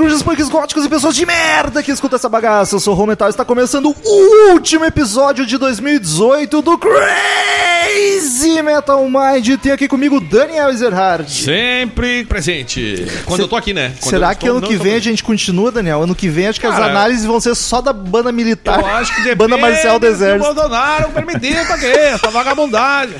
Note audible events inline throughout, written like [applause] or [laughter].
grunges, punks, góticos e pessoas de merda que escuta essa bagaça. Eu sou o Metal e está começando o último episódio de 2018 do Crazy Metal Mind. Tem aqui comigo Daniel Ezerhard. Sempre presente. Quando Cê- eu tô aqui, né? Quando Será que estou- ano não que vem a gente continua, Daniel? Ano que vem acho que as Cara, análises vão ser só da banda militar. Eu acho que [laughs] Banda Marcial do Exército. Bolsonaro permitir pra quê? Essa vagabundagem.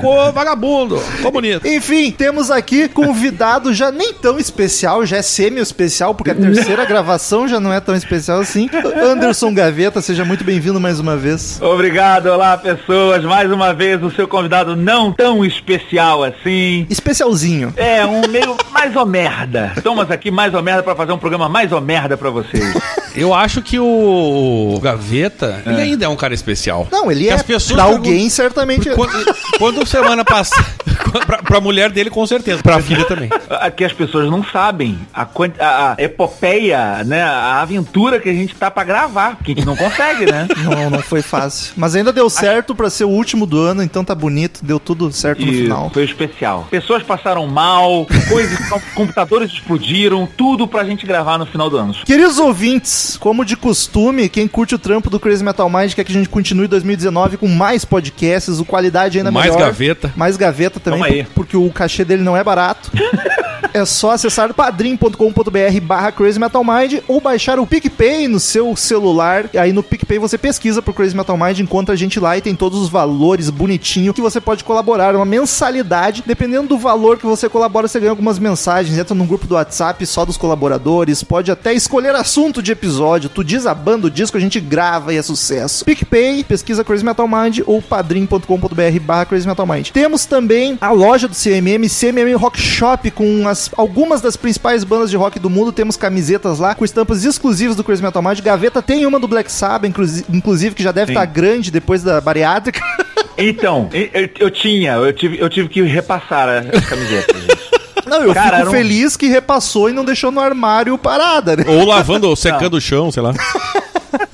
Cor, vagabundo. Ficou bonito. Enfim, temos aqui convidado já nem tão especial, já é semi-especial, porque a terceira gravação já não é tão especial assim. Anderson Gaveta, seja muito bem-vindo mais uma vez. Obrigado, olá pessoas. Mais uma vez o seu convidado não tão especial assim. Especialzinho. É, um meio mais ou merda. Estamos aqui mais ou merda pra fazer um programa mais ou merda pra vocês. Eu acho que o Gaveta, ele ainda é um cara especial. Não, ele Que é, as pessoas pra alguém, certamente... Quando, quando semana passada. [laughs] pra, pra mulher dele, com certeza. Pra filha também. Aqui as pessoas não sabem a, a, a epopeia, né? A aventura que a gente tá pra gravar. Que a gente não consegue, né? [laughs] Não, não foi fácil. Mas ainda deu certo pra ser o último do ano, então tá bonito, deu tudo certo no E final. foi especial. Pessoas passaram mal, coisas, [laughs] computadores explodiram, tudo pra gente gravar no final do ano. Queridos ouvintes, como de costume, quem curte o trampo do Crazy Metal Mind quer que a gente continue em 2019 com mais podcasts, o qualidade ainda Mais melhor. gaveta. Mais gaveta também, porque o cachê dele não é barato. [laughs] É só acessar padrim.com.br barra Crazy Metal Mind ou baixar o PicPay no seu celular. Aí no PicPay você pesquisa pro Crazy Metal Mind, encontra a gente lá e tem todos os valores bonitinho que você pode colaborar. Uma mensalidade, dependendo do valor que você colabora, você ganha algumas mensagens. Entra num grupo do WhatsApp só dos colaboradores, pode até escolher assunto de episódio. Tu banda o disco, a gente grava e é sucesso. PicPay, pesquisa Crazy Metal Mind ou padrim.com.br barra Crazy Metal Mind. Temos também a loja do CMM, CMM Rock Shop, com as, algumas das principais bandas de rock do mundo. Temos camisetas lá com estampas exclusivas do Crazy Metal Mind. Gaveta tem uma do Black Sabbath, inclusi- inclusive, que já deve estar grande depois da bariátrica. [laughs] Então, eu, eu- tinha, eu tive, eu tive que repassar as camisetas. gente. [laughs] Não, eu Cara, fico um- feliz que repassou e não deixou no armário parada, né? Ou lavando, ou secando o chão, sei lá. [laughs]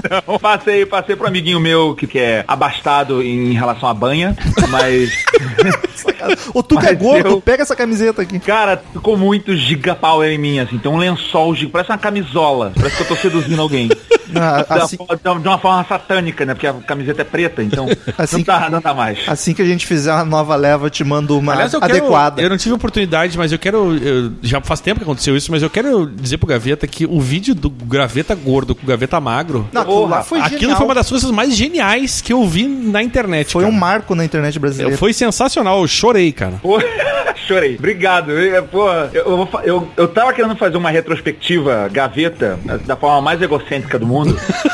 Então, passei, passei pro amiguinho meu que, que é abastado em relação à banha, mas, Ô, tu que é gordo, eu- pega essa camiseta aqui. cara, ficou muito gigapower em mim, assim. Tem um lençol, giga, parece uma camisola. Parece que eu tô seduzindo alguém. [laughs] Ah, assim, de uma forma satânica, né? Porque a camiseta é preta, então [laughs] Assim não, tá, não tá mais. assim que a gente fizer uma nova leva, eu te mando uma Aliás, eu quero, adequada. Eu não tive oportunidade, mas eu quero. eu- já faz tempo que aconteceu isso, mas eu quero dizer pro Gaveta que o vídeo do Graveta gordo com o Gaveta magro. Não, aquilo lá Porra, foi aquilo genial. foi uma das coisas mais geniais que eu vi na internet. Foi cara. um marco na internet brasileira. Foi sensacional, eu chorei, cara. Pô, [laughs] chorei. Obrigado. Eu, pô, eu, eu, eu tava querendo fazer uma retrospectiva gaveta da forma mais egocêntrica do mundo. [laughs]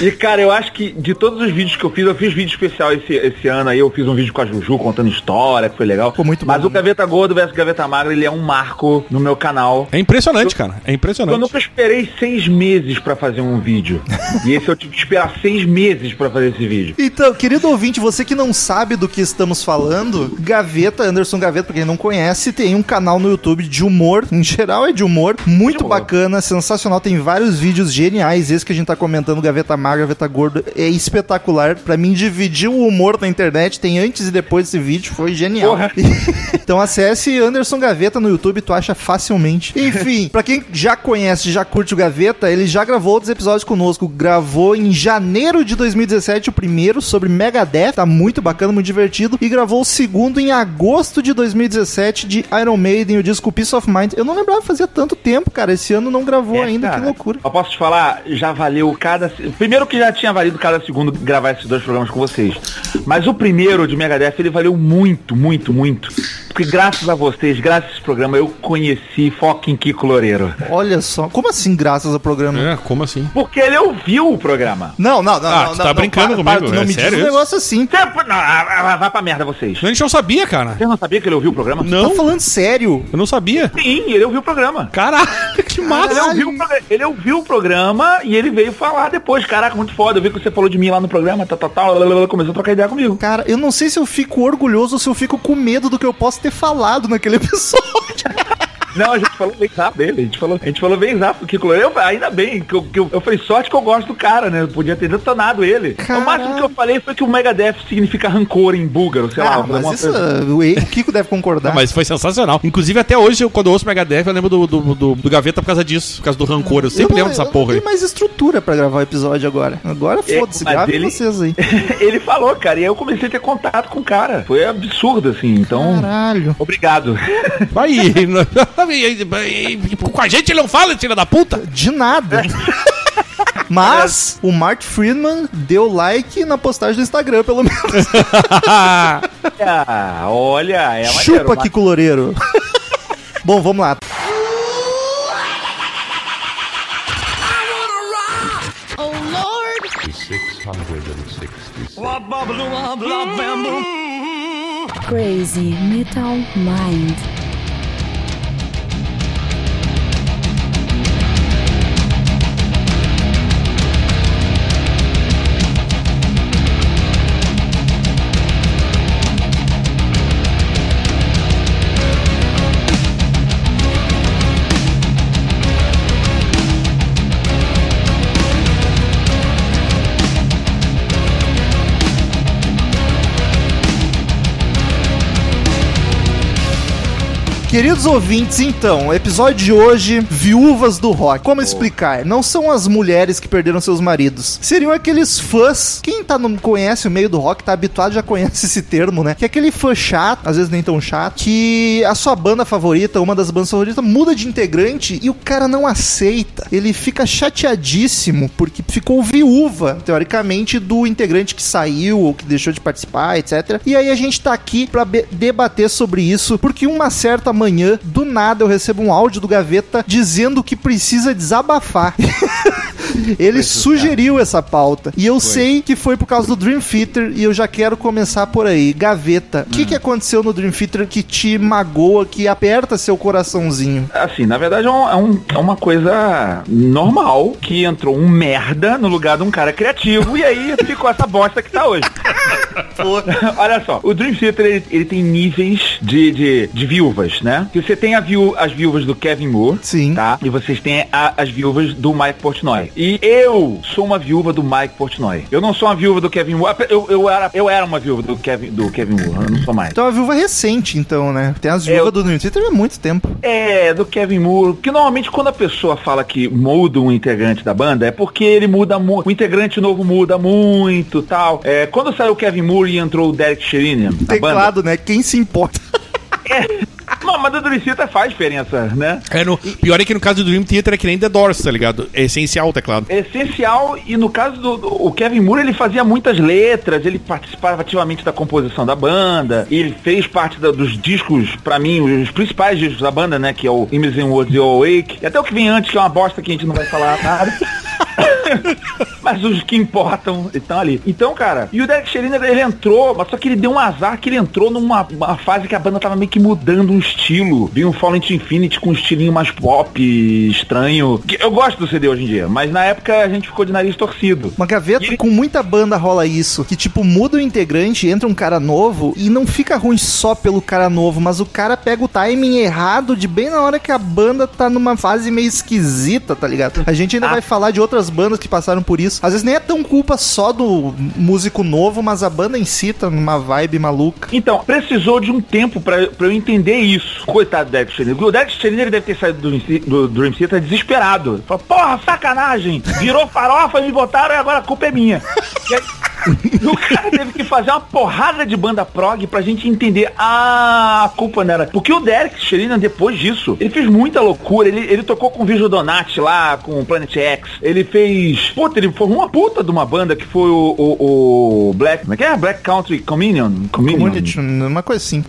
e, cara, eu acho que de todos os vídeos que eu fiz, eu fiz vídeo especial esse, esse ano aí. Eu fiz um vídeo com a Juju contando história, que foi legal. Ficou muito Mas bom, o Gaveta Gordo versus Gaveta Magra, ele é um marco no meu canal. É impressionante, cara. É Eu impressionante. nunca esperei seis meses pra fazer um vídeo. e esse eu tive que esperar seis meses pra fazer esse vídeo. Então, querido ouvinte, você que não sabe do que estamos falando, Gaveta, Anderson Gaveta, pra quem não conhece, tem um canal no YouTube de humor, em geral é de humor, muito De humor. bacana, sensacional, tem vários vídeos geniais, esse que a gente tá comentando, Gaveta Magra, Gaveta Gordo, é espetacular, pra mim dividir o humor na internet, tem antes e depois desse vídeo, foi genial. [laughs] Então acesse Anderson Gaveta no YouTube, tu acha facilmente. Enfim, pra quem já conhece, já curte o Gaveta, ele já gravou outros episódios conosco. Gravou em janeiro de 2017 o primeiro sobre Megadeth, tá muito bacana, muito divertido. E gravou o segundo em agosto de 2017 de Iron Maiden, o disco Peace of Mind. Eu não lembrava fazia tanto tempo, cara. Esse ano não gravou É, ainda, cara, que loucura. Eu posso te falar, já valeu cada. Primeiro que já tinha valido cada segundo gravar esses dois programas com vocês. Mas o primeiro de Megadeth, ele valeu muito, muito, muito. Porque graças a vocês, graças a esse programa, eu conheci fucking Kiko Loureiro. Olha só, como assim, graças ao programa? É, como assim? Porque ele ouviu o programa. Não, não, não, Ah, não, tu tá não, brincando para, para, comigo, tu não é me sério diz um negócio assim. Você- Não, ah, ah, vai pra merda vocês. A gente não sabia, cara. Você não sabia que ele ouviu o programa? Não, Tá falando sério? eu não sabia. Sim, ele ouviu o programa. Caralho, que Ele massa. ouviu, o ele ouviu o programa e ele veio falar depois. Caraca, muito foda. Eu vi que você falou de mim lá no programa, tal, tal, tal. lalala, Começou a trocar ideia comigo. Cara, eu não sei se eu fico orgulhoso ou se eu fico com medo do que eu posso ter falado naquele [laughs] episódio. Não, a gente falou bem rápido dele. A gente falou, a gente falou bem rápido. Que eu, ainda bem, que eu, que eu, eu falei sorte que eu gosto do cara, né? Eu podia ter detonado ele. Caraca. O máximo que eu falei foi que o Megadeth significa rancor em búlgaro, sei lá. Ah, mas alguma isso, coisa. o o Kiko deve concordar. Não, mas foi sensacional. Inclusive, até hoje, eu, quando eu ouço Megadeth, eu lembro do, do, do, do Gaveta por causa disso, por causa do rancor. Eu sempre não- lembro dessa eu porra não aí. tenho mais estrutura pra gravar o episódio agora. Agora É, foda-se, mas gravem ele- vocês aí. [laughs] ele falou, cara, e aí eu comecei a ter contato com o cara. Foi absurdo, assim. Então, Caralho. obrigado. [laughs] Vai, com a gente ele não fala, filha da puta. De nada. [laughs] Mas o Mark Friedman deu like na postagem do Instagram, pelo menos. [laughs] Ah, olha, é maneiro, Chupa, Kiko Loureiro. [laughs] Bom, vamos lá. Oh Lord! 666. Crazy Metal Mind. Queridos ouvintes, então, episódio de hoje, viúvas do rock. Como explicar? Não são as mulheres que perderam seus maridos. Seriam aqueles fãs. Quem tá no, conhece o meio do rock, tá habituado, já conhece esse termo, né? Que é aquele fã chato, às vezes nem tão chato, que a sua banda favorita, uma das bandas favoritas, muda de integrante e o cara não aceita. Ele fica chateadíssimo porque ficou viúva, teoricamente, do integrante que saiu ou que deixou de participar, etc. E aí a gente tá aqui be- debater sobre isso, porque uma certa manhã, do nada, eu recebo um áudio do Gaveta dizendo que precisa desabafar. [laughs] Ele sugeriu essa pauta. E eu sei que foi por causa do Dream Theater e eu já quero começar por aí. Gaveta, o que, que aconteceu no Dream Theater que te magoa, que aperta seu coraçãozinho? Assim, na verdade é, um- é um- é uma coisa normal que entrou um merda no lugar de um cara criativo e aí [laughs] ficou essa bosta que tá hoje. [laughs] Olha só, o Dream Theater ele, ele tem níveis de, de, de viúvas, né? Que você tem a viú- as viúvas do Kevin Moore, Sim. tá? E vocês têm a- as viúvas do Mike Portnoy. E eu sou uma viúva do Mike Portnoy. Eu não sou uma viúva do Kevin Moore. Eu, eu, era, eu era uma viúva do Kevin, do Kevin Moore, eu não sou mais. Então é uma viúva recente, então, né? Tem as É, viúvas eu- do Dream Theater há muito tempo. É, do Kevin Moore. Porque normalmente quando a pessoa fala que muda um integrante da banda, é porque ele muda muito. O integrante novo muda muito tal. É, quando saiu o Kevin Moore e entrou o Derek Sherinian na banda. Teclado, né? Quem se importa? Não, mas a Doricita faz diferença, né? É, no, pior é que no caso do Dream Theater é que nem The Doors, tá ligado? É essencial o teclado. É essencial e no caso do, do- o Kevin Moore ele fazia muitas letras, ele participava ativamente da composição da banda, ele fez parte da- dos discos, pra mim, os principais discos da banda, né, que é o Imagine Words You Awake, e até o que vem antes, que é uma bosta que a gente não vai falar nada. [laughs] Mas os que importam estão ali. Então, cara, e o Derek Sheriner, ele entrou, mas só que ele deu um azar que ele entrou numa uma fase que a banda tava meio que mudando um estilo. Viu um Fallen to Infinity com um estilinho mais pop, estranho. Eu gosto do CD hoje em dia, mas na época a gente ficou de nariz torcido. Uma gaveta E- com muita banda rola isso. Que tipo, muda o integrante, entra um cara novo e não fica ruim só pelo cara novo, mas o cara pega o timing errado de bem na hora que a banda tá numa fase meio esquisita, tá ligado? A gente ainda Ah. vai falar de outras bandas que passaram por isso. Às vezes nem é tão culpa só do músico novo, mas a banda em si tá numa vibe maluca. Então, precisou de um tempo pra, pra eu entender isso. Coitado do Derek Sheriner. O Sheriner ele deve ter saído do, do Dream Theater desesperado. Falou, porra, sacanagem! Virou farofa e me botaram e agora a culpa é minha. E [laughs] aí, e [laughs] o cara teve que fazer uma porrada de banda prog pra gente entender ah, a culpa não era. Porque o Derek Sheriner, depois disso, ele fez muita loucura. Ele, ele tocou com o Visual Donati lá, com o Planet X. Ele fez. Puta, ele formou uma puta de uma banda que foi o, o, o Black. Como é que é? Black Country Communion? Community, uma coisa assim.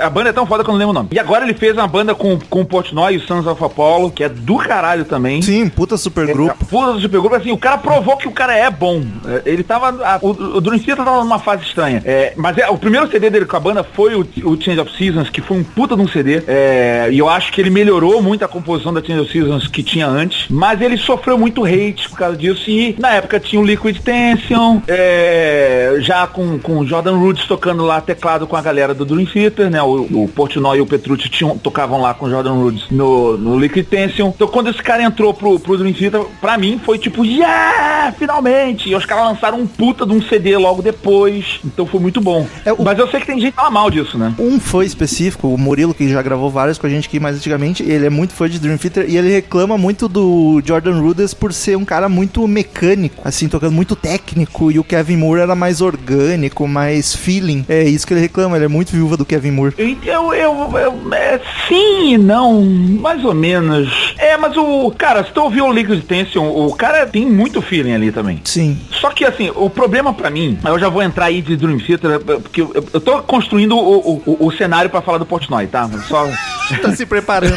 A banda é tão foda que eu não lembro o nome. E agora ele fez uma banda com, com o Portnoy e o Sons of Apollo, que é do caralho também. Sim, puta super grupo. É, Puta supergrupo, assim, o cara provou que o cara é bom. Porra, ele tava. a- o, o Dream Theater tava numa fase estranha. É, mas é, o primeiro CD dele com a banda foi o, o Change of Seasons, que foi um puta de um CD. é, e eu acho que ele melhorou muito a composição da Change of Seasons que tinha antes. Mas ele sofreu muito hate por causa disso. E na época tinha o Liquid Tension, é, já com, com o Jordan Roots tocando lá teclado com a galera do Dream Theater, né? O, o Portnoy e o Petrucci tinham, tocavam lá com o Jordan Roots no, no Liquid Tension. Então quando esse cara entrou pro, pro Dream Theater, pra mim foi tipo, yeah, finalmente! E os caras lançaram um puta de um CD logo depois. Então foi muito bom. É, o- Mas eu sei que tem gente que fala mal disso, né? Um fã específico, o Murilo, que já gravou vários com a gente aqui mais antigamente, ele é muito fã de Dream Theater e ele reclama muito do Jordan Rudess por ser um cara muito mecânico, assim, tocando muito técnico, e o Kevin Moore era mais orgânico, mais feeling. É isso que ele reclama, ele é muito viúva do Kevin Moore. Eu, eu, eu- é, sim e não, mais ou menos. É, mas o, cara, se tu ouviu o Liquid Tension, o cara tem muito feeling ali também. Sim. Só que assim, o problema pra mim, eu já vou entrar aí de Dream Theater, porque eu, eu tô construindo o, o, o cenário pra falar do Portnoy, tá? Só. [laughs] Tá se preparando.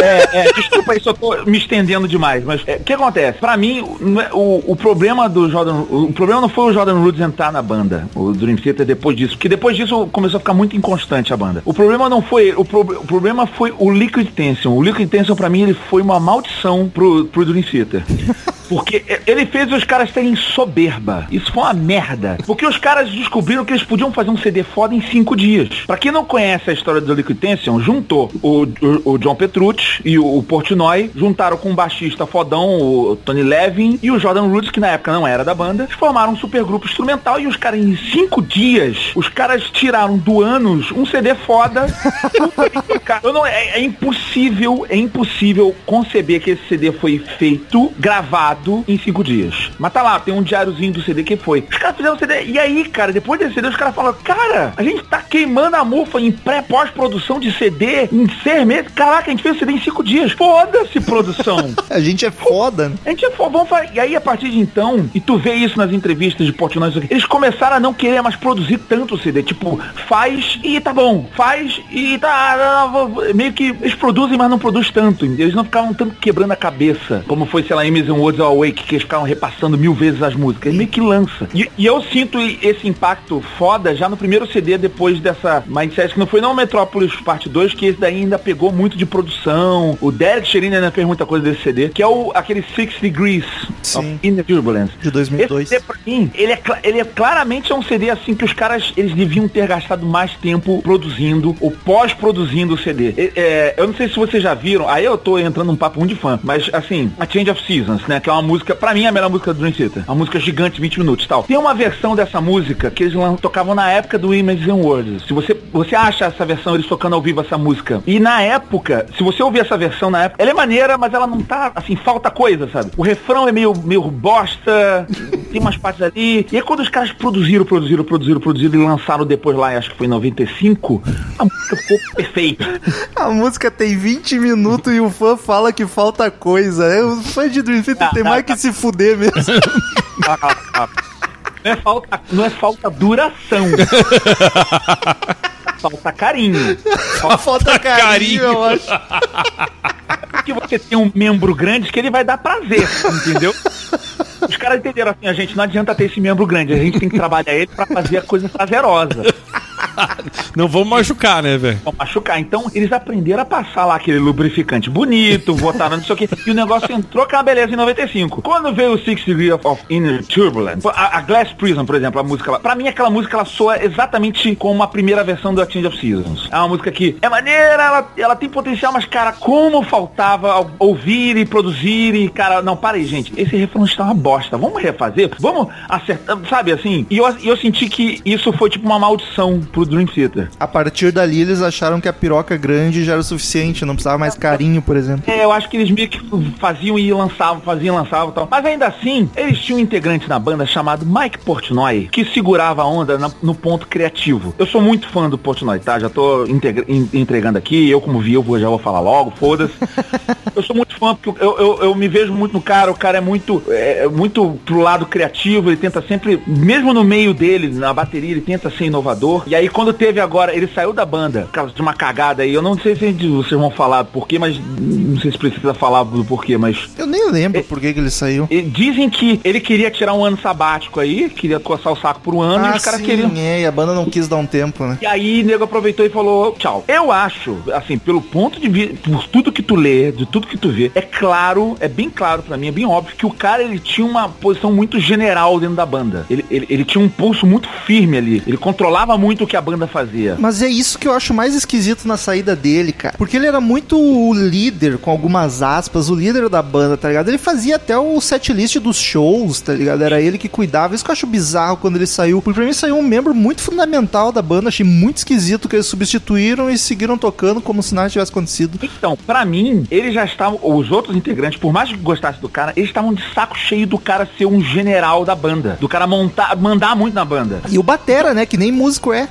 É, é, desculpa aí se eu tô me estendendo demais, mas é, o que acontece? Pra mim, é- o, o problema do Jordan, o problema não foi o Jordan Rhodes entrar na banda, o Dream Theater depois disso, porque depois disso começou a ficar muito inconstante a banda. O problema não foi, o, pro- o problema foi o Liquid Tension. O Liquid Tension pra mim ele foi uma maldição pro, pro Dream Theater. [laughs] Porque ele fez os caras terem soberba. Isso foi uma merda. Porque os caras descobriram que eles podiam fazer um CD foda em cinco dias. Pra quem não conhece a história do Liquid Tension, juntou o, o, o John Petrucci e o, o Portnoy, juntaram com um baixista fodão, o Tony Levin, e o Jordan Rhodes, que na época não era da banda, formaram um supergrupo instrumental e os caras, em cinco dias, os caras tiraram do anos um CD foda. [laughs] Eu não, é, é impossível, é impossível conceber que esse CD foi feito, gravado em cinco dias. Mas tá lá, tem um diáriozinho do CD que foi. Os caras fizeram o CD. E aí, cara, depois desse CD, os caras falam, cara, a gente tá queimando a mufa em pré-pós-produção de CD em seis meses. Caraca, a gente fez o CD em cinco dias. Foda-se, produção. [laughs] A gente é foda, né? A gente é fo- vamos fa- E aí, a partir de então, e tu vê isso nas entrevistas de Portnoy, eles começaram a não querer mais produzir tanto CD. Tipo, faz e tá bom. Faz e tá. Meio que eles produzem, mas não produz tanto. Eles não ficavam tanto quebrando a cabeça. Como foi, sei lá, Emerson Woods ou Awake, que eles ficavam repassando mil vezes as músicas. Ele meio que lança. E, e eu sinto esse impacto foda já no primeiro CD, depois dessa Mindset, que não foi não Metrópolis Parte 2, que esse daí ainda pegou muito de produção. O Derek Sherine ainda fez muita coisa desse CD, que é o, aquele Six Degrees Sim. of Inner Turbulence. De 2002. Esse CD, pra mim, ele é, ele é claramente é um CD assim que os caras, eles deviam ter gastado mais tempo produzindo ou pós-produzindo o CD. É, é, eu não sei se vocês já viram, aí eu tô entrando num papo um de fã, mas assim, a Change of Seasons, né, que é uma música, pra mim é a melhor música do Dream Theater. Uma música gigante, 20 minutos e tal. Tem uma versão dessa música que eles tocavam na época do Images and Words. Se você, você acha essa versão, eles tocando ao vivo essa música. E na época, se você ouvir essa versão na época, ela é maneira, mas ela não tá, assim, falta coisa, sabe? O refrão é meio, meio bosta, [laughs] tem umas partes ali. E aí quando os caras produziram, produziram, produziram, produziram e lançaram depois lá, acho que foi em 95, a música ficou [laughs] perfeita. A música tem 20 minutos e o fã fala que falta coisa. É, O fã de Dream Theater tem mais que se fuder mesmo. [laughs] Não é falta, não é falta duração. [laughs] falta carinho. Falta carinho, carinho. eu acho. que você tem um membro grande que ele vai dar prazer, entendeu? Os caras entenderam assim, a gente não adianta ter esse membro grande, a gente tem que trabalhar ele pra fazer a coisa prazerosa. [laughs] Não vamos machucar, né, velho? Vão machucar. Então, eles aprenderam a passar lá aquele lubrificante bonito, botaram não sei o que, e o negócio entrou com a beleza em 95. Quando veio o Six Degrees of, Inner Turbulence, a, a Glass Prison, por exemplo, a música lá, pra mim aquela música ela soa exatamente como a primeira versão do A Change of Seasons. É uma música que é maneira, ela, ela tem potencial, mas cara, como faltava ouvir e produzir e, cara, não, para aí, gente, esse refrão está uma bosta, vamos refazer, vamos acertar, sabe assim? E eu, eu senti que isso foi tipo uma maldição pro Dream Theater. A partir dali eles acharam que a piroca grande já era o suficiente, não precisava mais carinho, por exemplo. É, eu acho que eles meio que faziam e lançavam, faziam e lançavam e tal. Mas ainda assim, eles tinham um integrante na banda chamado Mike Portnoy, que segurava a onda na- no ponto criativo. Eu sou muito fã do Portnoy, tá? Já tô entregando aqui, eu como vi, eu vou- já vou falar logo, foda-se. [laughs] eu sou muito fã, porque eu, eu, eu me vejo muito no cara, o cara é muito, é, muito pro lado criativo, ele tenta sempre, mesmo no meio dele, na bateria, ele tenta ser inovador. E aí quando teve agora ele saiu da banda por causa de uma cagada aí. Eu não sei se vocês vão falar por quê, mas não sei se precisa falar do porquê, mas Eu nem lembro por que, ele saiu. dizem que ele queria tirar um ano sabático aí, queria coçar o saco por um ano e os caras sim, queriam. é, e a banda não quis dar um tempo, né? E aí, o nego aproveitou e falou, tchau. Eu acho, assim, pelo ponto de vista, por tudo que tu lê, de tudo que tu vê, é claro, é bem claro pra mim, é bem óbvio que o cara, ele tinha uma posição muito general dentro da banda. Ele, ele, ele tinha um pulso muito firme ali. Ele controlava muito o que a banda fazia. Mas é isso que eu acho mais esquisito na saída dele, cara. Porque ele era muito o líder, com algumas aspas, o líder da banda, tá ligado? Ele fazia até o setlist dos shows, tá ligado? Era ele que cuidava. Isso que eu acho bizarro quando ele saiu. Porque pra mim saiu um membro muito fundamental da banda. Achei muito esquisito que eles substituíram e seguiram tocando como se nada tivesse acontecido. Então, pra mim, eles já estavam, os outros integrantes, por mais que gostassem do cara, eles estavam de saco cheio do cara ser um general da banda. Do cara montar, mandar muito na banda. E o Batera, né? Que nem músico é.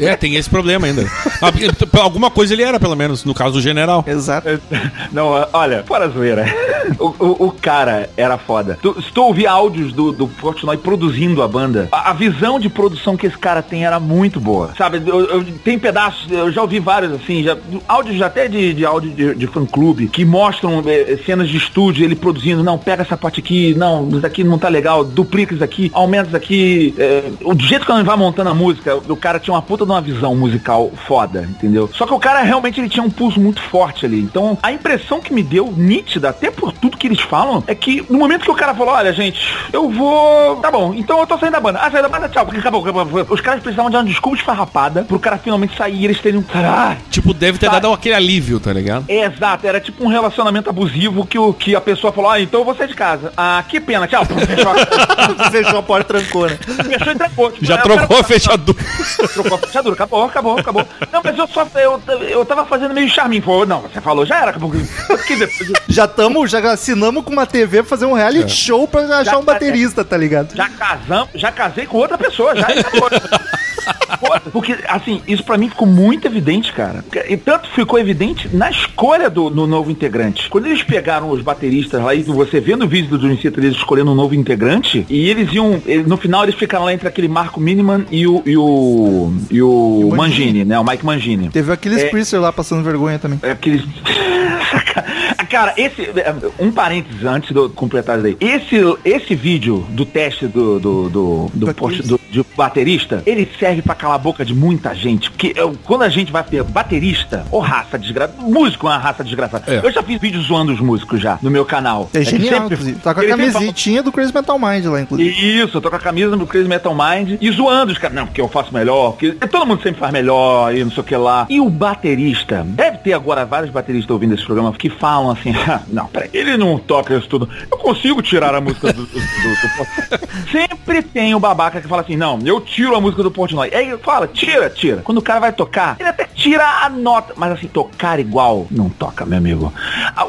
É, tem esse problema ainda. Ah, Alguma coisa ele era, pelo menos, no caso do general. Exato. [laughs] Não, olha, fora a zoeira. O, o, o cara era foda. Tu, se tu ouvir áudios do, do Portnoy produzindo a banda, a, a visão de produção que esse cara tem era muito boa. Sabe, eu, eu- tem pedaços, eu já ouvi vários assim, já, áudios até de, de áudio de, de fã-clube, que mostram eh, cenas de estúdio, ele produzindo, não, pega essa parte aqui, não, isso aqui não tá legal, duplica isso aqui, aumenta isso aqui. eh, o jeito que ele vai montando a música, o cara tinha uma puta de uma visão musical foda, entendeu? Só que o cara realmente ele tinha um pulso muito forte ali. Então, a impressão que me deu, nítida, até por tudo que eles falam, é que no momento que o cara falou, olha, gente, eu vou. Tá bom, então eu tô saindo da banda. Ah, saiu da banda, tchau, porque acabou, acabou. Os caras precisavam de uma desculpa esfarrapada pro cara finalmente sair e eles terem um. Ah, Tipo, deve ter Tá. dado aquele alívio, tá ligado? é, exato, era tipo um relacionamento abusivo que, o, que a pessoa falou, ah, então eu vou sair de casa. Ah, que pena, tchau. [laughs] Fechou, a- porta trancou, né? fechou e trancou. Tipo, Já é, o trocou cara- a fechadura. Trocou a fechadura, acabou, acabou, acabou. Não, mas eu só, eu, eu tava fazendo meio charminho. Falou, não, você falou, já era, acabou. Já tamo, já assinamos com uma TV pra fazer um reality show pra achar Já um baterista, tá ligado? já casamos, já casei com outra pessoa, já Porque, assim, isso pra mim ficou muito evidente, cara. E tanto ficou evidente na escolha do, do novo integrante. Quando eles pegaram os bateristas lá, e você vê no vídeo do Theater eles escolhendo um novo integrante, e eles iam, ele- no final eles ficaram lá entre aquele Marco Miniman e o, e o, e o Mangini, né, o Mike Mangini. Teve aqueles É. Lá passando vergonha também. É Aqueles. [laughs] Cara, esse. Um parênteses antes de eu completar isso aí. Esse, esse vídeo do teste do, do, do, do, Chris. do- baterista, ele serve pra calar a boca de muita gente. Porque eu- quando a gente vai ter baterista, ou raça desgraçada, músico é uma raça desgraçada. É. Eu já fiz vídeos zoando os músicos já no meu canal. É que genial, sempre- inclusive. Tá com a sempre fala- camisetinha do Crazy Metal Mind lá, inclusive. isso, eu tô com a camisa do Crazy Metal Mind e zoando os caras. Não, porque eu faço melhor, porque todo mundo sempre faz melhor e não sei o que lá. E o baterista, deve ter agora vários bateristas ouvindo esse programa que falam assim, [laughs] "Ah, não, peraí, ele não toca isso tudo. Eu consigo tirar a música do, do, do- do- [laughs] Sempre tem o babaca que fala assim, não, eu tiro a música do Portnoy. Aí ele fala, tira, tira. Quando o cara vai tocar, ele até tira a nota. Mas assim, tocar igual, não toca, meu amigo.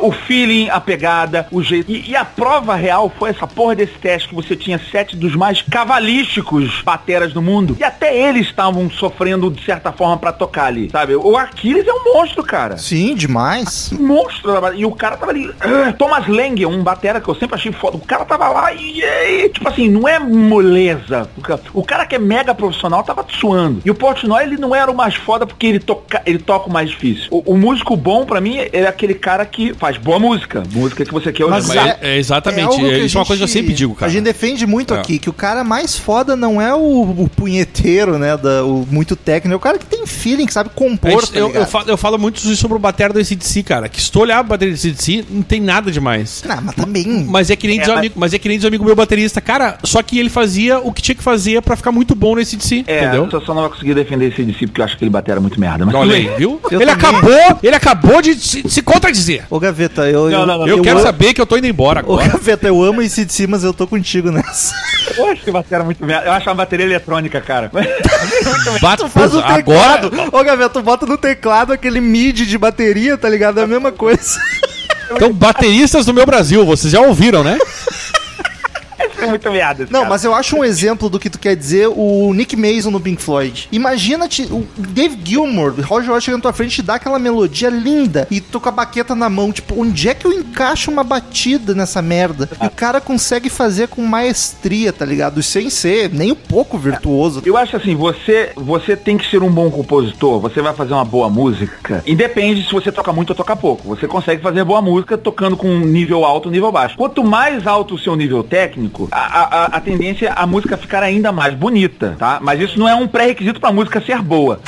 O feeling, a pegada, o jeito. E, e a prova real foi essa porra desse teste que você tinha sete dos mais cavalísticos bateras do mundo. E até eles estavam sofrendo de certa forma pra tocar ali, sabe? O Aquiles é um monstro, cara. Sim, demais. Monstro E o cara tava ali. ah, Thomas Lang, um batera que eu sempre achei foda. O cara tava lá e, e, tipo assim, não é moleza. O ca- O cara que é mega profissional tava suando. E o Portnoy, ele não era o mais foda porque ele toca, ele toca o mais difícil. O, o músico bom, pra mim, é aquele cara que faz boa música. Música que você quer ouvir. Mas é, é exatamente. algo que É, a isso é uma coisa que eu sempre digo, cara. A gente defende muito É. aqui que o cara mais foda não é o, o punheteiro, né? O muito técnico, é o cara que tem feeling, que sabe compor. gente- tá eu, eu, falo, eu falo muito sobre o batera do ACDC, cara. Que se tu olhar a bateria do ACDC, não tem nada demais. Não, mas também. Mas é que nem É, diz o mas- amigo, mas é que nem diz o amigo meu baterista, cara. Só que ele fazia o que tinha que fazer pra ficar muito bom no ACDC, É, entendeu? eu só não vai conseguir defender esse DC porque eu acho que ele batera muito merda. Mas Olha aí, viu? Eu Ele também. acabou, ele acabou de se, se contradizer. Ô, Gaveta, eu. Não, não, não. Eu, quero amo- saber que eu tô indo embora Ô, agora. Gaveta, eu amo esse de si, mas eu tô contigo nessa. Eu acho que batera muito merda. Eu acho uma bateria eletrônica, cara. [laughs] Bata, Faz o agora, teclado. Ô, Gaveta, tu bota no teclado aquele MIDI de bateria, tá ligado? É a mesma coisa. então bateristas do meu Brasil, vocês já ouviram, né? [laughs] muito esse Não, cara. mas eu acho um exemplo do que tu quer dizer o Nick Mason no Pink Floyd. Imagina te- o Dave Gilmour, o Roger Waters chega na tua frente e te dá aquela melodia linda e tu com a baqueta na mão, tipo, onde é que eu encaixo uma batida nessa merda? E o cara consegue fazer com maestria, tá ligado? Sem ser nem um pouco virtuoso. Eu acho assim, você, você tem que ser um bom compositor, você vai fazer uma boa música. Independe se você toca muito ou toca pouco. Você consegue fazer boa música tocando com um nível alto ou nível baixo. Quanto mais alto o seu nível técnico, a, a, a- tendência é a música ficar ainda mais bonita, tá? Mas isso não é um pré-requisito pra música ser boa.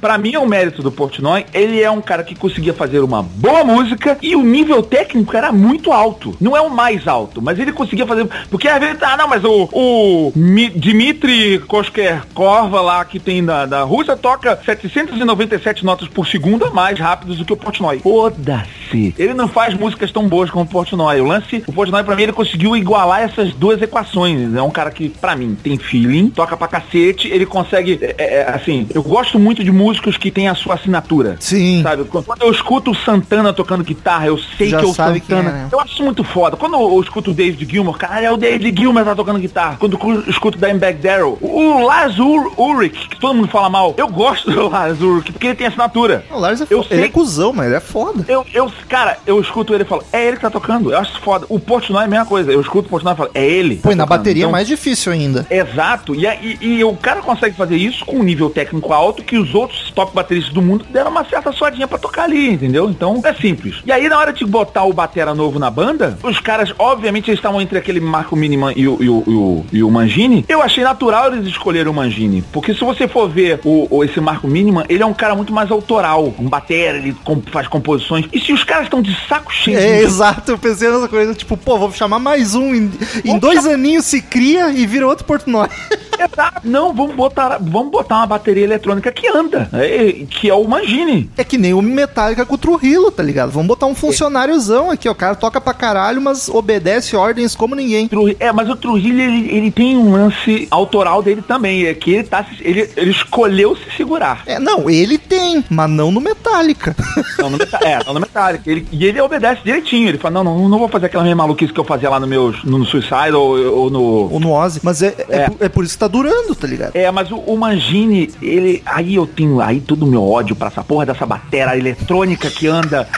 Pra mim, é o mérito do Portnoy, ele é um cara que conseguia fazer uma boa música e o nível técnico era muito alto. Não é o mais alto, mas ele conseguia fazer. Porque às vezes, ah, não, mas o, o Mi- Dmitry Koskerkova lá que tem da, da Rússia toca 797 notas por segundo a mais rápidos do que o Portnoy. Foda-se. Ele não faz músicas tão boas como o Portnoy. O lance, o Portnoy pra mim ele conseguiu igualar essas duas equações. É um cara que pra mim tem feeling, toca pra cacete, ele consegue, é, é, assim, eu gosto muito de músicos que têm a sua assinatura. Sim. Sabe, quando eu escuto o Santana tocando guitarra, eu sei Já que é o quem Santana. é, né? Eu acho muito foda. Quando eu escuto o David Gilmour, cara, é o David Gilmour que tá tocando guitarra. Quando eu escuto o Dimebag Darrell, o Lars Ulrich, que todo mundo fala mal, eu gosto do [laughs] Lars Ulrich, porque ele tem assinatura. O Lars é Eu foda. Ele é cuzão, mas ele é foda. Eu, eu, cara, eu escuto ele e falo, é ele que tá tocando. Eu acho foda. O Portnoy é a mesma coisa. Eu escuto o Portnoy e falo, é ele. Que Pô, e na tocando. bateria é Então, mais difícil ainda. Exato, e, e, e o cara consegue fazer isso com um nível técnico alto que os outros top bateristas do mundo deram uma certa suadinha pra tocar ali, entendeu? Então é simples. E aí na hora de botar o batera novo na banda, os caras, obviamente, eles estavam entre aquele Marco Miniman e o, e, o, e, o, e o Mangini. Eu achei natural eles escolherem o Mangini, porque se você for ver o, o- esse Marco Miniman, ele é um cara muito mais autoral, um batera, ele com- faz composições. E se os caras estão de saco cheio É, de exato. Eu pensei nessa coisa, tipo, pô, vou chamar mais um. Em, em dois aninhos se cria e vira outro Portnoy. [laughs] Exato. Não, vamos botar, vamos botar uma bateria eletrônica que anda, é, que é o Mangini. É que nem o Metallica com o Trujillo, tá ligado? Vamos botar um funcionáriozão aqui, ó. O cara toca pra caralho, mas obedece ordens como ninguém. É, mas o Trujillo, ele, ele tem um lance autoral dele também, é que ele tá, ele, ele escolheu se segurar. É, não, ele tem, mas não no Metallica. [laughs] Não, no Meta- é, não no Metallica. Ele, e ele obedece direitinho, ele fala, não, não, não vou fazer aquela mesma maluquice que eu fazia lá no meus, no, Suicide ou, ou no... Ou no Ozzy. Mas é, é, É. por- é por isso que tá durando, tá ligado? É, mas o, o Mangini, ele. Aí eu tenho aí todo o meu ódio pra essa porra dessa batera eletrônica que anda.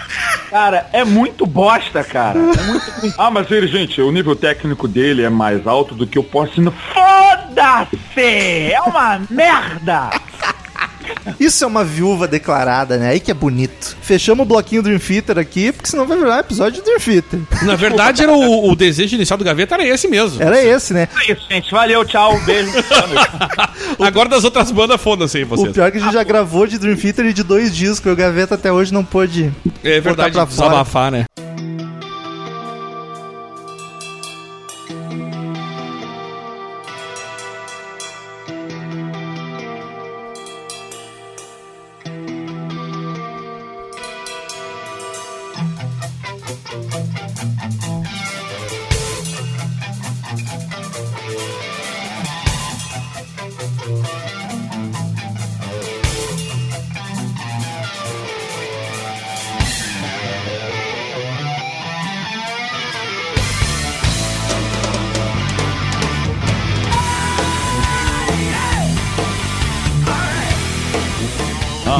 Cara, é muito bosta, cara. É muito. ah, mas ele, gente, o nível técnico dele é mais alto do que o Porcino. Foda-se! É uma merda! Isso é uma viúva declarada, né? Aí que é bonito. Fechamos o bloquinho Dream Theater aqui, porque senão vai virar um episódio de Dream Theater. Na verdade, era o, o desejo inicial do Gaveta era esse mesmo. Era esse, né? É isso, gente. Valeu, tchau, beijo. [laughs] Agora das outras bandas, foda-se aí O vocês. pior é que a gente já gravou de Dream Theater e de dois discos. O Gaveta até hoje não pôde. É verdade, pra fora. desabafar, né?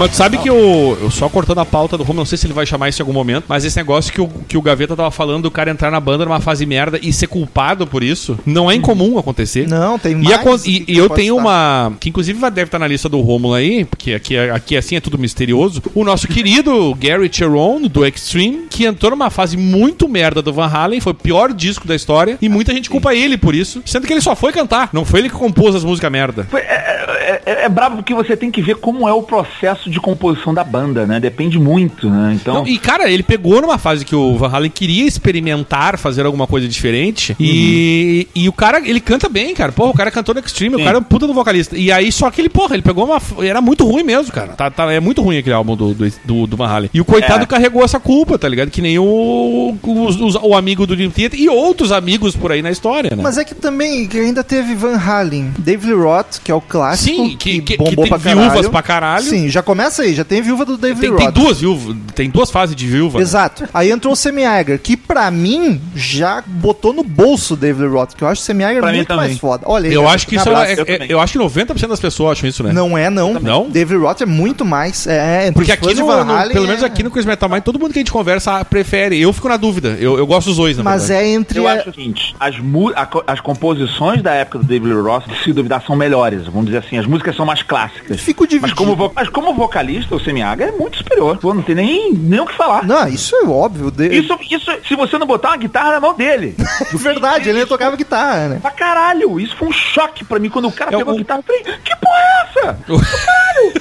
Mas tu sabe que o. Eu só cortando a pauta do Romulo, não sei se ele vai chamar isso em algum momento, mas esse negócio que o, que o Gaveta tava falando do cara entrar na banda numa fase merda e ser culpado por isso, não é incomum acontecer. Não, tem E, mais. e- que e eu pode tenho estar. uma. Que inclusive vai- deve estar na lista do Romulo aí, porque aqui, é- aqui assim é tudo misterioso. O nosso querido [laughs] Gary Cherone, do Extreme, que entrou numa fase muito merda do Van Halen, foi o pior disco da história, e muita gente culpa ele por isso, sendo que ele só foi cantar, não foi ele que compôs as músicas merda. É, é, é, é brabo porque você tem que ver como é o processo de composição da banda, né? Depende muito, né? Então. Não, e cara, ele pegou numa fase que o Van Halen queria experimentar, fazer alguma coisa diferente. E, e o cara, ele canta bem, cara. Porra, o cara cantou no Extreme, o Sim. cara é um puta do vocalista. E aí, só que ele, porra, ele pegou uma. Era muito ruim mesmo, cara. Tá, tá- é muito ruim aquele álbum do, do, do, do Van Halen. E o coitado É. carregou essa culpa, tá ligado? Que nem o, os- os- o amigo do Dream Theater e outros amigos por aí na história, né? Mas é que também que ainda teve Van Halen, Dave Lee Roth, que é o clássico. Sim, que, que, que bombou tem pra viúvas caralho. pra caralho. Sim, já começa aí, já tem viúva do David Tem, Roth. tem duas viúvas, tem duas fases de viúva. né? Exato. Aí entrou o Sammy Hagar, que pra mim já botou no bolso o David Roth, que eu acho o Sammy Hagar Pra mim muito também. mais foda. Olha aí, Eu acho que um isso é, eu é- também. eu acho que 90% das pessoas acham isso, né? Não é, não. Não? David Roth é muito mais. É, Porque aqui no, Van no- pelo menos é- aqui no Chris Metal Mind, todo mundo que a gente conversa prefere. Eu fico na dúvida. Eu, eu gosto dos dois, na Mas verdade. é entre. Eu a- acho o seguinte, as, mu- a as composições da época do David Roth, se duvidar, são melhores. Vamos dizer assim, as músicas são mais clássicas. Fico dividido. Mas como, vo- mas como vocalista, o Semiaga é muito superior. Pô, não tem nem, nem o que falar. Não, isso é óbvio. De... Isso, isso, se você não botar uma guitarra na mão dele. [laughs] é verdade, ele tocava guitarra, né? Pra caralho, isso foi um choque pra mim quando o cara É pegou o- a guitarra. Eu falei, que porra é essa? [laughs]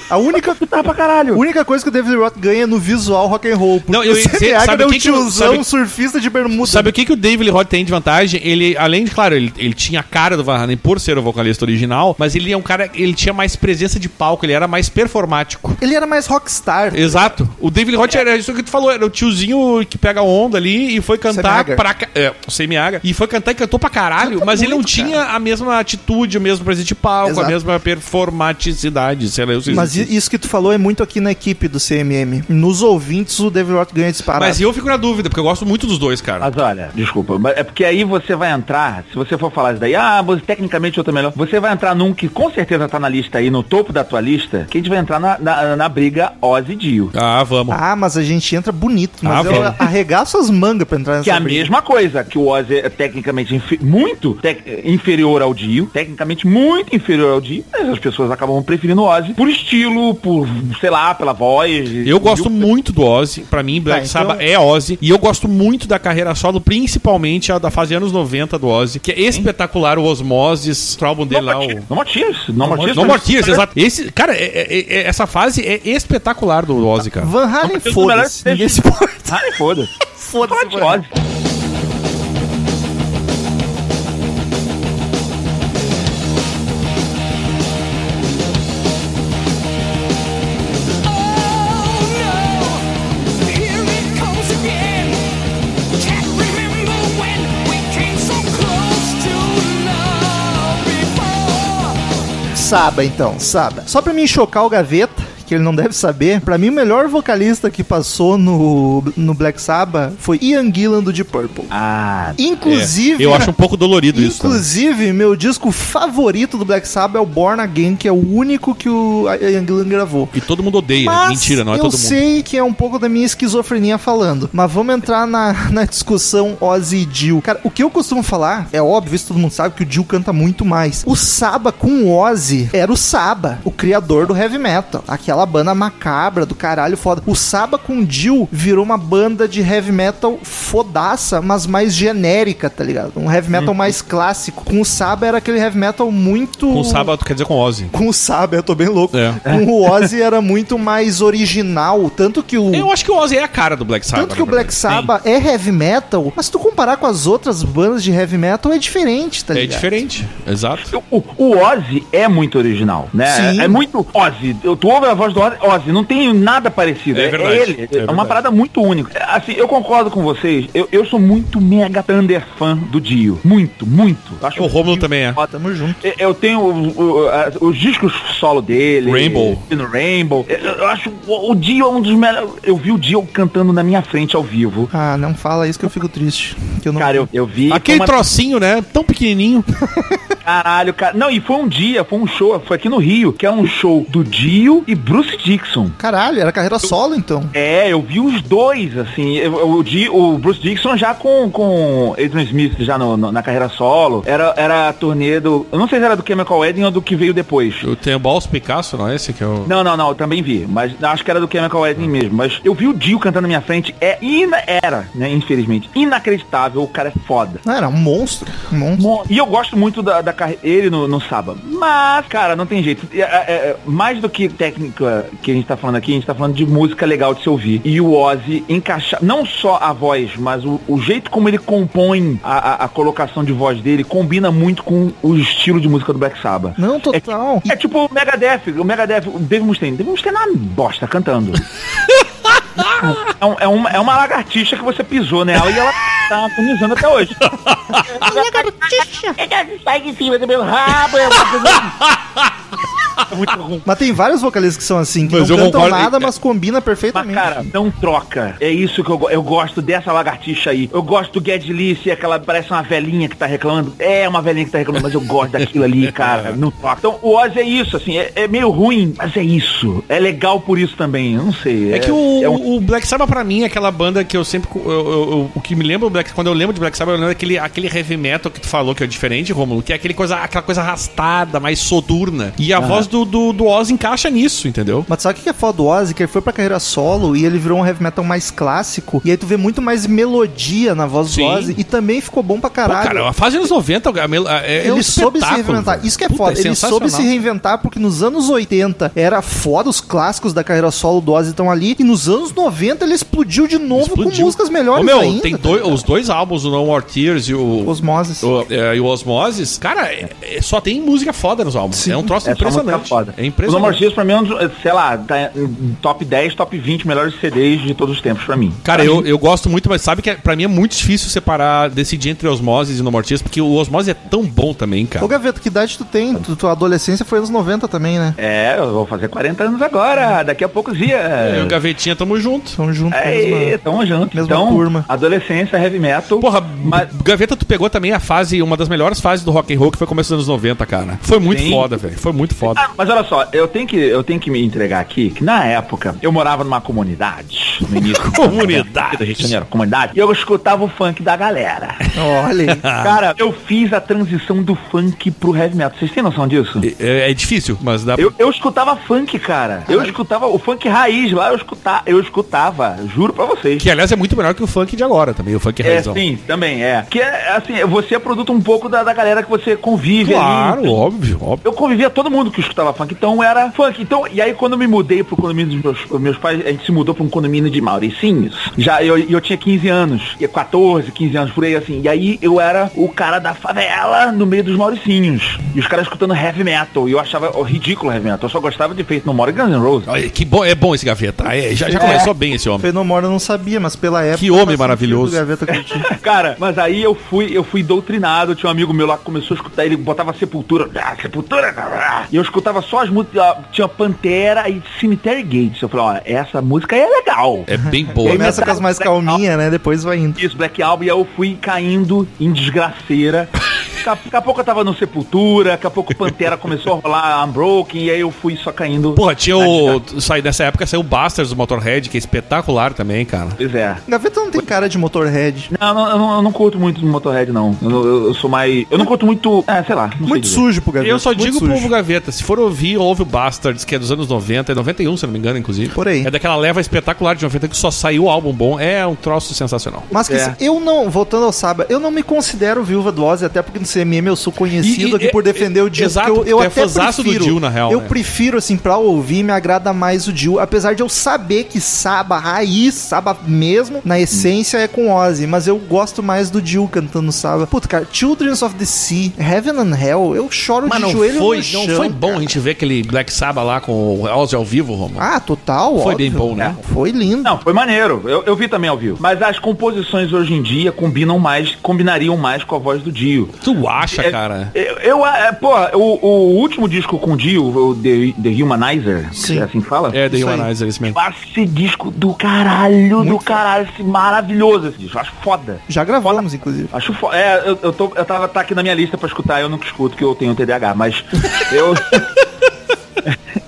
A única, Guitarra pra a caralho. única coisa que o David Roth ganha é no visual rock and roll. Porque Não, eu Hagar sabe é o um que que eu- tiozão sabe- surfista de bermuda. Sabe o que, que o David Lee Roth tem de vantagem? Ele, além de, claro, ele, ele tinha a cara do Van Halen por ser o vocalista original, mas ele é um cara, ele tinha mais presença de palco, ele era mais performático. Ele era mais rockstar. Exato. O David Roth era isso que tu falou, era o tiozinho que pega onda ali e foi cantar Semi-Hagar. pra é, o Semi-Hagar, e foi cantar e cantou pra caralho, Canta mas ele não muito, tinha a mesma atitude, o mesmo presença de palco, Exato. a mesma performaticidade, sei lá, eu sei Mas isso que tu falou é muito aqui na equipe do CMM. Nos ouvintes, o David Roth ganha disparado. Mas eu fico na dúvida, porque eu gosto muito dos dois, cara. Mas olha, desculpa, mas é porque aí você vai entrar, se você for falar isso daí, ah, mas tecnicamente outra é melhor, você vai entrar num que com certeza tá na lista aí, no topo da tua lista, que a gente vai entrar na, na, na briga Ozzy Dio. Ah, vamos. Ah, mas a gente entra bonito. Mas Ah, eu vamos. arregaço as mangas pra entrar nessa Que é a briga. mesma coisa, que o Ozzy é tecnicamente muito tec- inferior ao Dio, tecnicamente muito inferior ao Dio, mas as pessoas acabam preferindo o Ozzy por estilo, por, sei lá, pela voz. Eu gosto Dio- muito do Ozzy. Pra mim, Black Tá, então- Sabbath é Ozzy. E eu gosto muito da carreira solo, principalmente a da fase anos 90 do Ozzy, que é espetacular. O Osmosis, o álbum dele No lá. O... No More Tears, No More Tears. No More Tears, exato. Esse, cara, é- é- é- essa fase é espetacular do Ozzy, cara. Van Halen, foda-se. Ninguém se importa. Ah, foda. Foda-se, [laughs] Fala de Van Halen. Ozzy. Here it comes again. Can't remember when we came so close to love before. Saba, então, Saba. Só pra mim chocar o Gaveta, que ele não deve saber, pra mim o melhor vocalista que passou no, no Black Sabbath foi Ian Gillan do Deep Purple. Ah, Inclusive, É, eu acho um pouco dolorido isso. também. Inclusive, meu disco favorito do Black Sabbath é o Born Again, que é o único que o Ian Gillan gravou. E todo mundo odeia. Mas Mentira, não é eu todo mundo. sei que é um pouco da minha esquizofrenia falando. Mas vamos entrar na, na discussão Ozzy e Dio. Cara, o que eu costumo falar, é óbvio, isso todo mundo sabe, que o Dio canta muito mais. O Saba com o Ozzy era o Saba, o criador do heavy metal. Aquela banda macabra do caralho foda. O Saba com o Dio virou uma banda de heavy metal fodaça, mas mais genérica, tá ligado? Um heavy metal mais clássico. Com o Saba era aquele heavy metal muito... Com sábado quer dizer com Ozzy. Com o Saba, eu tô bem louco. É. Com o Ozzy era muito mais original, tanto que o Eu acho que o Ozzy é a cara do Black Sabbath. tanto que o Black. Sabbath é heavy metal, mas se tu comparar com as outras bandas de heavy metal é diferente, tá É ligado? diferente. Exato. O, o Ozzy é muito original, né? Sim. É, é muito Ozzy. Eu, tu ouve a voz do Ozzy, não tem nada parecido. É É, verdade, ele. é É, verdade. uma parada muito única. É, Assim, eu concordo com vocês. Eu, eu sou muito mega thunder fã do Dio. Muito, muito. Acho O Romulo também é. Ó, tamo junto. eu- Eu tenho o- o- a- os discos solo dele. Rainbow. No Rainbow. Eu, eu acho o, o Dio é um dos melhores. Eu vi o Dio cantando na minha frente ao vivo. Ah, não fala isso que eu fico triste. Que eu não... Cara, eu, eu vi. Aquele uma- trocinho, né? Tão pequenininho. [laughs] Caralho, cara. Não, e foi um dia, foi um show, foi aqui no Rio, que é um show do Dio e Bruce Dixon. Caralho, era carreira solo então. É, eu vi os dois, assim, eu- o, Di- o Bruce Dixon já com, com Adrian Smith já no- no- na carreira solo, era, era a turnê do, eu não sei se era do Chemical Wedding ou do que veio depois. Eu tenho Balls Picasso, não é esse que é o... Não, não, não, eu também vi, mas acho que era do Chemical Wedding mesmo, mas eu vi o Dio cantando na minha frente, é, ina, era, né, infelizmente, inacreditável, o cara é foda. Não, era um monstro. Um monstro. Mo- E eu gosto muito da, da ele no, no sábado. Mas, cara, não tem jeito. É, é, é, mais do que técnica que a gente tá falando aqui, a gente tá falando de música legal de se ouvir. E o Ozzy encaixar, não só a voz, mas o, o jeito como ele compõe a, a- a colocação de voz dele combina muito com o estilo de música do Black Sabbath. Não, total. É tipo o Megadeth, o Megadeth, o Dave Mustaine. Dave Mustaine é uma bosta cantando. [laughs] é, um- é uma, é uma lagartixa que você pisou nela e ela tá agonizando até hoje. lagartixa! Sai de cima do meu rabo! eu vou fazer- muito ruim. Mas tem vários vocalistas que são assim, que Mas não eu cantam concordo- nada, mas combina Mas, perfeitamente. cara, não troca. É isso que eu, eu gosto dessa lagartixa aí. Eu gosto do se aquela parece uma velhinha que tá reclamando. É uma velhinha que tá reclamando, mas eu gosto daquilo ali, cara. Não troca. Então, o Oz é isso, assim, é, é meio ruim, mas é isso. É legal por isso também. Eu não sei. É que o, é um- o Black Sabbath pra mim é aquela banda que eu sempre. eu- eu- o que me lembra Black quando eu lembro de Black Sabbath, eu lembro daquele aquele heavy metal que tu falou que é diferente, Romulo, que é aquele coisa, aquela coisa arrastada, mais soturna. E a voz do, do, do Oz encaixa nisso, entendeu? Mas sabe o que é foda do Ozzy? Que ele foi pra carreira solo e ele virou um heavy metal mais clássico. E aí tu vê muito mais melodia na voz Sim. do Ozzy. E também ficou bom pra Pô, caralho. cara, a fase dos 90 a mel- a- é, é um ele soube se reinventar. Isso que é Puta, foda. ele soube se reinventar porque nos anos 80 era foda, os clássicos da carreira solo do Ozzy estão ali. E nos anos 90 ele explodiu de novo com Explodiu. músicas melhores Ô, meu, ainda. tem tá dois, os dois álbuns, o No More Tears e o... Osmoses. o, é, e o Osmosis, cara, é- é- só tem música foda nos álbuns. Sim. é um troço É impressionante. foda. É O impressionante. No More Tears, pra mim, é um sei lá, tá top 10, top 20 melhores CDs de todos os tempos pra mim. Cara, Pra eu, mim, eu gosto muito, mas sabe que é- pra mim é muito difícil separar, decidir entre Osmosis e No More Tears, porque o Osmosis é tão bom também, cara. Ô, Gaveta, que idade tu tem? Tu, tua adolescência foi anos 90 também, né? É, eu vou fazer 40 anos agora, daqui a poucos dias. E o Gavetinha tamo junto. São juntos. É, mesma- tamo junto. mesma então, turma. adolescência, heavy metal. Porra, Mas- Gaveta, tu pegou também a fase, uma das melhores fases do rock and roll, que foi começo dos anos 90, cara. Foi muito Sim. foda, velho. Foi muito foda. Ah, mas olha só, eu tenho, que, eu tenho que me entregar aqui, que na época eu morava numa comunidade, no início. [laughs] Comunidade. do Rio de Janeiro, comunidade, e eu escutava o funk da galera. Olha. [laughs] Cara, eu fiz a transição do funk pro heavy metal. Vocês têm noção disso? É, é difícil, mas dá Eu, eu escutava funk, cara. Eu escutava o funk raiz lá, eu escutava, eu escutava, juro pra vocês. Que, aliás, é muito melhor que o funk de agora também, o funk É, raizão. sim, também é. Que é, assim, você é produto um pouco da, da galera que você convive Claro, ali. óbvio, óbvio. Eu convivia todo mundo que escutava funk, então era funk. Então, e aí quando eu me mudei pro condomínio dos meus, meus pais, a gente se mudou pra um condomínio de Mauricinhos. Já eu, eu tinha 15 anos, e 14, 15 anos por aí assim. E aí eu era o cara da favela no meio dos Mauricinhos. E os caras escutando heavy metal. E eu achava ridículo heavy metal. Eu só gostava de Feito No More e Guns N' Roses. Olha, que bom, é bom esse Gaveta. É, já já começou bem esse homem. Fenomora eu não sabia, mas pela época. Que homem maravilhoso. [laughs] Cara, mas aí eu fui, eu fui doutrinado. Tinha um amigo meu lá que começou a escutar, ele botava sepultura, ah, sepultura, ah, e eu escutava só as músicas, ah, tinha Pantera e Cemetery Gates. Eu falei, ó, essa música aí é legal. É bem boa. [laughs] Começa com as mais calminhas, né? Depois vai indo. Isso, Black Album, e aí eu fui caindo em desgraceira. Daqui a- pouco eu tava no Sepultura, daqui a pouco o Pantera começou a rolar Unbroken, e aí eu fui só caindo. Porra, tinha o. Sai, nessa época saiu o Bastards do Motorhead, que é espetacular também, cara. Pois é. Gaveta não tem cara de Motorhead. Não, não, eu não, eu não curto muito do Motorhead, não. Eu, eu- eu sou mais. Eu não curto muito. É, sei lá. Muito sujo pro Gaveta. Eu só muito digo sujo. pro povo Gaveta, se for ouvir, ouve o Bastards, que é dos anos 90, é 91, se não me engano, inclusive. Por aí. É daquela leva espetacular de 90 que só saiu álbum bom. É um troço sensacional. Mas que É. se- eu não, voltando ao Saba, eu não me considero viúva do Ozzy, até porque no CMM eu sou conhecido E- e- aqui por defender o Dio. exato, porque eu, eu é até fãzaço do prefiro. Dio, na real, Eu né? prefiro, assim, pra ouvir, me agrada mais o Dio, apesar de eu saber que Saba, raiz, Saba mesmo, na essência é com Ozzy, mas eu gosto mais do Dio cantando Saba. Puta, cara, Children of the Sea, Heaven and Hell, eu choro Mas de não joelho foi, no não chão, foi bom cara. a gente ver aquele Black Sabbath lá com o Ozzy ao vivo, Romulo? Ah, total, Foi óbvio. bem bom, né? Foi lindo. Não, foi maneiro. Eu, eu vi também ao vivo. Mas as composições hoje em dia combinam mais, combinariam mais com a voz do Dio. Tu acha, É, cara? Eu, eu é, pô, o, o último disco com o Dio, o The, The Humanizer, Sim. é assim que fala? É, The Isso. Humanizer, esse mesmo. Esse disco do caralho, do caralho, esse maravilhoso esse disco. Eu acho foda. Já gravamos, inclusive. Acho foda. É, eu, eu, tô, eu tava tá aqui na minha lista pra escutar, eu nunca escuto, que eu tenho TDAH, mas [laughs] eu.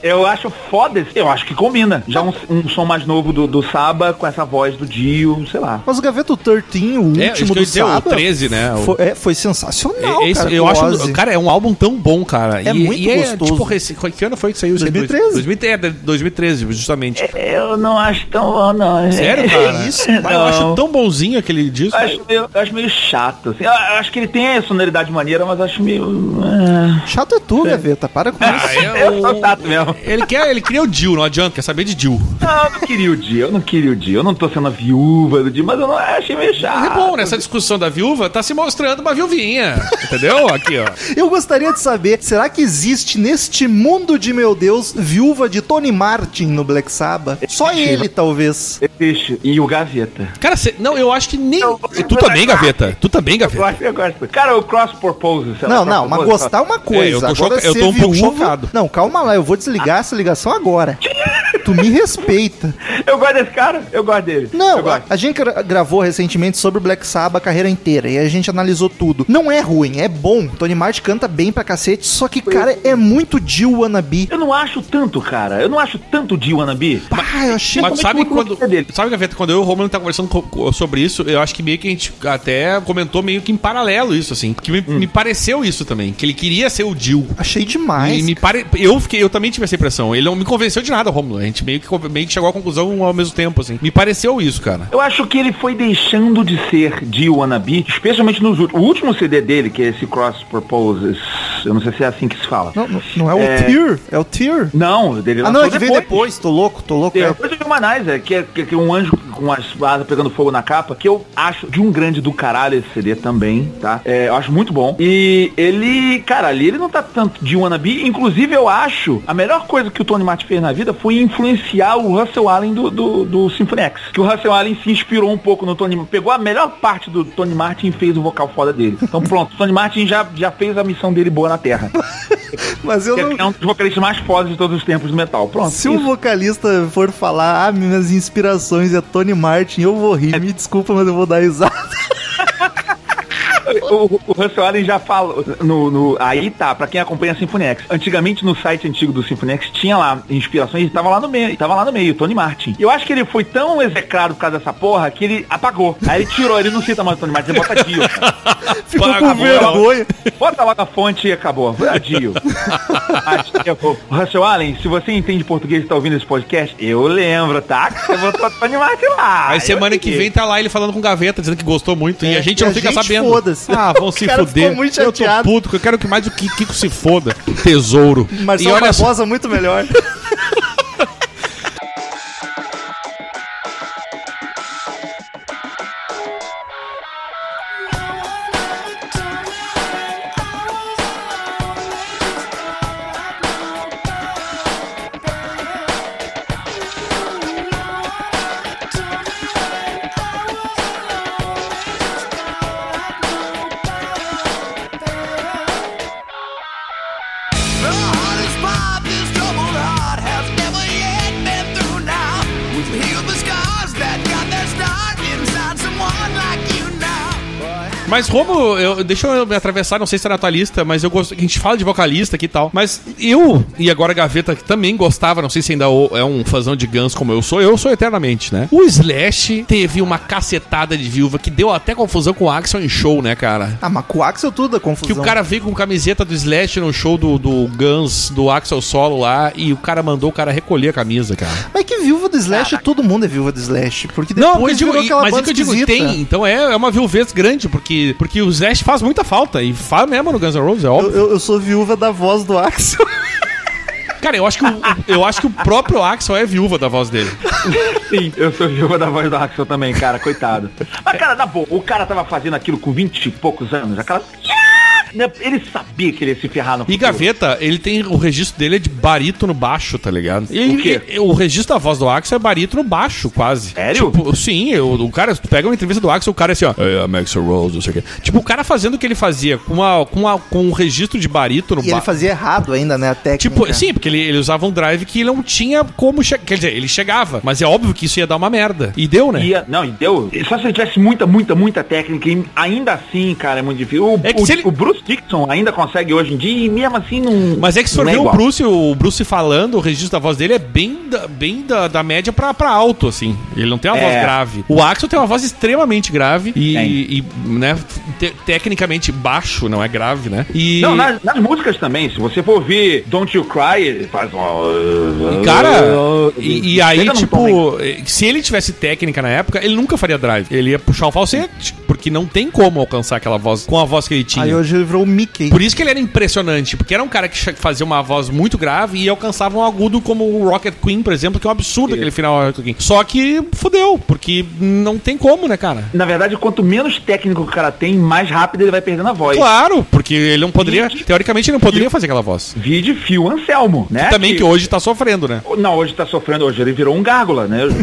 Eu acho foda esse. Eu acho que combina. Já um, um som mais novo do, do Saba com essa voz do Dio, sei lá. Mas o Gaveta o 13, o É, último isso que eu do dizer, o Saba, 13, né? O- Foi, é, foi sensacional, É, esse- cara, eu acho, Ozzy. cara, é um álbum tão bom, cara. É e, muito e gostoso. tipo, rec- que ano foi que saiu isso aí? 2013. 2013, é, 2013, justamente. Eu não acho tão bom, não. Sério, cara? isso? Mas eu acho tão bonzinho aquele disco. Eu acho meio, eu acho meio chato. Assim. Eu, eu acho que ele tem a sonoridade maneira, mas eu acho meio. ah. Chato é tu, Gaveta, para com Ah, isso. é [laughs] Eu o- sou chato mesmo. Ele quer, ele queria o Jill, não adianta, quer saber de Jill. Não, eu não queria o dia, eu não queria o dia. Eu não tô sendo a viúva do dia, mas eu não achei meio chato. É bom, nessa discussão da viúva, tá se mostrando uma viuvinha. Entendeu? Aqui, ó. Eu gostaria de saber, será que existe neste mundo de meu Deus viúva de Tony Martin no Black Sabbath? Só ele, talvez. Existe. E o Gaveta. Cara, cê- não, eu acho que nem. Eu- Tu também, Gaveta. Tu também, Eu Gaveta. gosto, eu gosto. Cara, o Cross Purpose, sei lá, Não, não, mas gostar é uma coisa. É, eu tô Agora choca- eu tô um pouco viúva- chocado. Não, calma lá, eu vou desligar essa ligação agora. [laughs] Tu me respeita. [laughs] Eu gosto desse cara, eu gosto dele. Não, gosto. a, gente gra- gravou recentemente sobre o Black Sabbath a carreira inteira e a gente analisou tudo. Não é ruim, é bom. Tony Martin canta bem pra cacete, só que, cara, é muito Jill wannabe. Eu não acho tanto, cara. Eu não acho tanto de wannabe. Ah, eu achei... Mas sabe quando. Sabe, Gaveta, quando eu e o Romulo tá conversando co- co- sobre isso, eu acho que meio que a gente até comentou meio que em paralelo isso, assim. Que me, Hum. me pareceu isso também. Que ele queria ser o Jill. Achei E demais. me pare... eu, fiquei, eu também tive essa impressão. Ele não me convenceu de nada, Romulo. Gente meio que, meio que chegou à conclusão ao mesmo tempo, assim. Me pareceu isso, cara. Eu acho que ele foi deixando de ser de wannabe, especialmente nos últimos. O último CD dele, que é esse Cross Purposes, eu não sei se é assim que se fala. Não, não- é o É. Tear, é o Tear. Não, dele Ah, não, é que veio depois, tô louco, tô louco. É. Depois de Humanizer, que é, que é um anjo com as asas pegando fogo na capa, que eu acho de um grande do caralho esse CD também, tá? É, eu acho muito bom. E ele, cara, ali ele não tá tanto de wannabe. Inclusive, eu acho, a melhor coisa que o Tony Martin fez na vida foi influenciar o Russell Allen do, do, do Symphony X. Que o Russell Allen se inspirou um pouco no Tony Pegou a melhor parte do Tony Martin e fez o vocal foda dele. Então pronto, o Tony Martin já, já fez a missão dele boa na Terra. [laughs] Mas eu Que não... é um dos vocalistas mais fodas de todos os tempos do metal. Pronto. Se o vocalista for falar, ah, minhas inspirações é Tony Martin, eu vou rir. Me desculpa, mas eu vou dar risada. [laughs] O, o Russell Allen já fala no, no- aí tá, pra quem acompanha a Symphony X. Antigamente no site antigo do Symphony X tinha lá inspirações e tava lá no meio, tava lá no meio, Tony Martin. Eu acho que ele foi tão execrado por causa dessa porra que ele apagou. Aí ele tirou, ele não cita mais o Tony Martin, ele bota Dio. [laughs] Ficou Paga com vergonha. Bota logo a fonte e acabou. Dio. o Russell Allen, se você entende português e tá ouvindo esse podcast, eu lembro, tá? Você botou o Tony Martin lá. Aí semana que vem tá lá ele falando com Gaveta, dizendo que gostou muito. e É, a gente e não a fica gente sabendo. Foda-se. Ah, vão se fuder. muito eu tô puto, que eu quero que mais o Ki- Kiko se foda. Tesouro. e Marcelo olha só, Barbosa muito melhor. [laughs] Mas Romo, eu, deixa eu me atravessar, não sei se era na tua lista, mas eu gosto. A gente fala de vocalista aqui e tal. Mas eu, e agora a Gaveta, que também gostava, não sei se ainda é um fãzão de Guns como eu sou, eu sou eternamente, né? O Slash teve uma cacetada de viúva que deu até confusão com o Axel em show, né, cara? Ah, mas com o Axel tudo é Que confusão. o cara veio com camiseta do Slash no show do, do Guns, do Axel Solo lá, e o cara mandou o cara recolher a camisa, cara. Mas que viúva do Slash, todo mundo é viúva do Slash. Porque Não, depois eu digo, virou aquela mas é banda que eu digo, tem, então é, é uma viuvez grande, porque, porque o Slash faz muita falta, e faz mesmo no Guns N' Roses, é Eu, óbvio. eu- eu sou viúva da voz do Axel. Cara, eu acho, que o, eu acho que o próprio Axel é viúva da voz dele. Sim, eu sou viúva da voz do Axel também, cara, coitado. Mas, cara, na boa, o cara tava fazendo aquilo com 20 e poucos anos, aquela... Né, Ele sabia que ele ia se ferrar no E Gaveta, ele tem o registro dele é de barítono baixo, tá ligado? Ele- O quê? ele- o registro da voz do Axel é barítono baixo, quase. Sério? Tipo, sim, eu- o cara, tu pega uma entrevista do Axel, o cara é assim, ó, é a Maxwell Rose, não sei o quê. Tipo, o cara fazendo o que ele fazia com, uma, com, uma, com um registro de barítono E ele fazia errado ainda, né? A técnica. Tipo, sim, porque ele, ele usava um drive que não tinha como chegar. Quer dizer, ele chegava, mas é óbvio que isso ia dar uma merda. E deu, né? Ia, não, e deu. Só se ele tivesse muita, muita, muita técnica, e ainda assim, cara, é muito difícil. O, É que o- se ele- o Bruce Dixon ainda consegue hoje em dia, e mesmo assim não. Mas é que se for ver o. Bruce, o Bruce falando, o registro da voz dele é bem da, bem da, da média pra, pra alto, assim. Ele não tem uma É. voz grave. O Axel tem uma voz extremamente grave e, e, né, te- tecnicamente baixo, não é grave, né? E, Não, nas, nas músicas também, se você for ouvir Don't You Cry, ele faz um. e, cara, e, e aí, tipo, se ele tivesse técnica na época, ele nunca faria drive. Ele ia puxar o falsete, porque porque não tem como alcançar aquela voz com a voz que ele tinha. Aí hoje ele virou o Mickey. Por isso que ele era impressionante, porque era um cara que fazia uma voz muito grave e alcançava um agudo como o Rocket Queen, por exemplo, que é um absurdo aquele final Rocket Queen. Só que fudeu, porque não tem como, né, cara? Na verdade, quanto menos técnico o cara tem, mais rápido ele vai perdendo a voz. Claro, porque ele não poderia, E- teoricamente ele não poderia fazer aquela voz. Vide Phil Anselmo, né? Também que hoje tá sofrendo, né? Não, hoje tá sofrendo, hoje ele virou um gárgula, né? [laughs] ele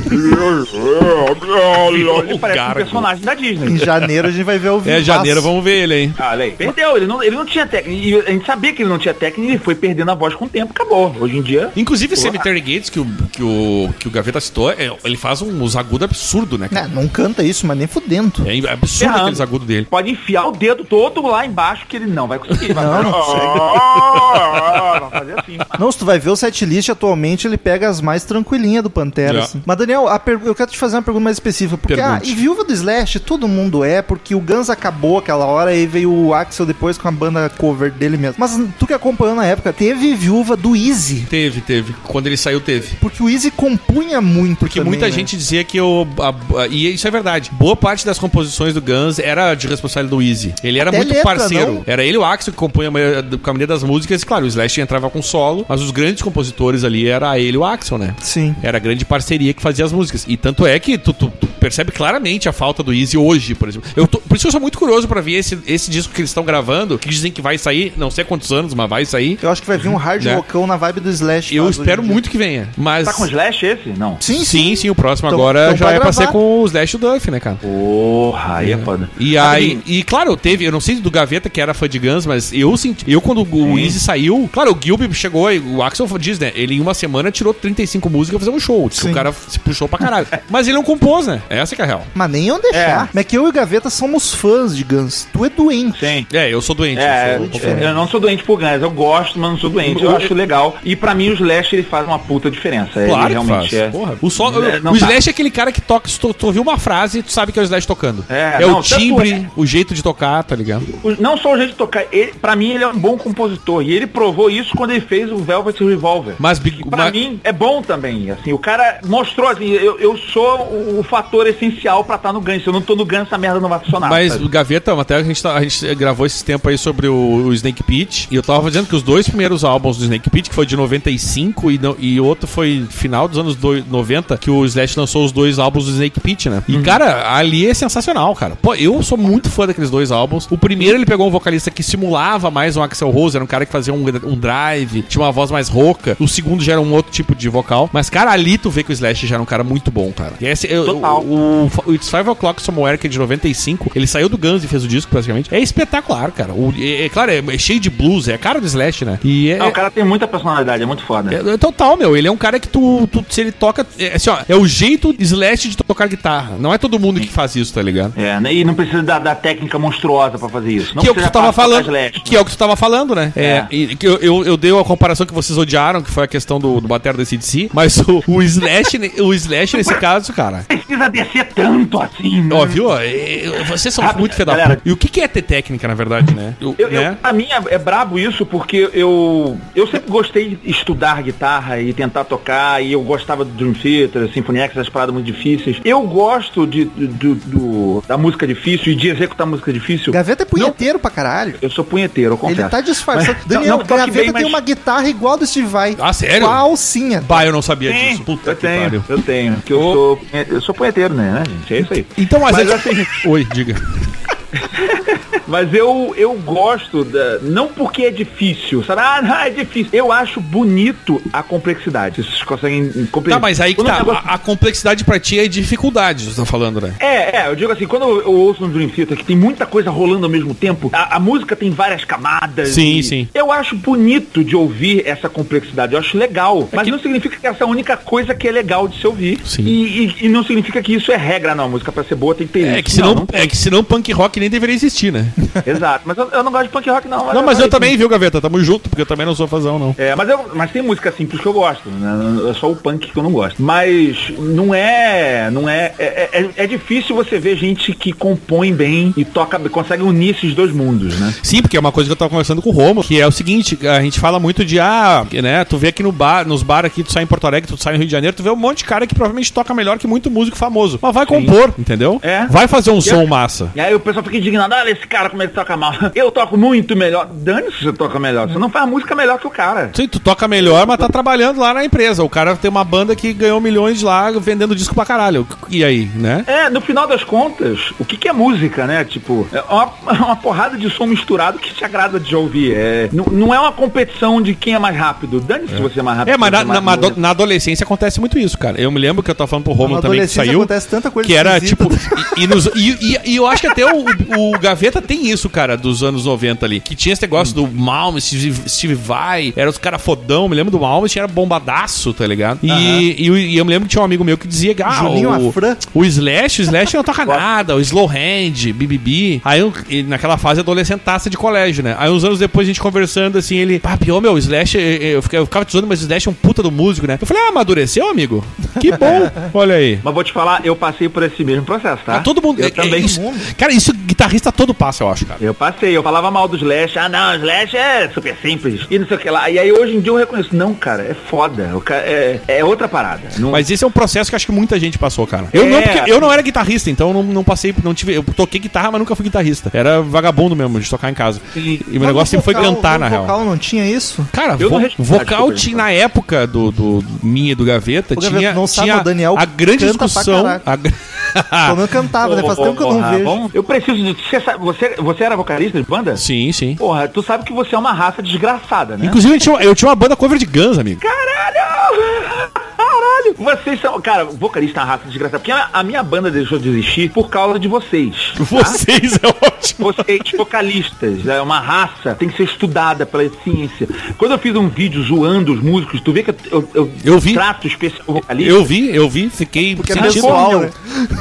parece um Gárgula. personagem da Em Disney. janeiro a gente vai ver o É, janeiro, vamos ver ele aí. Ah, olha aí. Perdeu, ele não, ele não tinha técnica. E a gente sabia que ele não tinha técnica e ele foi perdendo a voz com o tempo, acabou. Hoje em dia. Inclusive, Cemetery Gates, que o, que o, que o Gaveta citou, é, ele faz uns agudos absurdos, né, cara? Não, não canta isso, mas nem fudendo. É absurdo ferrando. aqueles agudos dele. Pode enfiar o dedo todo lá embaixo que ele não vai conseguir. Vai Não, não [laughs] vai fazer assim. Não, se tu vai ver o setlist atualmente, ele pega as mais tranquilinhas do Pantera. Já. assim. Mas, Daniel, a per- eu quero te fazer uma pergunta mais específica. Porque, ah, e Viúva do Slash, todo mundo é, porque o Guns acabou aquela hora e veio o Axel depois com a banda cover dele mesmo. Mas tu que acompanhou na época, teve Viúva do Easy. Teve, teve. Quando ele saiu, teve. Porque o Easy compunha muito Porque também, muita né? gente dizia que o. a- a- e isso é verdade. Boa parte das composições do Guns era de responsabilidade do Easy. Ele era Até muito letra, parceiro. não? Era ele e o Axel que compunha a maioria, das músicas. E, claro, o Slash entrava com solo, mas os grandes compositores ali era ele e o Axel, né? Sim. Era a grande parceria que fazia as músicas. E tanto é que tu, tu- tu percebe claramente a falta do Easy hoje, por exemplo. Eu tô- por isso eu sou muito curioso pra ver esse, esse disco que eles estão gravando, que dizem que vai sair, não sei quantos anos, mas vai sair. Eu acho que vai vir um hard Né? rockão na vibe do Slash. Eu espero muito que venha. Mas. Tá com Slash esse? Não. Sim, Sim, sim, o próximo Então- agora então já vai é pra gravar. ser com o Slash e o Duff, né, cara? Porra, aí é foda. E aí, e claro, teve, eu não sei do Gaveta que era fã de Guns, mas eu senti, eu quando o Easy saiu, claro, o Gilby chegou, e o Axel diz, né, ele em uma semana tirou 35 músicas pra fazer um show, que Sim. o cara se puxou pra caralho. [laughs] mas ele não compôs, né, essa que é a real. Mas nem eu deixar. Mas é que eu e o Gaveta somos fãs de Guns. Tu é doente. Sim. É, eu sou doente. É, eu sou- eu não sou doente por Guns, eu gosto, mas não sou doente, eu acho legal. E pra mim o Slash ele faz uma puta diferença. Ele Claro que realmente faz. é. Porra. O, É, o tá. Slash é aquele cara que toca, se tu, tu ouviu uma frase, tu sabe que é o Slash tocando. É, É, não, o timbre, o jeito de tocar, tá ligado? O- Não só o jeito de tocar, ele, pra mim ele é um bom compositor. E ele provou isso quando ele fez o Velvet Revolver. Mas, Big- Pra mas- mim é bom também. Assim, o cara mostrou assim, eu, eu sou o, o fator essencial pra estar no Guns. Se eu não tô no Guns, essa merda não vai funcionar. Mas sabe? o Gaveta, até a gente, tá- a gente gravou esse tempo aí sobre o, o Snake Pit. E eu tava dizendo que os dois primeiros álbuns do Snake Pit, que foi de 95 e, não- e outro foi final dos anos doi- 90, que o Slash lançou os dois álbuns do Snake Pit, né? E, cara, ali é sensacional, cara. Pô, eu sou muito fã daqueles dois álbuns. O primeiro ele pegou um vocalista que simulava mais um Axel Rose, era um cara que fazia um, um drive, tinha uma voz mais rouca. O segundo já era um outro tipo de vocal. Mas, cara, ali tu vê que o Slash já era um cara muito bom, cara. E esse, eu- o, o, o It's Five O'Clock Somewhere, que é de 95, ele saiu do Guns e fez o disco, praticamente. É espetacular, cara. O- é, é claro, é, é cheio de blues, é a cara do Slash, né? E é, Não, o cara tem muita personalidade, é muito foda. é- é total, meu. Ele é um cara que tu, tu- se ele toca, é, assim, ó, é o jeito Slash de tocar guitarra. Não é todo mundo que faz isso, tá ligado? É, né? e não precisa da, da técnica monstruosa pra fazer isso. Não que é o que tu tava falando. Slash, que é o que tu tava falando, né? É. É. e que eu, eu, eu dei a comparação que vocês odiaram, que foi a questão do, do batera do CDC, mas o, o Slash, [laughs] o Slash nesse caso, cara. Não precisa descer tanto assim, né? Ó, viu? ó, é- é- Vocês são Ah, muito feda galera. E o que, é ter técnica, na verdade, né? Eu, eu, né? pra mim é, é brabo isso porque eu, eu sempre gostei de estudar guitarra e tentar tocar e eu gostava do Dream Theater, Symphony X, essas paradas muito difíceis. Eu gosto de, do, do- da música difícil e de executar música difícil. Gaveta é punheteiro pra caralho. Eu sou punheteiro, eu confesso. Ele tá disfarçado. Mas- Daniel, não, não, Gaveta bem, tem mas- uma guitarra igual do Steve Vai. Ah, sério? Igualzinha. Bah, eu não sabia Tem, disso. Puta eu que tenho, pariu. eu tenho. Que eu, sou, eu sou punheteiro, né, né, gente? É isso aí. Então, mas, Mas é- assim- Oi, diga. [laughs] Mas eu, eu gosto da. Não porque é difícil, sabe? Ah, não, é difícil. Eu acho bonito a complexidade. Vocês conseguem compreender. Tá, mas aí que tá. negócio- A, a complexidade pra ti é dificuldade, você tá falando, né? É, é, eu digo assim, quando eu, eu ouço no Dream Theater que tem muita coisa rolando ao mesmo tempo, a, a música tem várias camadas. Sim, sim. Eu acho bonito de ouvir essa complexidade, eu acho legal. Mas que- não significa que essa é a única coisa que é legal de se ouvir. Sim. E, e- e não significa que isso é regra, não. A música pra ser boa tem que ter É isso. que senão, Não, não é que senão punk rock nem deveria existir, né? [laughs] Exato. Mas eu, eu não gosto de punk rock, não. Não, mas eu aí, também, viu, Gaveta? Tamo junto, porque eu também não sou fazão, não. É, mas, eu, mas tem música simples que eu gosto, né? É só o punk que eu não gosto. Mas não é. Não é, é, é, é difícil você ver gente que compõe bem e toca, consegue unir esses dois mundos, né? Sim, porque é uma coisa que eu tava conversando com o Romo, que é o seguinte, a gente fala muito de, ah, né, tu vê aqui no bar, nos bar aqui, tu sai em Porto Alegre, tu sai no Rio de Janeiro, tu vê um monte de cara que provavelmente toca melhor que muito músico famoso. Mas vai compor, entendeu? É. Vai fazer um E som a- massa. E aí o pessoal fica indignado, olha esse cara como ele toca mal. [laughs] Eu toco muito melhor. Dane-se se você toca melhor. Você não faz música melhor que o cara. Sim, tu toca melhor, mas tá trabalhando lá na empresa. O cara tem uma banda que ganhou milhões lá vendendo disco pra caralho. E aí, né? É, no final das contas, o que, que é música, né? Tipo, é uma, [laughs] uma porrada de som misturado que te agrada de ouvir. É, não, não é uma competição de quem é mais rápido. Dane-se se você é mais rápido. É, mas na, é na- na adolescência acontece muito isso, cara. Eu me lembro que eu tava falando pro Romulo também que adolescência saiu. acontece tanta coisa Que era tipo. E, e nos- e- e- e eu acho que até o, o Gaveta tem [laughs] isso, cara, dos anos 90 ali. Que tinha esse negócio do Malm, Steve, Steve Vai, era os caras fodão. Me lembro do Malm, tinha era bombadaço, tá ligado? E, e, eu- e eu me lembro que tinha um amigo meu que dizia: Ah, Juninho o, Afran. o Slash, o Slash não toca nada, o Slow Hand, BBB. Aí eu, e naquela fase adolescentaça de colégio, né? Aí uns anos depois a gente conversando assim, ele, pior, meu, o Slash, eh, eh, eu ficava, eu ficava te zoando, mas o Slash é um puta do músico, né? Eu falei, ah, amadureceu, amigo? Que bom, [laughs] olha aí. Mas vou te falar, eu passei por esse mesmo processo, tá? Ah, todo mundo. Eu é- é também. isso- cara, isso guitarrista todo passa, eu acho, cara. Eu passei, eu falava mal do Slash, ah não, Slash é super simples, e não sei o que lá. E aí hoje em dia eu reconheço, não, cara, é foda, o ca- é, é outra parada. Não, Mas esse é um processo que acho que muita gente passou, cara. Eu É. não, porque eu não era guitarrista, então eu não, não passei, não tive. Eu toquei guitarra, mas nunca fui guitarrista. Era vagabundo mesmo de tocar em casa. E meu Mas negócio sempre foi cantar, na real. vocal não tinha isso? Cara, Eu vo vocal desculpa, tinha na época do, do minha e do Gaveta, O Gaveta tinha, não sabe, tinha o Daniel a grande discussão. a menos [laughs] cantava, né? Faz tempo que eu não vejo. Eu preciso de. Você, sabe- você, você era vocalista de banda? sim, sim. Porra, tu sabe que você é uma raça desgraçada, né? Inclusive, eu tinha, eu tinha uma banda cover de Guns, amigo. Caralho! [laughs] Caralho! Vocês são. Cara, vocalista é uma raça desgraçada. Porque a, a minha banda deixou de existir por causa de vocês. tá? Vocês é ótimo. Vocês, vocalistas, é uma raça, tem que ser estudada pela ciência. Quando eu fiz um vídeo zoando os músicos, tu vê que eu, eu, eu, Eu vi. trato especial vocalista. Eu vi, eu vi, fiquei Porque é sentindo. pessoal, meu. né?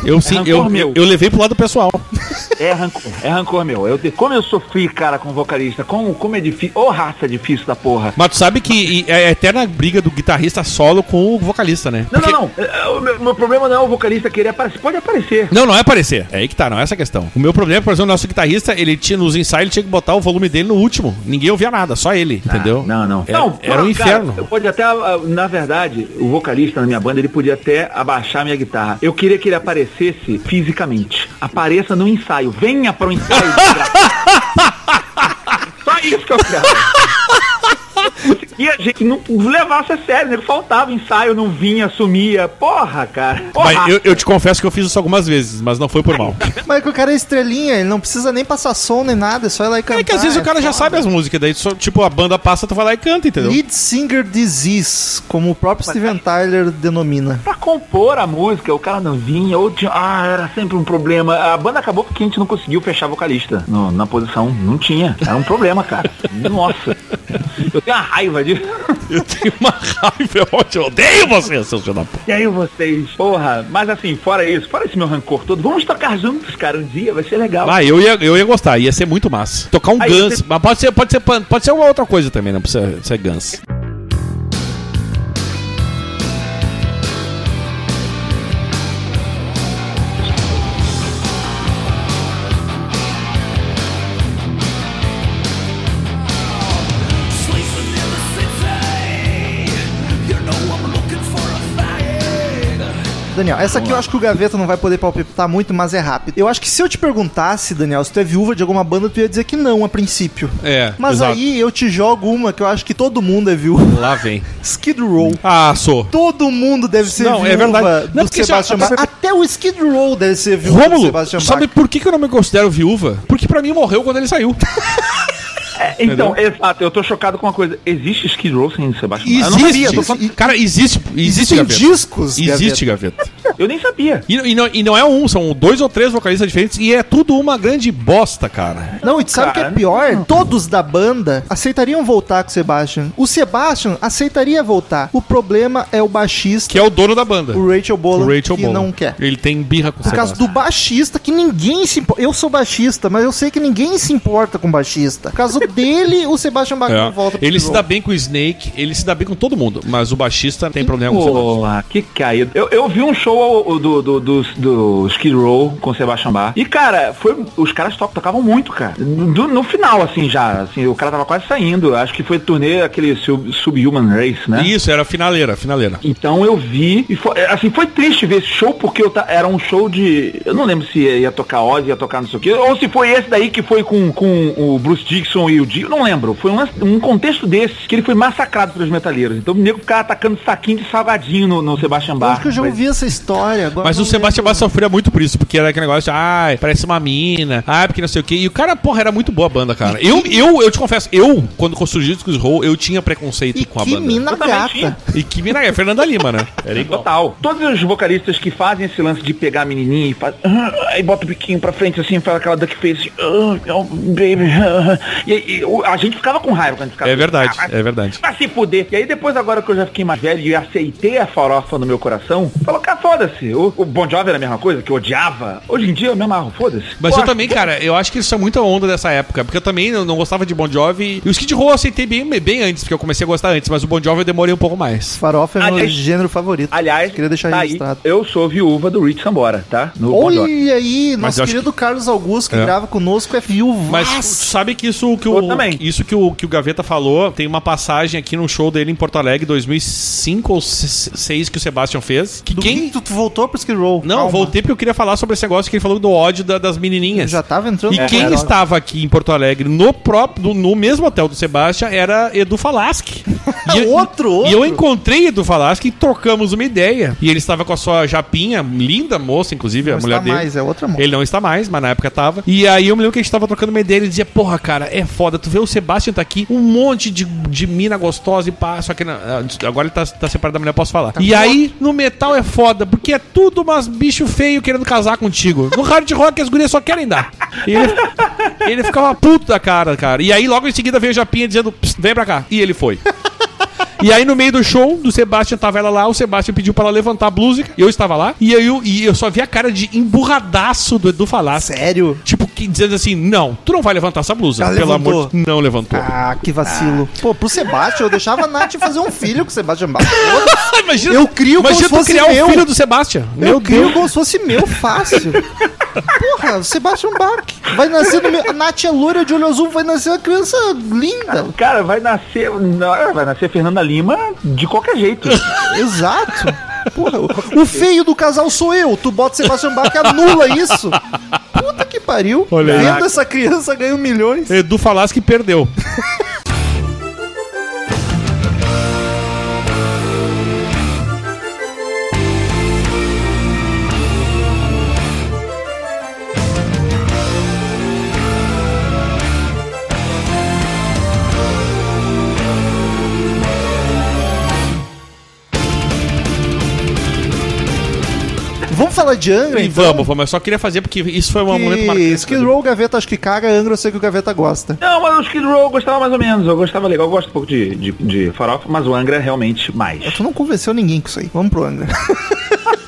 Eu, sim, rancor eu, meu. eu, eu levei pro lado pessoal. É rancor, é rancor meu. Eu, como eu sofri, cara, com vocalista, como, como é difícil. Ô raça difícil da porra. Mas tu sabe que é a eterna briga do guitarrista solo com o vocalista, né? Não, Porque- não, não. É, O meu, meu problema não é o vocalista querer aparecer. Pode aparecer. Não, não é aparecer. É aí que tá, não é essa a questão. O meu problema, por exemplo, o nosso guitarrista, ele tinha nos ensaios, ele tinha que botar o volume dele no último. Ninguém ouvia nada, só ele, entendeu? Não, não. Era, não, era um inferno. eu pode até, ah, na verdade, o vocalista na minha banda, ele podia até abaixar a minha guitarra. Eu queria que ele aparecesse fisicamente. Apareça no ensaio. Venha para o ensaio. [laughs] Só isso que eu quero. [laughs] E a gente não levasse a sério, né? Faltava ensaio, não vinha, sumia. Porra, cara. Porra. Mas eu, eu te confesso que eu fiz isso algumas vezes, mas não foi por mal. [laughs] Mas que o cara é estrelinha, ele não precisa nem passar som nem nada, é só ir lá e cantar. É que às vezes o cara já foda. sabe as músicas, daí só, tipo, a banda passa, tu vai lá e canta, entendeu? Lead Singer Disease, como o próprio Steven Tyler denomina. Pra compor a música, o cara não vinha, ou tinha. Ah, era sempre um problema. A banda acabou porque a gente não conseguiu fechar vocalista no- na posição. Não tinha. Era um problema, cara. [laughs] Nossa. Eu tenho uma raiva disso. [laughs] Eu tenho uma raiva, é. Eu odeio você, seu filho da puta. E aí vocês, porra, mas assim, fora isso, fora esse meu rancor todo, vamos tocar juntos, cara, um dia, vai ser legal. Ah, eu ia, eu ia gostar, ia ser muito massa. Tocar um Aí Guns, você- mas pode ser, pode ser, pode ser uma outra coisa também, não precisa ser Guns. Daniel, essa aqui eu acho que o Gaveta não vai poder palpitar muito, mas é rápido. Eu acho que se eu te perguntasse, Daniel, se tu é viúva de alguma banda, tu ia dizer que não, a princípio. É, Mas exato. aí eu te jogo uma que eu acho que todo mundo é viúva. Lá vem. [laughs] Skid Row. Ah, sou. Todo mundo deve ser Não, viúva é verdade. do Não, Sebastian se- Bach. Até o Skid Row deve ser viúva do Rômulo, Sebastian sabe Bach. por que, que eu não me considero viúva? Porque pra mim morreu quando ele saiu. [laughs] É, então, exato, eu tô chocado com uma coisa. Existe Skid Row sem Sebastian Bach? Eu não sabia, Existe. eu, tô falando- Cara, existe. Existe Existem gaveta. discos, Existe gaveta. eu nem sabia. E, e não, e não é um, são dois ou três vocalistas diferentes e é tudo uma grande bosta, cara. Não, e tu sabe o que é pior? Todos da banda aceitariam voltar com o Sebastian. O Sebastian aceitaria voltar. O problema é o baixista, Que é o dono da banda. o Rachel Bolan, O Rachel que Bolan. não quer. Ele tem birra com o Por causa do baixista, que ninguém se importa. Eu sou baixista, mas eu sei que ninguém se importa com o baixista. Por causa dele, o Sebastian Bach É. não volta pro Ele se dá bem com o Snake, ele se dá bem com todo mundo, mas o baixista tem problema com o Sebastian. Que caído. Eu, eu vi um show do, do, do, do Skid Row com o Sebastian Bach. E, cara, foi, os caras to- tocavam muito, cara. No, no final, assim, já. Assim, o cara tava quase saindo. Acho que foi turnê aquele Sub- Subhuman Race, né? Isso, era a finaleira, finaleira. Então eu vi e foi, assim, foi triste ver esse show porque eu era um show de. Eu não lembro se ia tocar Ozzy, ia tocar não sei o quê, ou se foi esse daí que foi com, com o Bruce Dixon e Dio, não lembro. Foi um, lance- um contexto desse que ele foi massacrado pelos metaleiros. Então o nego ficava atacando saquinho de salgadinho no, no Sebastian Bach. Acho que eu já Mas- ouvi essa história. Agora Mas o Sebastian. Bach sofria muito por isso, porque era aquele negócio de, ai, parece uma mina, ai, porque não sei o quê. E o cara, porra, era muito boa a banda, cara. Eu, eu, eu te confesso, eu, quando surgiu o Discos Roll, eu tinha preconceito E com a que banda. mina Eu também gata. E que mina é? Fernanda Lima, né? [laughs] Era igual. Total. Todos os vocalistas que fazem esse lance de pegar a menininha e faz, ah, aí bota o biquinho pra frente assim, faz aquela duck face, assim, ah, oh, baby, ah. e, e o- a gente ficava com raiva quando ficava. É verdade, Ah, é verdade. Vai se fuder. E aí depois, agora que eu já fiquei mais velho e aceitei a farofa no meu coração, falou, cara, foda-se. O, o Bon Jovi era a mesma coisa, que eu odiava. Hoje em dia eu me amarro, foda-se. Mas Pô, eu também, cara, eu acho que isso é muita onda dessa época, porque eu também não não gostava de Bon Jovi. E o Skid Row eu aceitei bem, bem antes, porque eu comecei a gostar antes, mas o Bon Jovi eu demorei um pouco mais. Farofa é meu Aliás- gênero favorito. Aliás, queria deixar tá aí, registrado. eu sou viúva do Rich Sambora, tá? No Bon. Olha aí, Mas nosso querido Carlos Augusto, que É. grava conosco, é viúvo. Mas tu sabe que isso que Eu o, também. isso que o, que o Gaveta falou, tem uma passagem aqui no show dele em Porto Alegre, 2005 ou 2006 que o Sebastian fez. Que Do quem... que tu, voltou pro Skid Row? Não, Calma. voltei porque eu queria falar sobre esse negócio que ele falou do ódio da- das menininhas. Já tava entrando E no quem estava aqui em Porto Alegre, no próprio, no mesmo hotel do Sebastian, era Edu Falaschi. [laughs] E eu- Outro, outro. E eu encontrei Edu Falaschi e trocamos uma ideia. E ele estava com a sua japinha, linda moça, inclusive, Não a mulher está dele. mais, é outra moça. Ele não está mais, mas na época tava. E aí eu me lembro que a gente tava trocando uma ideia. Ele dizia, porra, cara, é foda. Tu vê o Sebastian tá aqui, um monte de, de mina gostosa e pá. Só que na- agora ele tá, tá separado da mulher, posso falar. e aí, no metal é foda, porque é tudo umas bicho feio querendo casar contigo. No hard rock as gurias só querem dar. E ele, ele ficava puto da cara, cara. E aí logo em seguida veio o Japinha dizendo, "Psst, vem pra cá. E ele foi. E aí, no meio do show, do Sebastian tava ela lá, o Sebastian pediu pra ela levantar a blusa, e eu estava lá, e aí eu, e eu só vi a cara de emburradaço do Edu Falaschi. Sério? Tipo, que, dizendo assim, não, tu não vai levantar essa blusa. Ela pelo levantou. amor de Não levantou. Ah, que vacilo. Pô, pro Sebastian, eu deixava a Nath fazer um filho com o Sebastian Bach. [laughs] Ah, imagina, eu crio como imagina se tu fosse criar meu. o filho do Sebastian. Eu Meu crio Deus. como se fosse meu, fácil. Porra, o Sebastian Bach. Vai nascer no meu... A Nath é loira de olho azul, vai nascer uma criança linda. Cara, vai nascer. não, Vai nascer Fernanda Lima de qualquer jeito. Exato. Porra, o- feio do casal sou eu. Tu bota Sebastian Bach e anula isso. Puta que pariu. Olha. Vendo essa criança ganha milhões. Edu Falaschi perdeu. Vamos falar de Angra, E então? vamos, vamos. Eu só queria fazer porque isso foi um momento Que marcante. Skid Row, Gaveta acho que caga, Angra eu sei que o Gaveta gosta. Não, mas o Skid Row eu gostava mais ou menos. Eu gostava legal. Eu gosto um pouco de, de, de farofa, mas o Angra realmente mais. Tu não convenceu ninguém com isso aí. Vamos pro Angra. [laughs]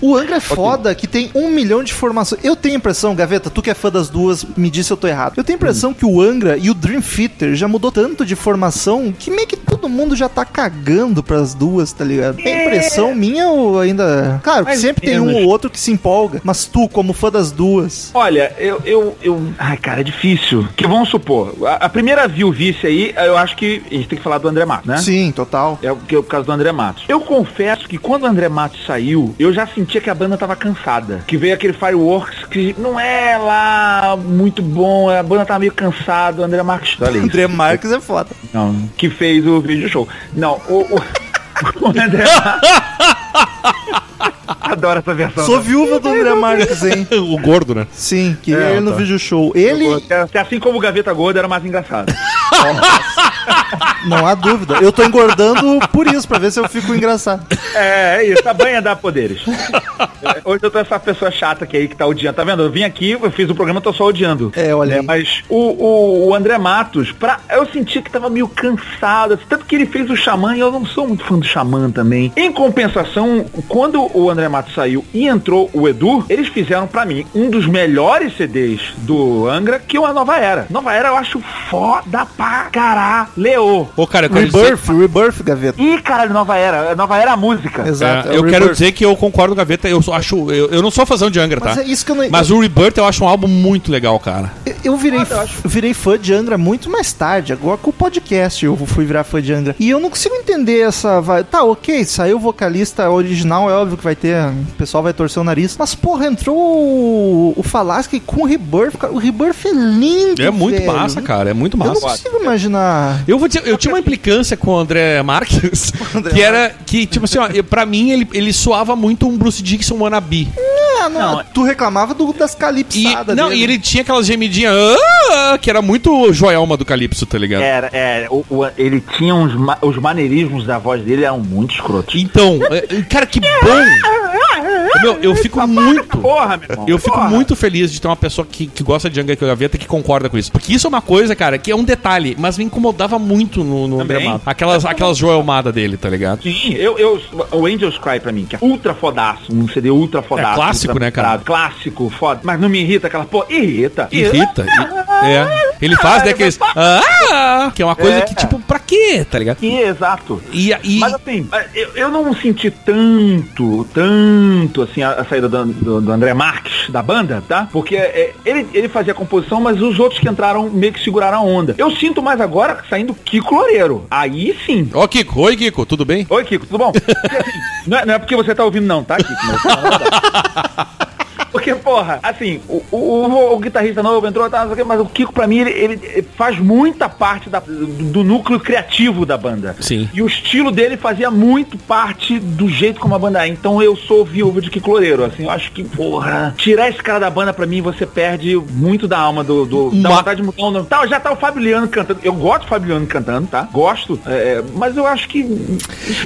O Angra é foda que tem um milhão de formações. Eu tenho a impressão, Gaveta, tu que é fã das duas, me disse se eu tô errado. Eu tenho a impressão que o Angra e o Dream Theater já mudou tanto de formação que meio que todo mundo já tá cagando pras duas, tá ligado? É impressão minha ou ainda. Claro, Mais sempre tem um menos. ou outro que se empolga, mas tu, como fã das duas. Olha, eu, eu, eu. Ai, cara, é difícil. Que vamos supor, a, a primeira viuvice aí, eu acho que a gente tem que falar do André Matos, né? Sim, total. É o que é o caso do André Matos. Eu confesso que quando o André Matos saiu, eu já sentia que a banda tava cansada. Que veio aquele Fireworks que não é lá muito bom, a banda tava meio cansada, o André Marques. Olha isso. André Marques é foda. Não, que fez o vídeo show. Não, o, o, [laughs] o André Marques. Adoro essa versão. Sou viúva do André Marques, hein? [laughs] o gordo, né? Sim, que É, ele no tá. vídeo show. Ele, assim como o Gaveta Gordo era mais engraçado. [laughs] não há dúvida. Eu tô engordando por isso, pra ver se eu fico engraçado. É, é isso, a banha dá poderes. É, Hoje eu tô essa pessoa chata que aí que tá odiando. Tá vendo? Eu vim aqui, eu fiz o programa, tô só odiando. É, olha É, mas o, o, o André Matos, pra, eu senti que tava meio cansado. assim, Tanto que ele fez o Xamã e eu não sou muito fã do Xamã também. Em compensação, quando o André Matos saiu e entrou o Edu, eles fizeram pra mim um dos melhores CDs do Angra, que é a Nova Era. Nova Era eu acho foda pra caralho. Ô, cara, eu quero dizer... Rebirth, Rebirth, Gaveta. Ih, caralho, Nova Era. Nova Era é a música. Exato. É, é eu quero Rebirth. dizer que eu concordo com a Gaveta, eu acho. Eu, eu não sou fãzão de Angra, tá? Mas é isso que eu não... Mas o Rebirth eu acho um álbum muito legal, cara. Eu- Eu virei, eu acho. eu virei fã de Angra muito mais tarde, agora com o podcast eu fui virar fã de Angra. E eu não consigo entender essa. vai- Tá, ok, saiu o vocalista original, é óbvio que vai ter. O pessoal vai torcer o nariz. Mas, porra, entrou o, o Falaschi com o Rebirth. cara, O Rebirth é lindo. É muito velho. massa, cara. É muito Eu não massa. consigo imaginar. Eu vou dizer, eu tinha uma implicância com o André Marques, [laughs] André que era que, tipo assim, ó, eu- pra mim ele, ele soava muito um Bruce Dixon wannabe. Ah, não, Não, tu reclamava do, das calipsadas. não, dele. e ele tinha aquelas gemidinhas, "Ah", que era muito joelma do Calypso, tá ligado? Era, é, o- o- ele tinha uns ma- os maneirismos da voz dele eram muito escrotos. Então, é, cara, que bom! Meu, eu fico muito. Porra, meu irmão. Eu fico porra. muito feliz de ter uma pessoa que, que gosta de Angra Gaveta que concorda com isso. Porque isso é uma coisa, cara, que é um detalhe, mas me incomodava muito no, no André. Aquelas, aquelas joelmadas dele, tá ligado? Sim, eu, eu, o Angels Cry pra mim, que é ultra fodaço, um CD ultra fodaço. É clássico, né, cara? Clássico, foda. Mas não me irrita aquela, pô, irrita. Irrita. i- É. Ele faz, né, aqueles. Ah! Que é uma coisa É. que, tipo, pra quê, tá ligado? Exato. E, e Mas assim, eu, eu não senti tanto, tanto assim a, a saída do, do- do André Marques da banda, tá? Porque é, ele, ele fazia a composição, mas os outros que entraram meio que seguraram a onda. Eu sinto mais agora saindo Kiko Loureiro. Aí sim. Ó, Kiko. Oi, Kiko. Tudo bem? Oi, Kiko, tudo bom? [laughs] Assim, não, é, não é porque você tá ouvindo, não, tá, Kiko? Mas- [laughs] Porque, porra, assim, o, o- o- guitarrista novo entrou, tá, mas o Kiko, pra mim, ele, ele faz muita parte da- do, do núcleo criativo da banda. Sim. E o estilo dele fazia muito parte do jeito como a banda é. Então eu sou viúva de Kiko Loureiro, assim, eu acho que, porra, tirar esse cara da banda, pra mim, você perde muito da alma do... do da vontade de mudar o nome. Tá, já tá o Fábio Leandro cantando. Eu gosto do Fábio Leandro cantando, tá? Gosto. é, mas eu acho que,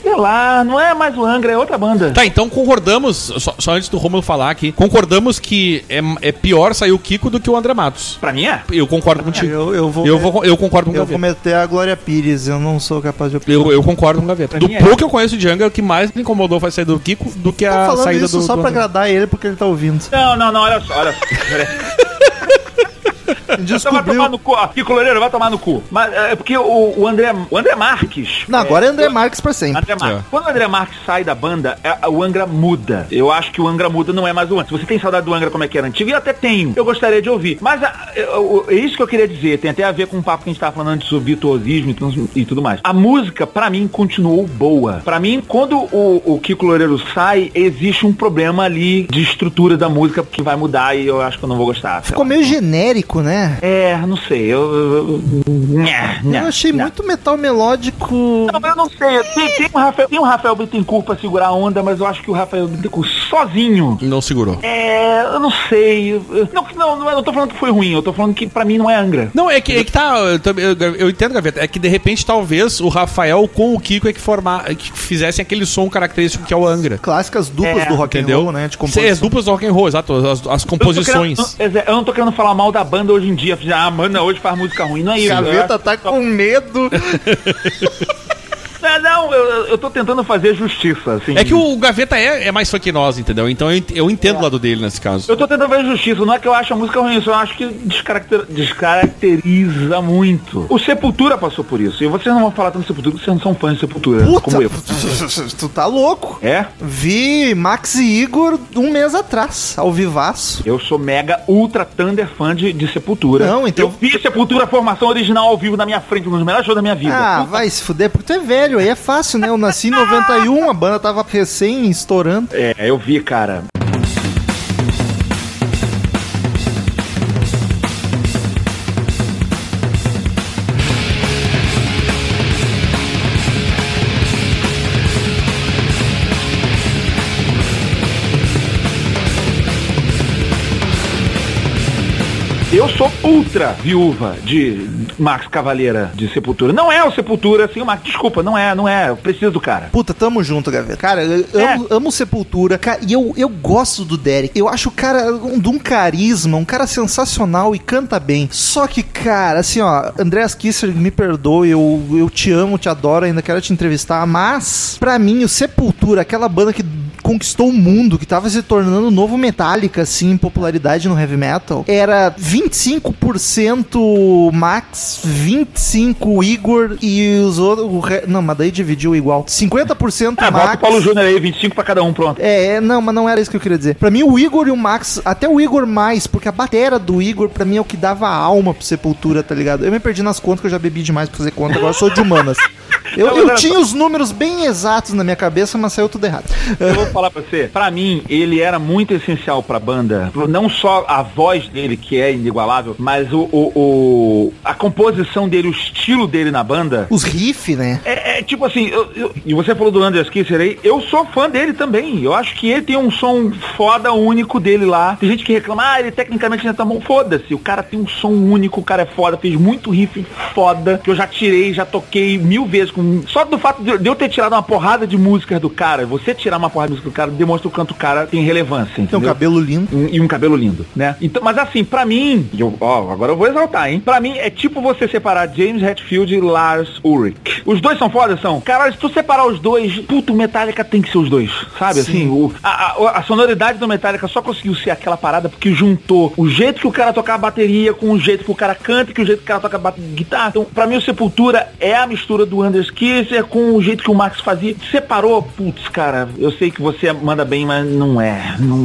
sei lá, não é mais o Angra, é outra banda. Tá, então concordamos, só, só antes do Romulo falar aqui, concordamos que é, é pior sair o Kiko do que o André Matos. Pra mim é. Eu concordo contigo. Eu, eu vou. Eu, vou, eu concordo com o eu vou meter a Glória Pires, eu não sou capaz de opinar. Eu, eu concordo com o Gaveta. Pra Do é. pouco que eu conheço de Angra, o que mais me incomodou foi sair do Kiko do que a falando saída isso do. só do pra André. agradar ele porque ele tá ouvindo. Não, não, não, olha só, olha só. [laughs] Então vai Descobriu. tomar no cu, ó. Kiko Loureiro, vai tomar no cu. Mas é porque o, o André, o André Marques. Não, agora é André Marques pra sempre. André Marques. É. Quando o André Marques sai da banda, é- o Angra muda. Eu acho que o Angra muda, não é mais o antes. Você tem saudade do Angra como é que era antigo? E eu até tenho. Eu gostaria de ouvir. Mas a- eu- eu- é isso que eu queria dizer. Tem até a ver com o papo que a gente tava falando antes sobre virtuosismo e tudo, e tudo mais. A música, pra mim, continuou boa. Pra mim, quando o, o Kiko Loureiro sai, existe um problema ali de estrutura da música que vai mudar e eu acho que eu não vou gostar. Ficou lá. meio genérico, né? É, não sei. Eu, eu, eu, Nha, nha, Eu achei nha. muito metal melódico. Não, eu não sei. Tem, tem um Rafael, tem um Rafael Bittencourt pra segurar a onda, mas eu acho que o Rafael Bittencourt sozinho. Não segurou. É, eu não sei. Eu- Não, não, não, eu não tô falando que foi ruim, eu tô falando que pra mim não é Angra. Não, é que, é que tá. Eu, também- eu, eu entendo, Gaveta. É que de repente, talvez, o Rafael com o Kiko é que formar. que fizessem aquele som característico que é o Angra. Clássicas duplas É, do rock and Entendeu? roll, né? De Sim, composição. as duplas do rock and roll, exato. As, as Eu não composições. querendo- eu não tô querendo falar mal da banda hoje em dia. Ah, mano, hoje faz música ruim. Não é isso. Gaveta acho- tá com medo. [laughs] Não, não, eu, eu tô tentando fazer justiça, assim. É que o Gaveta é, é mais fã que nós, entendeu? Então eu, eu entendo o lado dele nesse caso. Eu tô tentando fazer justiça, não é que eu acho a música ruim, eu acho que descaracter- descaracteriza muito. O Sepultura passou por isso. E vocês não vão falar tanto de Sepultura, porque vocês não são fãs de Sepultura, Puta, como eu. [laughs] tu tá louco. É? Vi Max e Igor um mês atrás, ao vivaço. Eu sou mega ultra thunder fã de, de Sepultura. Não, então- Eu vi Sepultura formação original ao vivo na minha frente, um dos melhores shows da minha vida. Ah, Puta- vai se fuder, porque tu é velho, aí é fácil, né? Eu nasci em 91, a banda tava recém estourando. É, eu vi, cara. Eu sou ultra viúva de Max Cavaleira de Sepultura. Não é o Sepultura, assim, o Max. Desculpa, não é, não é. Eu preciso do cara. Puta, tamo junto, Gaveta. Cara, eu É. amo, amo Sepultura. Ca- e eu, eu gosto do Derek. Eu acho o cara um, de um carisma, um cara sensacional e canta bem. Só que, cara, assim, ó, Andreas Kisser, me perdoe, eu, eu te amo, te adoro, ainda quero te entrevistar. Mas, pra mim, o Sepultura, aquela banda que conquistou o mundo, que tava se tornando o novo Metallica, assim, em popularidade no heavy metal, era 25% Max, 25% Igor e os outros. re- Não, mas daí dividiu igual. 50% Ah, bota o Max. Paulo Júnior aí, 25 pra cada um, pronto. É, é, não, mas não era isso que eu queria dizer. Pra mim, o Igor e o Max, até o Igor mais, porque a batera do Igor, pra mim, é o que dava alma pro Sepultura, tá ligado? Eu me perdi nas contas que eu já bebi demais pra fazer conta, agora eu sou de humanas. [laughs] Eu, Não, eu tinha os números bem exatos na minha cabeça, mas saiu tudo errado. Eu vou falar pra você, pra mim, ele era muito essencial pra banda. Não só a voz dele, que é inigualável, mas o, o- o- a composição dele, o estilo dele na banda. Os riff, né? É, é tipo assim, eu- eu- e você falou do Anders Kisser aí, eu sou fã dele também. Eu acho que ele tem um som foda único dele lá. Tem gente que reclama, ah, ele tecnicamente não tão bom. Foda-se, o cara tem um som único, o cara é foda, fez muito riff foda, que eu já tirei, já toquei mil vezes. Com... Só do fato de eu ter tirado uma porrada de músicas do cara, você tirar uma porrada de música do cara, demonstra o quanto o cara tem relevância, Tem um cabelo lindo. Um- e um cabelo lindo, né? Então, mas assim, pra mim, eu, ó, agora eu vou exaltar, hein? Pra mim é tipo você separar James Hetfield e Lars Ulrich. Os dois são foda, são. Caralho, se tu separar os dois, puto, o Metallica tem que ser os dois, sabe? Assim, o, a, a- a sonoridade do Metallica só conseguiu ser aquela parada porque juntou o jeito que o cara toca a bateria com o jeito que o cara canta e que o jeito que o cara toca a guitarra. Então, pra mim, o Sepultura é a mistura do Anders Kisser com o jeito que o Max fazia. Separou, putz, cara, eu sei que você manda bem, mas não é. Não,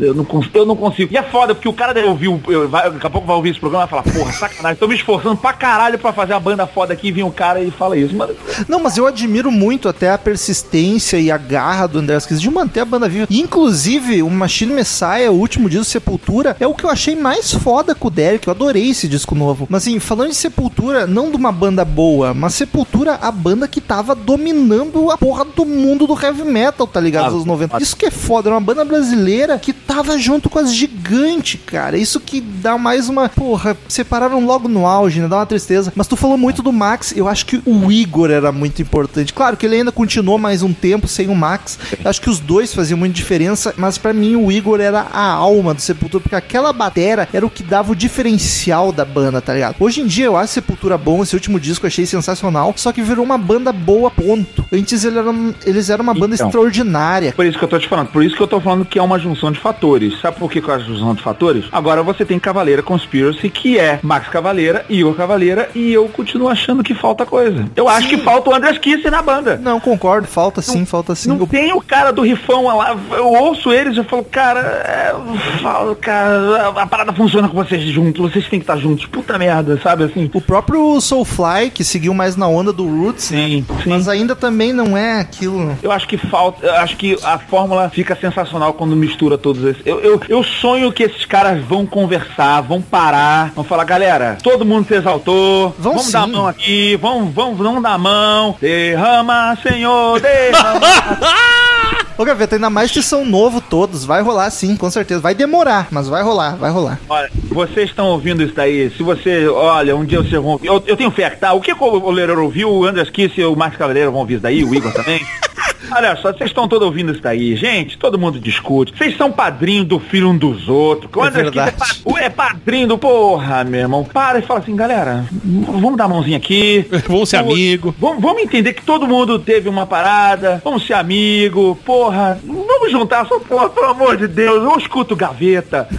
eu, não eu não consigo. E é foda, porque o cara deve ouvir, o- eu- vai- daqui a pouco vai ouvir esse programa e vai falar, porra, sacanagem, tô me esforçando pra caralho pra fazer a banda foda aqui e vem um cara e fala isso. Mano, Não, mas eu admiro muito até a persistência e a garra do Andrés Kisser de manter a banda viva. Inclusive, o Machine Messiah, o último disco Sepultura, é o que eu achei mais foda com o Derek. Eu adorei esse disco novo. Mas assim, falando de Sepultura, não de uma banda boa, mas Sepultura, a banda que tava dominando a porra do mundo do heavy metal, tá ligado? Nos anos 90. Isso que é foda, era uma banda brasileira que tava junto com as gigantes, cara. Isso que dá mais uma. Porra, separaram logo no auge, né? Dá uma tristeza. Mas tu falou muito do Max, eu acho que o Igor era muito importante. Claro que ele ainda continuou mais um tempo sem o Max. Eu acho que os dois faziam muita diferença, mas pra mim o Igor era a alma do Sepultura, porque aquela batera era o que dava o diferencial da banda, tá ligado? Hoje em dia eu acho Sepultura bom, esse último disco eu achei sensacional, só que virou uma banda boa, ponto. Antes eles eram, eles eram uma banda Então. extraordinária. Por isso que eu tô te falando, por isso que eu tô falando que é uma junção de fatores. Sabe por que é uma junção de fatores? Agora você tem Cavaleira Conspiracy, que é Max Cavaleira, Igor Cavaleira, e eu continuo achando que falta coisa. Eu acho que falta o Andrés Kisser na banda. Não, concordo, falta sim, falta sim. Não O- tem o cara do rifão lá. Eu ouço eles e eu falo, cara, é, eu falo, cara, a parada funciona com vocês juntos, vocês têm que estar juntos. Puta merda, sabe assim? O próprio Soulfly, que seguiu mais na onda do Roots, Sim, sim. mas ainda também não é aquilo. Eu acho que falta, eu acho que a fórmula fica sensacional quando mistura todos esses. Eu, eu, eu sonho que esses caras vão conversar, vão parar, vão falar, galera, todo mundo se exaltou, Vão vamos dar a sim. mão aqui, vamos, vamos, vamos dar a mão, derrama, Senhor, derrama. [laughs] Ô, Gaveta, ainda mais que são novo todos. Vai rolar sim, com certeza. Vai demorar, mas vai rolar, vai rolar. Olha, vocês estão ouvindo isso daí, se você, olha, um dia vocês vão ouvir, eu, eu tenho fé tá, o que o Lerero ouviu, o Andrés Kiss e o Marcos Cavaleiro vão ouvir isso daí, o Igor também? [laughs] Olha só, vocês estão todos ouvindo isso daí, gente, todo mundo discute, vocês são padrinho do filho um dos outros, o É Kiss é, verdade. é padrinho do, porra, meu irmão, para e fala assim, galera, vamos dar a mãozinha aqui, [laughs] Vamos ser amigo. Vamos, vamos entender que todo mundo teve uma parada, vamos ser amigo, porra, vamos juntar, só porra, pelo amor de Deus, eu escuto gaveta. [laughs]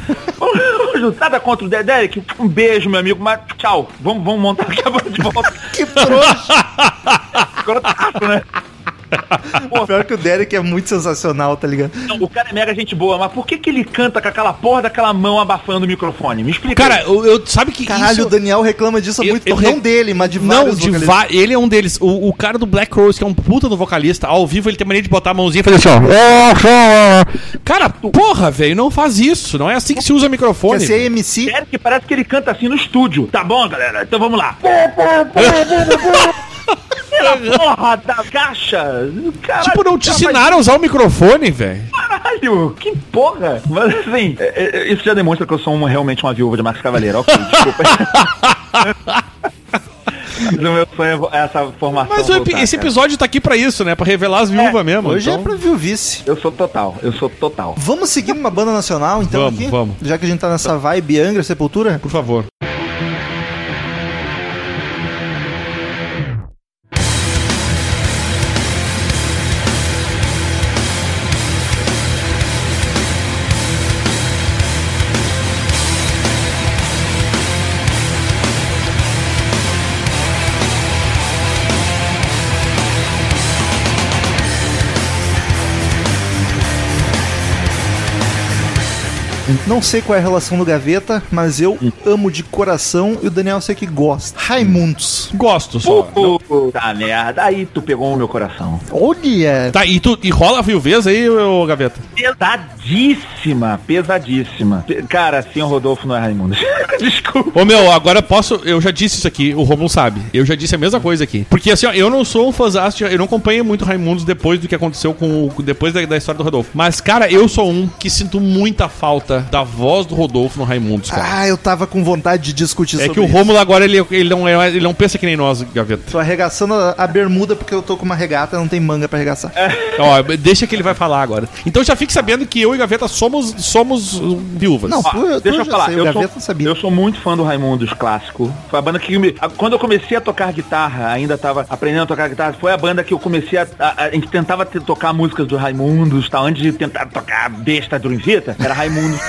Nada contra o Dé- Derek, um beijo, meu amigo, mas tchau, vamos, vamos montar banda de volta. [laughs] Que trouxa! Agora tá, [laughs] Pior que o Derek é muito sensacional, tá ligado? Não, o cara é mega gente boa, mas por que que ele canta com aquela porra daquela mão abafando o microfone? Me explica. Cara, eu, eu- sabe que Caralho, isso... o Daniel reclama disso Eu- muito eu. Não dele, mas de Não, vários de vocalistas. va- ele é um deles. O, o cara do Black Rose, que é um puta do vocalista, ao vivo ele tem mania de botar a mãozinha e fazer assim, ó. Cara, porra, velho, não faz isso. Não é assim que se usa Quer microfone. ser MC? Derek parece que ele canta assim no estúdio. Tá bom, galera? Então vamos lá. [laughs] Pela porra da caixa. Caralho, Tipo, não te cara, ensinaram a usar o microfone, velho. Caralho, que porra! Mas assim, é- é- isso já demonstra que eu sou uma- realmente uma viúva de Marcos Cavaleiro. Ok, [laughs] desculpa. Mas o meu sonho é essa formação. Mas voltar, esse cara. episódio tá aqui pra isso, né? Pra revelar as viúvas mesmo. Hoje então- é pra vice. Eu sou total, eu sou total. Vamos seguir numa banda nacional, então, Vamos, aqui? vamos. Já que a gente tá nessa vibe Angra Sepultura. Por favor. Não sei qual é a relação do Gaveta, mas eu amo de coração e o Daniel sei que gosta. Raimundos. Gosto só. Puta merda, aí tu pegou o meu coração. Olha! Tá, e, tu, e rola a viuvez aí, ô Gaveta? Pesadíssima, pesadíssima. Pe- Cara, sim, o Rodolfo não é Raimundo. [laughs] Desculpa. Ô meu, agora posso. Eu já disse isso aqui, o Romulo sabe. Eu já disse a mesma coisa aqui. Porque assim, ó, eu não sou um fãzão, eu não acompanho muito Raimundos depois do que aconteceu com o. Depois da, da história do Rodolfo. Mas, cara, eu sou um que sinto muita falta da voz do Rodolfo no Raimundos, cara. Ah, eu tava com vontade de discutir é sobre que o isso. Rômulo agora ele, ele, não é, ele não pensa que nem nós, Gaveta. Tô arregaçando a, a bermuda porque eu tô com uma regata, não tem manga pra arregaçar. Ó, deixa que ele vai falar agora. Então já fique sabendo que eu e Gaveta somos, somos uh, viúvas. Não, tu, tu deixa eu já falar, sei, o eu Gaveta sou, sabia. eu sou muito fã do Raimundos clássico. Foi a banda que me, a- quando eu comecei a tocar guitarra, ainda tava aprendendo a tocar guitarra, foi a banda que eu comecei a, a, a gente tentava te- tocar músicas do Raimundos, tal, antes de tentar tocar besta do Invita, era Raimundos.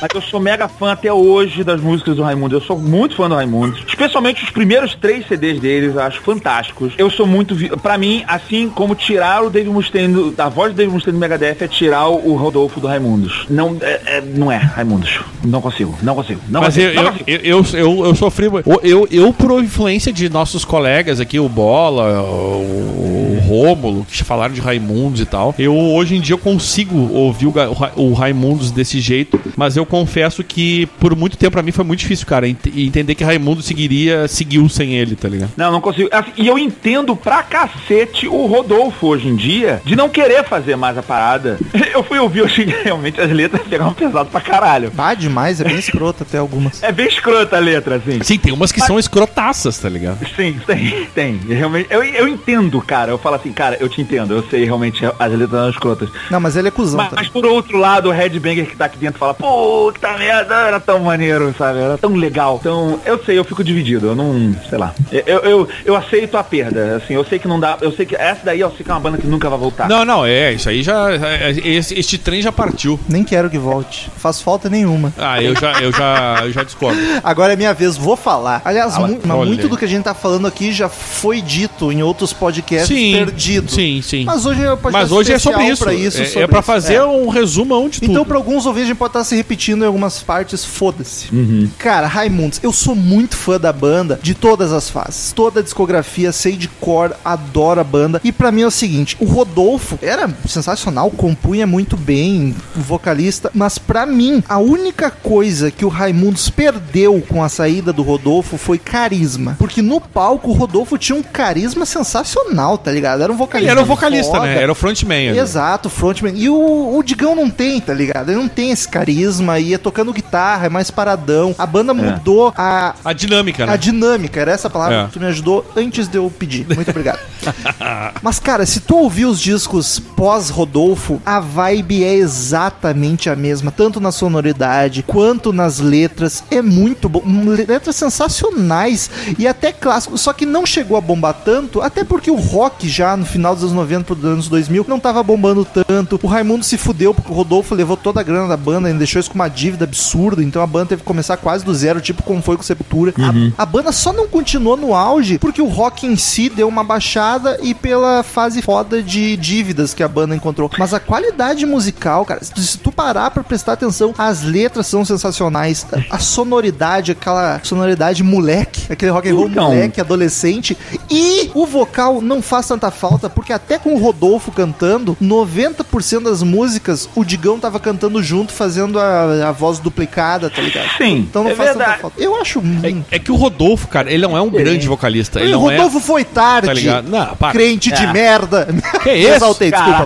Mas eu sou mega fã até hoje das músicas do Raimundo. Eu sou muito fã do Raimundo. Especialmente os primeiros três CDs deles, eu acho fantásticos. Eu sou muito. vi- Pra mim, assim como tirar o Dave Mustaine, do- a voz do Dave Mustaine do Megadeth é tirar o, Rodolfo do Raimundos. Não é, é- não é Raimundos. Não consigo, não consigo. Não Mas consigo, eu, não eu, consigo. eu, eu, eu, eu sofri. Eu, eu, eu, por influência de nossos colegas aqui, o Bola, o, o Rômulo, que falaram de Raimundos e tal, eu hoje em dia eu consigo ouvir o, o o Raimundos desse jeito, mas eu confesso que por muito tempo pra mim foi muito difícil, cara, ent- entender que Raimundo seguiria, seguiu sem ele, tá ligado? Não, não consigo. Assim, E eu entendo pra cacete o Rodolfo hoje em dia de não querer fazer mais a parada. [laughs] Eu fui ouvir hoje realmente as letras pegavam pesado pra caralho. Ah, demais, é bem escroto até algumas. É bem escrota a letra, assim. Sim, tem umas que são escrotaças, tá ligado? Sim, tem, tem. Realmente, eu, eu entendo, cara. Eu falo assim, cara, eu te entendo. Eu sei realmente as letras são escrotas. Não, mas ele é cuzão Mas, também. mas por outro lado, o Headbanger que tá aqui dentro fala, puta merda, era tão maneiro, sabe? Era tão legal. Então, eu sei, eu fico dividido. Eu não, sei lá. Eu, eu, eu aceito a perda. Assim, eu sei que não dá. Eu sei que essa daí eu sei que é uma banda que nunca vai voltar. Não, não, é, isso aí já. é, Esse, este trem já partiu. Nem quero que volte. Faz falta nenhuma. Ah, eu já, eu já, eu já discordo. Agora é minha vez, vou falar. Aliás, Fala. mu- Olha. muito do que a gente tá falando aqui já foi dito em outros podcasts Sim, perdidos. sim, sim. Mas hoje é um podcast Mas hoje é sobre especial isso. pra isso é, sobre é pra fazer É. um resumão de tudo. Então, pra alguns ouvintes, a gente pode estar se repetindo em algumas partes, foda-se. Uhum. Cara, Raimundos, eu sou muito fã da banda de todas as fases. Toda a discografia, sei de cor, adoro a banda. E pra mim é o seguinte: o Rodolfo era sensacional, compunha muito bem, vocalista. Mas pra mim, a única coisa que o Raimundos perdeu com a saída do Rodolfo foi carisma. Porque no palco o Rodolfo tinha um carisma sensacional, tá ligado? Era um Ele vocalista. era o vocalista, foda. né? Era o frontman. Exato, frontman. E o, o Digão não tem, tá ligado? Ele não tem esse carisma, ia tocando guitarra, é mais paradão. A banda mudou a, A dinâmica, né? a dinâmica, era essa palavra É. que tu me ajudou antes de eu pedir. Muito obrigado. [laughs] Mas, cara, se tu ouvir os discos pós-Rodolfo, a vibe é exatamente a mesma, tanto na sonoridade quanto nas letras. É muito bom. Hum, Letras sensacionais e até clássicos, só que não chegou a bombar tanto, até porque o rock já no final dos anos 90 para anos 2000 não tava bombando tanto. O Raimundo se fudeu porque o Rodolfo levou toda a grana da banda e deixou isso com uma dívida absurda, então a banda teve que começar quase do zero, tipo como foi com Sepultura. A, a banda só não continuou no auge porque o rock em si deu uma baixada e pela fase foda de dívidas que a banda encontrou. Mas a qualidade musical, cara, se tu, se tu parar pra prestar atenção, as letras são sensacionais, a, a sonoridade, aquela sonoridade moleque, aquele rock and roll Então. moleque, adolescente, e o vocal não faz tanta falta, porque até com o Rodolfo cantando, 90% das músicas o Digão tava cantando junto, fazendo a, a voz duplicada, tá ligado? Sim, Então não é faz tanta falta. Eu acho muito. É, é que o Rodolfo, cara, ele não é um grande vocalista. Ele o não Rodolfo foi tarde. Tá ligado? Não, para. Crente de É. merda. Que [laughs] isso? Exaltei, desculpa.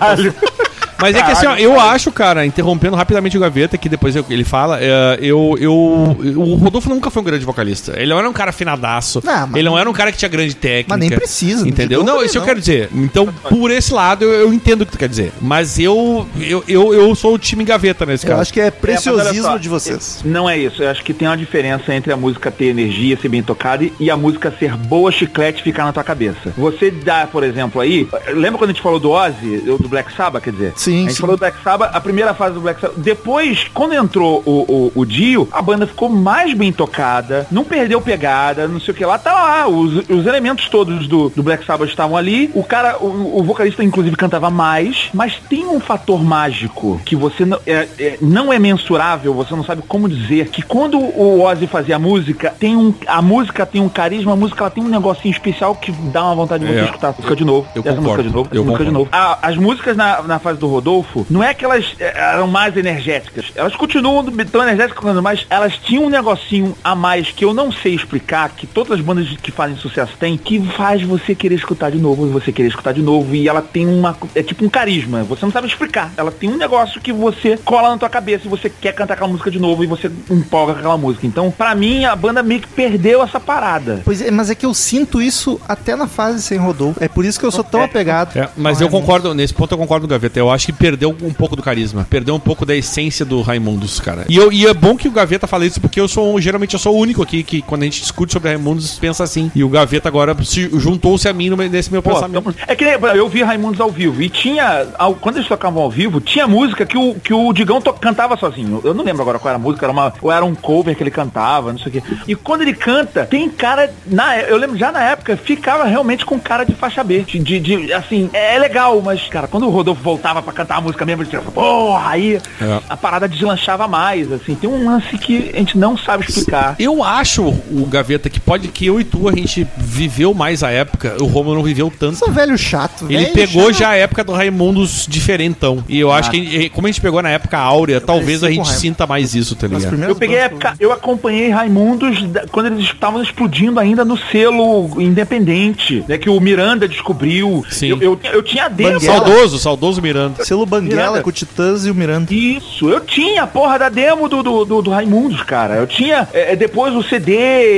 Mas é que assim, ó, eu acho, cara, interrompendo rapidamente o Gaveta, que depois eu- ele fala, é, eu, eu. O Rodolfo nunca foi um grande vocalista. Ele não era um cara afinadaço. Não, mas- ele não era um cara que tinha grande técnica. Mas nem precisa, Entendeu? não isso eu quero dizer. Então, por esse lado, eu, eu entendo o que tu quer dizer. Mas eu, eu, eu, eu sou o time Gaveta nesse Eu caso. acho que é É, mas olha preciosismo só, de vocês. Não é isso. Eu acho que tem uma diferença entre a música ter energia, ser bem tocada e a música ser boa, chiclete e ficar na tua cabeça. Você dá, por exemplo, aí. Lembra quando a gente falou do Ozzy, do Black Sabbath, quer dizer? Sim, A gente sim. falou do Black Sabbath, a primeira fase do Black Sabbath. Depois, quando entrou o, o, o Dio, a banda ficou mais bem tocada, não perdeu pegada, não sei o que lá. Tá lá, os, os elementos todos do, do Black Sabbath estavam ali. O cara, o, o vocalista, inclusive, cantava mais, mas tem um fator mágico que você não é, é- não é mensurável, você não sabe como dizer, que quando o Ozzy fazia a música, tem um, a música tem um carisma, a música ela tem um negocinho especial que dá uma vontade de você É. escutar a música de novo. Eu essa concordo. música de novo, essa Eu música de concordo. novo. A- as músicas na, na fase do Rodolfo, não é que elas é, eram mais energéticas. Elas continuam tão energéticas, mas elas tinham um negocinho a mais que eu não sei explicar, que todas as bandas que fazem sucesso têm, que faz você querer escutar de novo, e você querer escutar de novo. E ela tem uma. É tipo um carisma. Você não sabe explicar. Ela tem um negócio que você cola na tua cabeça e você quer cantar aquela música de novo e você empolga com aquela música. Então, pra mim, a banda meio que perdeu essa parada. Pois é, mas é que eu sinto isso até na fase sem Rodolfo. É por isso que eu sou tão É. apegado. É, mas eu concordo, nesse ponto eu concordo com o Gaveta. Eu acho que perdeu um pouco do carisma, perdeu um pouco da essência do Raimundos, cara. E, eu, e é bom que o Gaveta fale isso, porque eu sou geralmente eu sou o único aqui que quando a gente discute sobre Raimundos pensa assim. E o Gaveta agora se juntou-se a mim nesse meu Pô, pensamento. tamo- é que eu vi Raimundos ao vivo e tinha, ao- quando eles tocavam ao vivo, tinha música que o, que o Digão to- cantava sozinho. Eu não lembro agora qual era a música, era uma, ou era um cover que ele cantava, não sei o quê. E quando ele canta, tem cara, na, eu lembro já na época, ficava realmente com cara de faixa B. De, de- de- assim, é legal, mas, cara, quando o Rodolfo voltava pra cantar a música mesmo, dizia, porra, aí É. a parada deslanchava mais, assim. Tem um lance que a gente não sabe explicar. Eu acho, o Gaveta, que pode que eu e tu a gente viveu mais a época, o Romulo não viveu tanto. Sou velho chato. Ele velho pegou chato. já a época do Raimundos diferentão. E eu acho que, como a gente pegou na época áurea, talvez a gente sinta mais isso, tá ligado? Eu peguei a época, eu acompanhei Raimundos quando eles estavam explodindo ainda no selo independente, né? Que o Miranda descobriu. Sim. Eu, eu, eu tinha. Banguela. Saudoso, saudoso Miranda. Selo Banguela com o Titãs e o Miranda. Isso, eu tinha a porra da demo do, do, do, do Raimundos, cara. Eu tinha é, é, depois o CD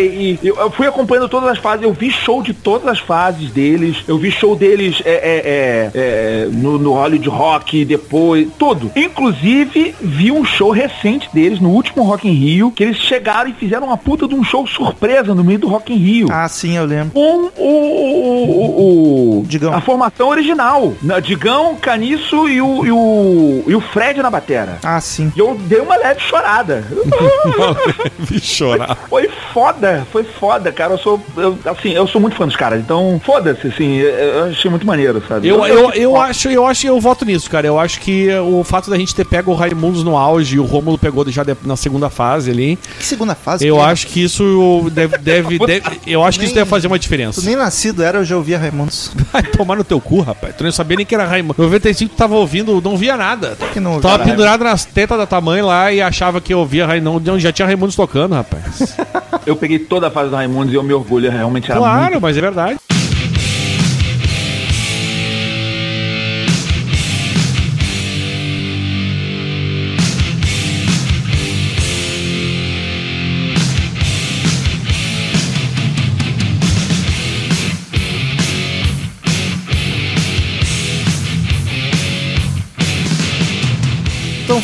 e eu, eu fui acompanhando todas as fases. Eu vi show de todas as fases deles. Eu vi show deles é, é, é, é, no, no Hollywood Rock, depois, tudo. Inclusive, vi um show recente deles no último Rock in Rio, que eles chegaram e fizeram uma puta de um show surpresa no meio do Rock in Rio Ah, sim, eu lembro. com o, o, o, o- Digão. a formação original. Na- Digão, Caniço e o, e o, e o Fred na batera. Ah, sim. E eu dei uma leve chorada. Vi chorar. [laughs] foi foda, foi foda, cara. Eu sou, eu, assim, eu sou muito fã dos caras. Então, foda-se, assim, eu, eu achei muito maneiro, sabe? Eu, eu, eu acho, eu acho, eu voto nisso, cara. Eu acho que o fato da gente ter pego o Raimundos no auge e o Rômulo pegou já de- na segunda fase ali, Que segunda fase? eu é? acho que isso deve, deve, [laughs] deve- eu acho que isso Nem- deve fazer uma Tu diferença. nem nascido era, eu já ouvia Raimundos. Vai tomar no teu cu, rapaz. Tu nem sabia nem que era Raimundo. 95 tu tava ouvindo, não via nada. Que não Tava pendurado nas tetas da tua mãe lá e achava que eu ouvia Raimundo. Já tinha Raimundos tocando, rapaz. Eu peguei toda a fase do Raimundos e eu me orgulho, realmente era claro, muito mas é verdade.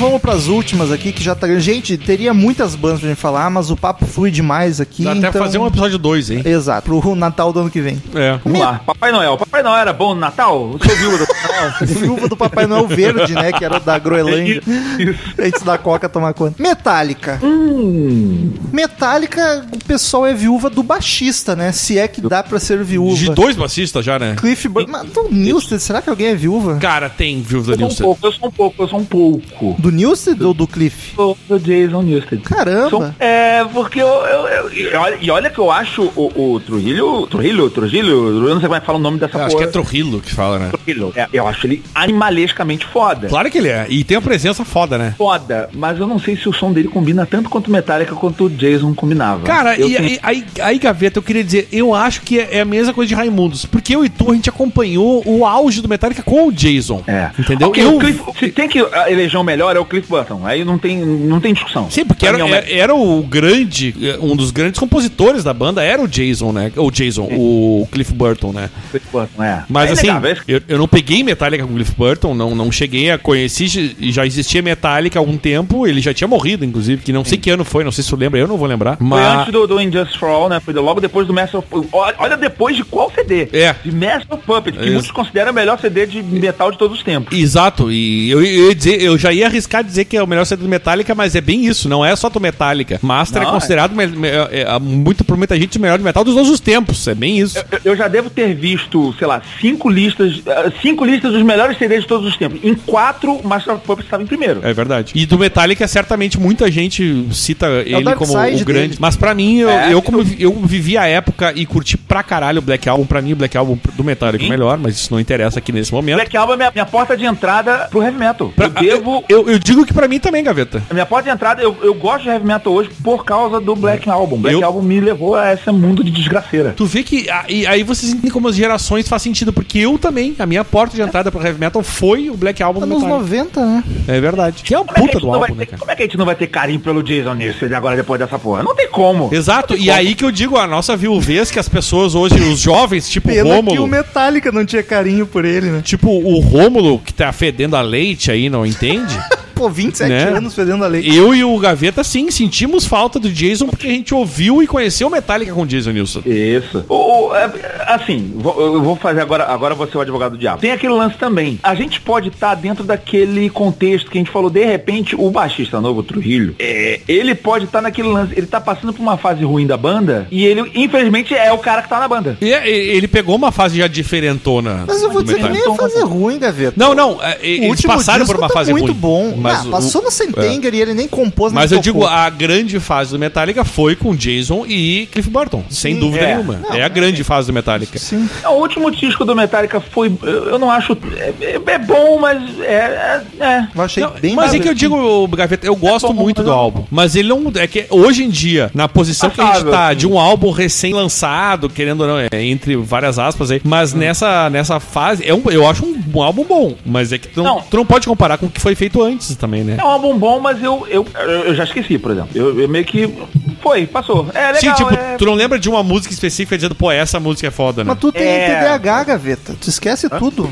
Vamos pras últimas aqui, que já tá. Gente, teria muitas bandas pra gente falar, mas o papo flui demais aqui. Dá então... até fazer um episódio 2, hein? Exato, pro Natal do ano que vem. É. Vamos lá. Papai Noel. Papai Noel era bom no Natal? Eu sou viúva do Papai Noel. [laughs] Viúva do Papai Noel Verde, né? Que era da Groenlândia. [laughs] Antes da Coca tomar conta. Metallica. Hum. Metallica, o pessoal é viúva do baixista, né? Se é que dá pra ser viúva. De dois bassistas já, né? Cliff Burton. Mas do Nilsted, será que alguém é viúva? Cara, tem viúva da Eu sou um Nilson. pouco, eu sou um pouco, eu sou um pouco. Do Newsted ou do Cliff? Do, do Jason Newsted. Caramba. São- é, porque eu, eu- eu- e olha- e olha que eu acho o, o Trujillo, Trujillo, Trujillo, eu não sei como é que fala o nome dessa Eu acho porra. que é Trujillo que fala, né? Trujillo. É, eu acho ele animalescamente foda. Claro que ele é. E tem a presença foda, né? Foda, mas eu não sei se o som dele combina tanto quanto o Metallica quanto o Jason combinava. Cara, eu e tenho- aí, aí, aí, Gaveta, eu queria dizer, eu acho que é a mesma coisa de Raimundos. Porque eu e tu, a gente acompanhou o auge do Metallica com o Jason. É. Entendeu? Ok, eu, o Cliff- se tem que eleger o melhor, é o Cliff Burton. Aí não tem, não tem discussão. Sim, porque era, mim é o era, era o grande, um dos grandes compositores da banda, era o Jason, né? O Jason, o Cliff Burton, né? Cliff Burton, é. Mas É assim, é- eu, eu não peguei Metallica com o Cliff Burton, não, não cheguei a conhecer, já existia Metallica há algum tempo, ele já tinha morrido, inclusive, que não sei que ano foi, não sei se tu lembra, eu não vou lembrar. Foi Mas... antes do, do Injustice for All, né? Foi logo depois do Master of... Olha, depois de qual CD? É. De Master of Puppets, que Isso. muitos consideram o melhor CD de metal de todos os tempos. Exato, e eu, eu, ia dizer, eu já ia arriscar dizer que é o melhor CD do Metallica, mas é bem isso, não é só do Metallica. Master Não, é considerado me- é, é, muito por muita gente o melhor de metal dos todos os tempos, é bem isso. Eu- Eu já devo ter visto, sei lá, cinco listas, eh, cinco listas dos melhores CDs de todos os tempos. Em quatro, Master of Puppets estava em primeiro. É verdade. E do Metallica, certamente muita gente cita ele Dark como o grande. dele. Mas pra mim, eu, É, eu como vi- eu vivi a época e curti pra caralho o Black Album. Pra mim, o Black Album do Metallica é melhor, mas isso não interessa aqui nesse momento. Black Album é minha, minha porta de entrada pro heavy metal. Pra- eu devo... eu, eu digo que pra mim também, Gaveta. A minha porta de entrada, eu, eu gosto de heavy metal hoje por causa do Black Album. Black Eu- Album me levou a esse mundo de desgraceira. Tu vê que a- e aí vocês entendem como as gerações faz sentido, porque eu também, a minha porta de entrada pro heavy metal foi o Black Album Anos Metallica. 90, né? É verdade. Que é uma Como é, que a puta gente do álbum, né, cara? como é que a gente não vai ter carinho pelo Jason Newsted agora depois dessa porra? Não tem como. Exato, e aí que eu digo, a nossa viuvez que as pessoas hoje, os jovens, tipo o Pena que Rômulo, o Metallica não tinha carinho por ele, né? tipo o Rômulo, que tá fedendo a leite aí, não entende? [laughs] Pô, 27 Né? anos fedendo a lei. Eu e o Gaveta, sim, sentimos falta do Jason porque a gente ouviu e conheceu o Metallica com o Jason Nilsson. Isso. O, o- é, assim, vou- eu vou fazer agora, agora você é o advogado do diabo. Tem aquele lance também. A gente pode estar dentro daquele contexto que a gente falou, de repente, o baixista novo, o Trujillo, é, ele pode estar naquele lance, ele tá passando por uma fase ruim da banda e ele, infelizmente, é o cara que tá na banda. E é, ele pegou uma fase já diferentona. Mas eu vou dizer que nem é fazer ruim, Gaveta. Não, não, é, O eles passaram por uma tá fase muito ruim. bom. Mas ah, o- passou no é. Sentenger e ele nem compôs Mas nem eu digo, tocou. a grande fase do Metallica foi com Jason e Cliff Burton, sem dúvida é. nenhuma. Não, é a grande fase do Metallica. Sim. O último disco do Metallica foi, eu não acho, é, é- é bom, mas é, é, é. Eu achei Não, bem mas é que eu digo, Gaveta, eu gosto bom, muito do não- álbum. Mas ele não. É que hoje em dia, na posição que a gente Passável, tá, de um álbum recém-lançado, querendo ou não, é, entre várias aspas aí, Hum. mas nessa, nessa fase, é um, eu acho um, um álbum bom. Mas é que tu não, Não. tu não pode comparar com o que foi feito antes também, né? É um álbum bom, mas eu, eu, eu já esqueci, por exemplo. Eu, eu meio que foi, passou. É legal, Sim, tipo, é... tu não lembra de uma música específica dizendo, pô, essa música é foda, né? Mas tu tem É. TDAH, Gaveta. Tu esquece tudo.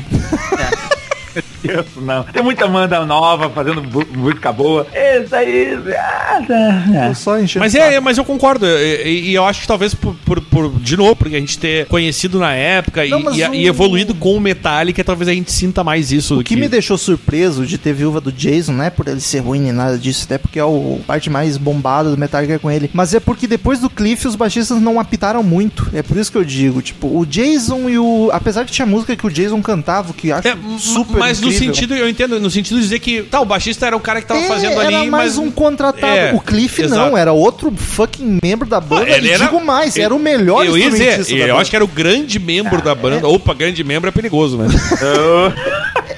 Deus, não. Tem muita banda nova fazendo música boa. Isso aí. ah, só Mas é, é, mas eu concordo. E, e- e eu acho que talvez por, por- por- de novo, porque a gente ter conhecido na época e- Não, mas e, o- e evoluído com o Metallica, talvez a gente sinta mais isso do O que me deixou surpreso de ter viúva do Jason, não é por ele ser ruim nem nada disso, até porque é o parte mais bombada do Metallica é com ele. Mas é porque depois do Cliff os baixistas não apitaram muito. É por isso que eu digo, tipo, o Jason e o. Apesar que tinha música que o Jason cantava, que acho É, super. Mas no incrível. sentido, eu entendo, no sentido de dizer que, tá, o baixista era o cara que tava É, fazendo ali, era mais mas... um contratado. É, o Cliff exato. não, era outro fucking membro da banda. Ah, ele e era- digo mais, era o melhor Eu ia dizer, eu banda. acho que era o grande membro da banda. Opa, grande membro é perigoso, né? [laughs]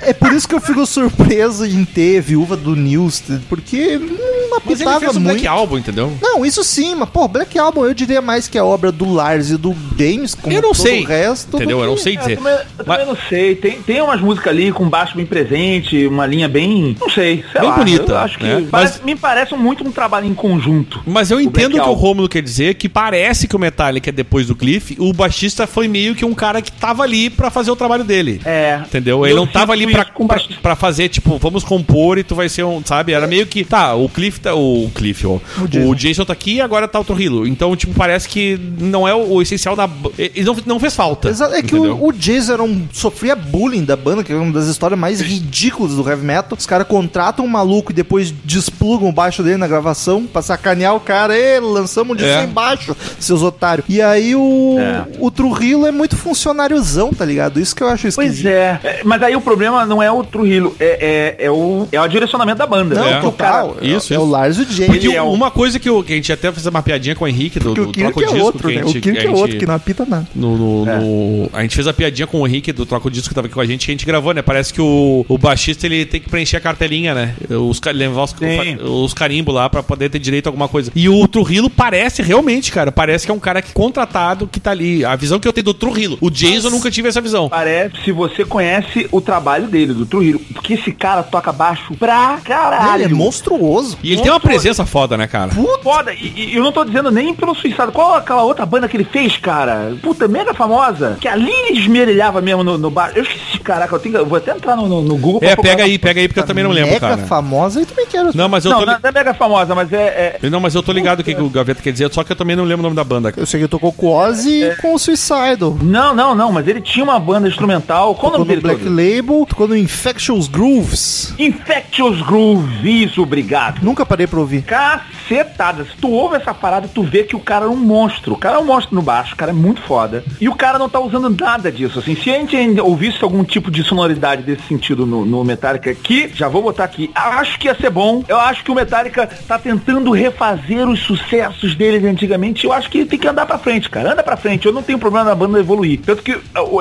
É por isso que eu fico surpreso em ter viúva do Newsted, porque não Mas ele fez um muito. Black Album, entendeu? Não, isso sim, mas, pô, Black Album eu diria mais que a obra do Lars e do James, como Eu não todo sei, o resto. entendeu? Eu não sei Eu dizer. também, eu Mas- também não sei. Tem, tem umas músicas ali com baixo bem presente, uma linha bem. Não sei. Sei Bem lá, bonita, Eu acho que. né? parece- Me parece muito um trabalho em conjunto. Mas eu entendo o que o. Romulo quer dizer, que parece que o Metallica, depois do Cliff, o baixista foi meio que um cara que tava ali pra fazer o trabalho dele. É. Entendeu? Ele Eu não tava ali pra, pra, pra fazer, tipo, vamos compor e tu vai ser um, sabe? Era meio que, tá, o Cliff, tá- tá o Cliff, ó. O, Jason. Jason. tá aqui e agora tá o Trujillo. Então, tipo, parece que não é o, o essencial da. Ele não, não fez falta. Exato, É que o, o Jason era um, sofria bullying da banda, que é uma das histórias mais ridículas do heavy metal. Os caras contratam um maluco e depois desplugam o baixo dele na gravação pra sacanear o cara. Ê, lançamos um disco É. sem baixo, seus otários. E aí o, É. o Trujillo é muito funcionáriozão, tá ligado? Isso que eu acho esquisito. Pois é. É, Mas aí o problema não é o Trujillo, é, é, é o, é o direcionamento da banda. Não, É. O cara- total. Isso, é, isso. o E o Jason. Porque é o- uma coisa que, eu- que a gente até fez uma piadinha com o Henrique do, do o Kirk Troco é Disco, outro, que a né? O Kirk é outro, que não apita nada. No, no- no- a gente fez a piadinha com o Henrique do Troco Disco que tava aqui com a gente, que a gente gravou, né? Parece que o, o baixista ele tem que preencher a cartelinha, né? Os, levar os, os carimbos lá pra poder ter direito a alguma coisa. E o Trujillo parece realmente, cara, parece que é um cara que contratado que tá ali. A visão que eu tenho do Trujillo. O Jason eu nunca tive essa visão. Parece se você conhece o trabalho dele, do Trujillo. Porque esse cara toca baixo pra caralho. Ele é monstruoso. E ele tem uma presença foda, né, cara? Foda, e, e eu não tô dizendo nem pelo suicídio. Qual aquela outra banda que ele fez, cara? Puta, mega famosa. Que ali ele esmerilhava mesmo no, no bar. Eu esqueci, caraca, eu, tenho, que- eu vou até entrar no, no, no Google É, pega aí, pega aí, porque eu também não lembro, Mega cara. famosa e também quero. Não, mas eu Não, tô. não, li- não é mega famosa, mas é. é- Não, mas eu tô ligado o que, que o Gaveta quer dizer, só que eu também não lembro o nome da banda. Eu sei que tocou com o Ozzy e com o Suicidal. Não, não, não, mas ele tinha uma banda instrumental. Qual o Tocou nome no dele? Black todo? Label, tocou no Infectious Grooves. Infectious Groove, isso, obrigado. Nunca parei pra ouvir. Cacetada. Se tu ouve essa parada, tu vê que o cara é um monstro. O cara é um monstro no baixo, o cara é muito foda. E o cara não tá usando nada disso. Assim, se a gente ainda ouvisse algum tipo de sonoridade desse sentido no, no Metallica, que já vou botar aqui, acho que ia ser bom. Eu acho que o Metallica tá tentando refazer os sucessos deles antigamente. Eu acho que tem que andar pra frente, cara. Anda pra frente. Eu não tenho problema na banda evoluir. Tanto que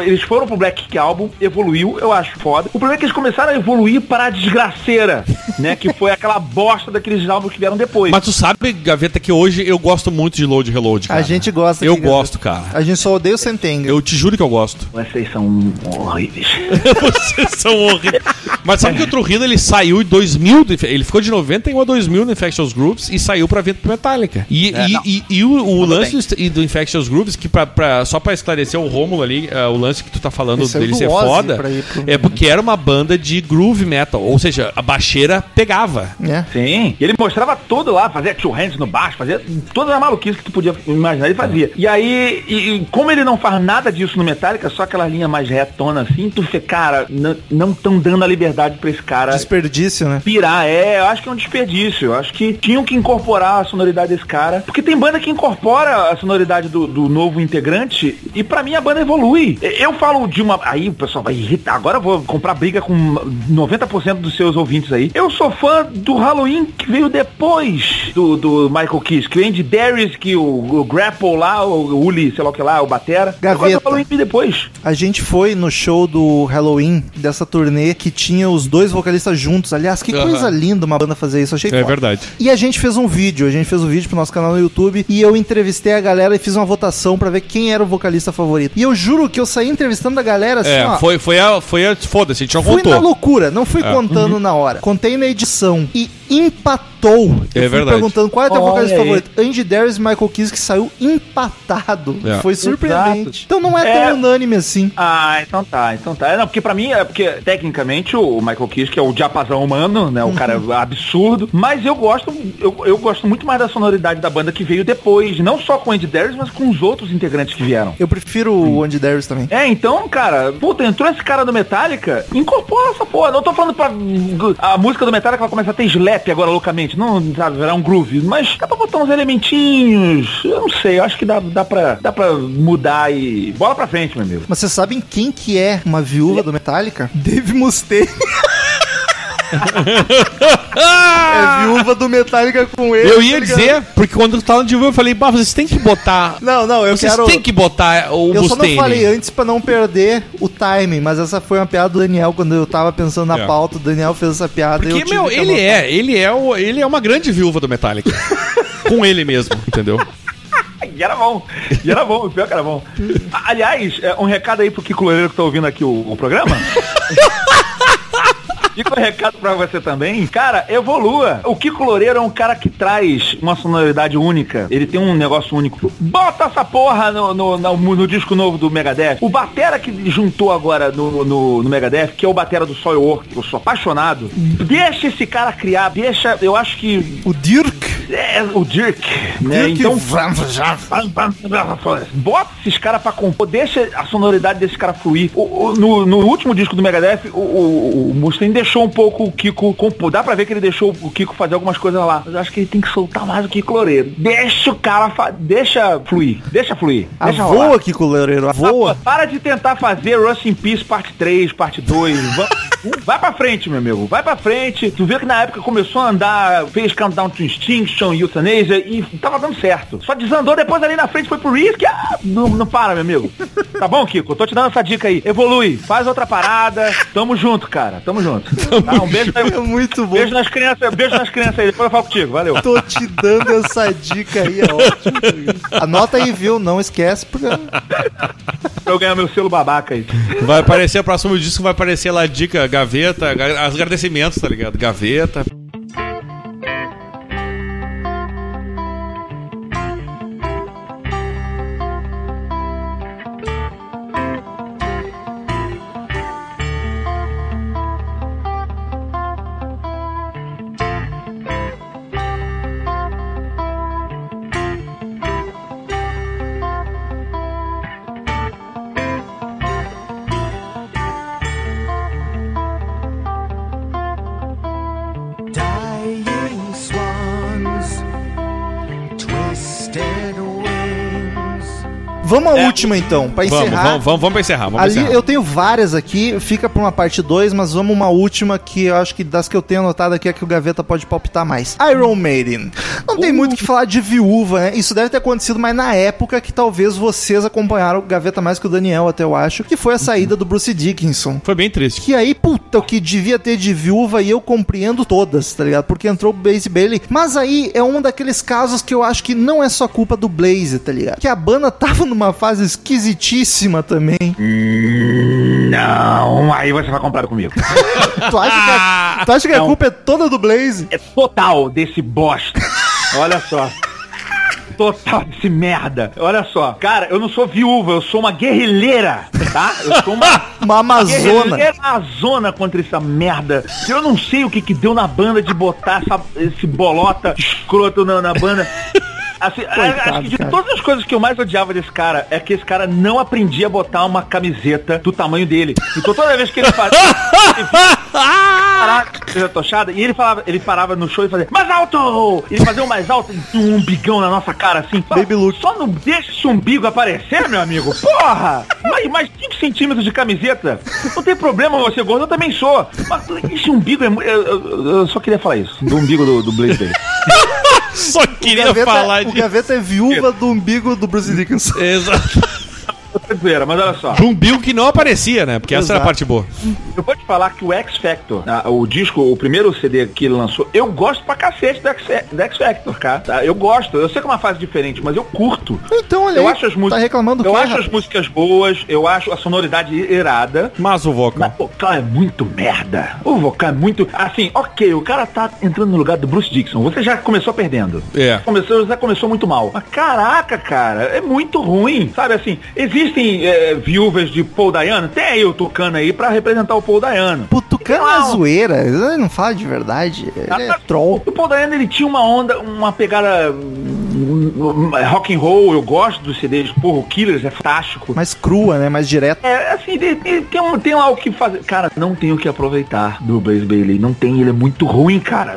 eles foram pro Black Album, evoluiu, eu acho foda. O problema é que eles começaram a evoluir para a desgraceira, [laughs] né? Que foi aquela bosta daqueles álbuns que vieram depois. Mas tu sabe, Gaveta, que hoje eu gosto muito de Load Reload, cara. A gente gosta Eu aqui, gosto, cara. A gente só odeia o Sentenga. Eu te juro que eu gosto. Vocês são horríveis. [laughs] Vocês são horríveis. Mas sabe que o Trujillo, ele saiu em 2000, do Infe- ele ficou de 91 a 2000 no Infectious Grooves e saiu pra vir pro Metallica. E, É, e, e, e o, o lance do, do Infectious Grooves, que pra, pra- só pra esclarecer o Rômulo ali, eh, o lance que tu tá falando Ele saiu dele do ser Ozzy foda, pro- é porque era uma banda de groove metal, ou seja, a baixeira pegava. É. Sim. E ele mostrava tudo lá, fazia two hands no baixo, fazia toda a maluquice que tu podia imaginar, ele fazia. E aí, e, e como ele não faz nada disso no Metallica, só aquela linha mais retona assim, tu fica, cara, não estão dando a liberdade pra esse cara Desperdício, né? pirar. É, eu acho que é um desperdício. Eu acho que tinham que incorporar a sonoridade desse cara. Porque tem banda que incorpora a sonoridade do, do novo integrante e pra mim a banda evolui. Eu falo de uma. Aí o pessoal vai irritar. Agora eu vou comprar briga com 90% dos seus ouvintes aí. Eu sou fã do Halloween que veio depois do, do Michael Kiss. Que o Andy Darius, que o, o Grapple lá, o Uli, sei lá o que lá, o Batera. Eu Gaveta. Halloween que veio depois. A gente foi no show do Halloween dessa turnê que tinha os dois vocalistas juntos. Aliás, que coisa linda uma banda fazer isso. Achei É foda. verdade. E a gente fez um vídeo, a gente fez um vídeo pro nosso canal no YouTube e eu entrevistei a galera e fiz uma votação pra ver quem era o vocalista favorito. E eu juro que eu saí entrevistando a galera assim, É, ó. foi, foi a. Foi a foda-se, a gente não Fui contou. na loucura, não fui É. contando na hora. Contei na edição e empatou. Eu É fui verdade. perguntando qual é o teu vocalista favorito. Andy Darius e Michael Kiss que saiu empatado. É. Foi surpreendente. Exato. Então não é, É. tão unânime assim. Ah, então tá, então tá. É, Não, porque pra mim, é porque tecnicamente o Michael Kiss, que é o diapasão humano, né? O cara Uhum. é [laughs] absurdo. Mas eu gosto, eu, eu gosto muito mais da sonoridade da banda que veio depois. Não só com o Andy Darius, mas com os outros integrantes que vieram. Eu prefiro o Andy Darius também. É, então, cara, puta, entrou esse cara do Metallica, incorpora essa porra. Não tô falando pra. A música do Metallica vai começar a ter slap agora loucamente. Não, sabe, virar um groove. Mas dá pra botar uns elementinhos. Eu não sei, eu acho que dá, dá, pra, dá pra mudar e. Bola pra frente, meu amigo. Mas vocês sabem quem que é uma viúva do Metallica? Dave Mustaine. [laughs] é [laughs] viúva do Metallica com ele. Eu ia tá dizer, porque quando tu tava de vivo, eu falei, bah, vocês têm que botar. [laughs] Não, não, eu vocês quero... têm que botar o Eu só não falei antes pra não perder o timing, mas essa foi uma piada do Daniel quando eu tava pensando na É. pauta. O Daniel fez essa piada e eu Porque, meu, que ele é, ele é, o, ele é uma grande viúva do Metallica. [laughs] Com ele mesmo, entendeu? E era bom. E era bom, o pior que era bom. Aliás, é, um recado aí pro Kiko Loureiro que tá ouvindo aqui o, o programa. Fica um recado pra você também. Cara, evolua. O Kiko Loureiro é um cara que traz uma sonoridade única. Ele tem um negócio único. Bota essa porra no, no, no- no disco novo do Megadeth. O Batera que juntou agora no, no, no Megadeth, que é o Batera do Soilwork, eu sou apaixonado. Deixa esse cara criar, deixa. Eu acho que. O Dirk. É, o Dirk, né? Dirk Então. Bota esses caras pra compor, deixa a sonoridade desse cara fluir. O- o- no, no último disco do Megadeth, o, o, o Mustaine deixou um pouco o Kiko compor. Dá pra ver que ele deixou o Kiko fazer algumas coisas lá. Mas eu acho que ele tem que soltar mais o Kiko Loureiro. Deixa o cara, deixa fluir, deixa fluir. A Deixa voa, rolar. Kiko Loureiro. A voa. Para de tentar fazer Rust in Peace parte 3, parte 2. Va- Vai pra frente, meu amigo. Vai pra frente. Tu vê que na época começou a andar, fez Countdown to Extinction, Euthanasia e tava dando certo. Só desandou depois ali na frente, foi pro Risk. Ah, não, não para, meu amigo. Tá bom, Kiko? Tô te dando essa dica aí. Evolui. Faz outra parada. Tamo junto, cara. Tamo junto. [laughs] Tá, um beijo, É muito bom. beijo nas crianças. Beijo nas crianças aí. Depois eu falo contigo. Valeu. Tô te dando essa dica aí, é ótimo. Anota aí, viu? Não esquece, porque... Pra eu ganhar meu selo babaca aí. Vai aparecer, o próximo disco vai aparecer lá, dica, gaveta, ga- os agradecimentos, tá ligado? Gaveta. Vamos à última, então, pra Vamos, encerrar. vamos, vamos, vamos pra encerrar. Vamos Ali encerrar. eu tenho várias aqui, fica pra uma parte 2, mas vamos uma última que eu acho que das que eu tenho anotado aqui é que o Gaveta pode palpitar mais. Iron Maiden. Não tem muito o que falar de viúva, né? Isso deve ter acontecido, mas na época que talvez vocês acompanharam o Gaveta mais que o Daniel, até eu acho, que foi a saída do Bruce Dickinson. Foi bem triste. Que aí, puta, o que devia ter de viúva e eu compreendo todas, tá ligado? Porque entrou o Blaze Bailey. Mas aí é um daqueles casos que eu acho que não é só culpa do Blaze, tá ligado? Que a banda [laughs] tava numa fase esquisitíssima também. Não, aí você vai comprar comigo. [laughs] Tu acha que a, tu acha que a culpa é toda do Blaze? é total desse bosta. Olha só. Total desse merda. Olha só. Cara, eu não sou viúva, eu sou uma guerrilheira, tá? Eu sou uma [laughs] Uma Amazona. guerrilheira Amazona contra essa merda. Eu não sei o que que deu na banda de botar essa- esse bolota escroto na, na banda. Assim, acho que de cara. todas as coisas que eu mais odiava desse cara é que esse cara não aprendia a botar uma camiseta do tamanho dele. Então toda vez que ele fazia. [laughs] seja tochada, e ele falava, ele parava no show e fazia, mais alto! Ele fazia o mais alto e um umbigão na nossa cara assim. Baby look. Só não deixa esse umbigo aparecer, meu amigo. Porra! Mais, mais 5 centímetros de camiseta. Não tem problema você gordo, eu também sou. Mas esse umbigo é eu, eu- eu só queria falar isso. Do umbigo do, do Blaze dele. [laughs] Só O queria Gaveta, falar o de. Gaveta é viúva do umbigo do Bruce Dickinson. Exato. Outra zoeira, mas olha só. Um Bill que não aparecia, né? Porque essa era a Exato. parte boa. Eu vou te falar que o X Factor, ah, o disco, o primeiro CD que ele lançou, eu gosto pra cacete do X, do X Factor, cara. tá? Eu gosto. Eu sei que é uma fase diferente, mas eu curto. Então, olha Eu aí, acho as músicas. tá reclamando do Eu acho rapaz? as músicas boas, eu acho a sonoridade irada. Mas o vocal. Mas o vocal é muito merda. O vocal é muito. Assim, ok, o cara tá entrando no lugar do Bruce Dixon. Você já começou perdendo. É. Começou, já começou muito mal. Mas caraca, cara, é muito ruim. Sabe assim, existem é, viúvas de Paul Dayano? Tem aí o Tucano aí pra representar o Paul Dayano. Pô, Tucano é zoeira. Ele não fala de verdade. Ele é troll. O Paul Dayano, ele tinha uma onda, uma pegada rock and roll. Eu gosto dos CDs. Porra, o Killers é fantástico. Mais crua, né? Mais direta. É, assim, tem, tem, um- lá o que fazer. Cara, não tem o que aproveitar do Blaze Bailey. Não tem, ele é muito ruim, cara.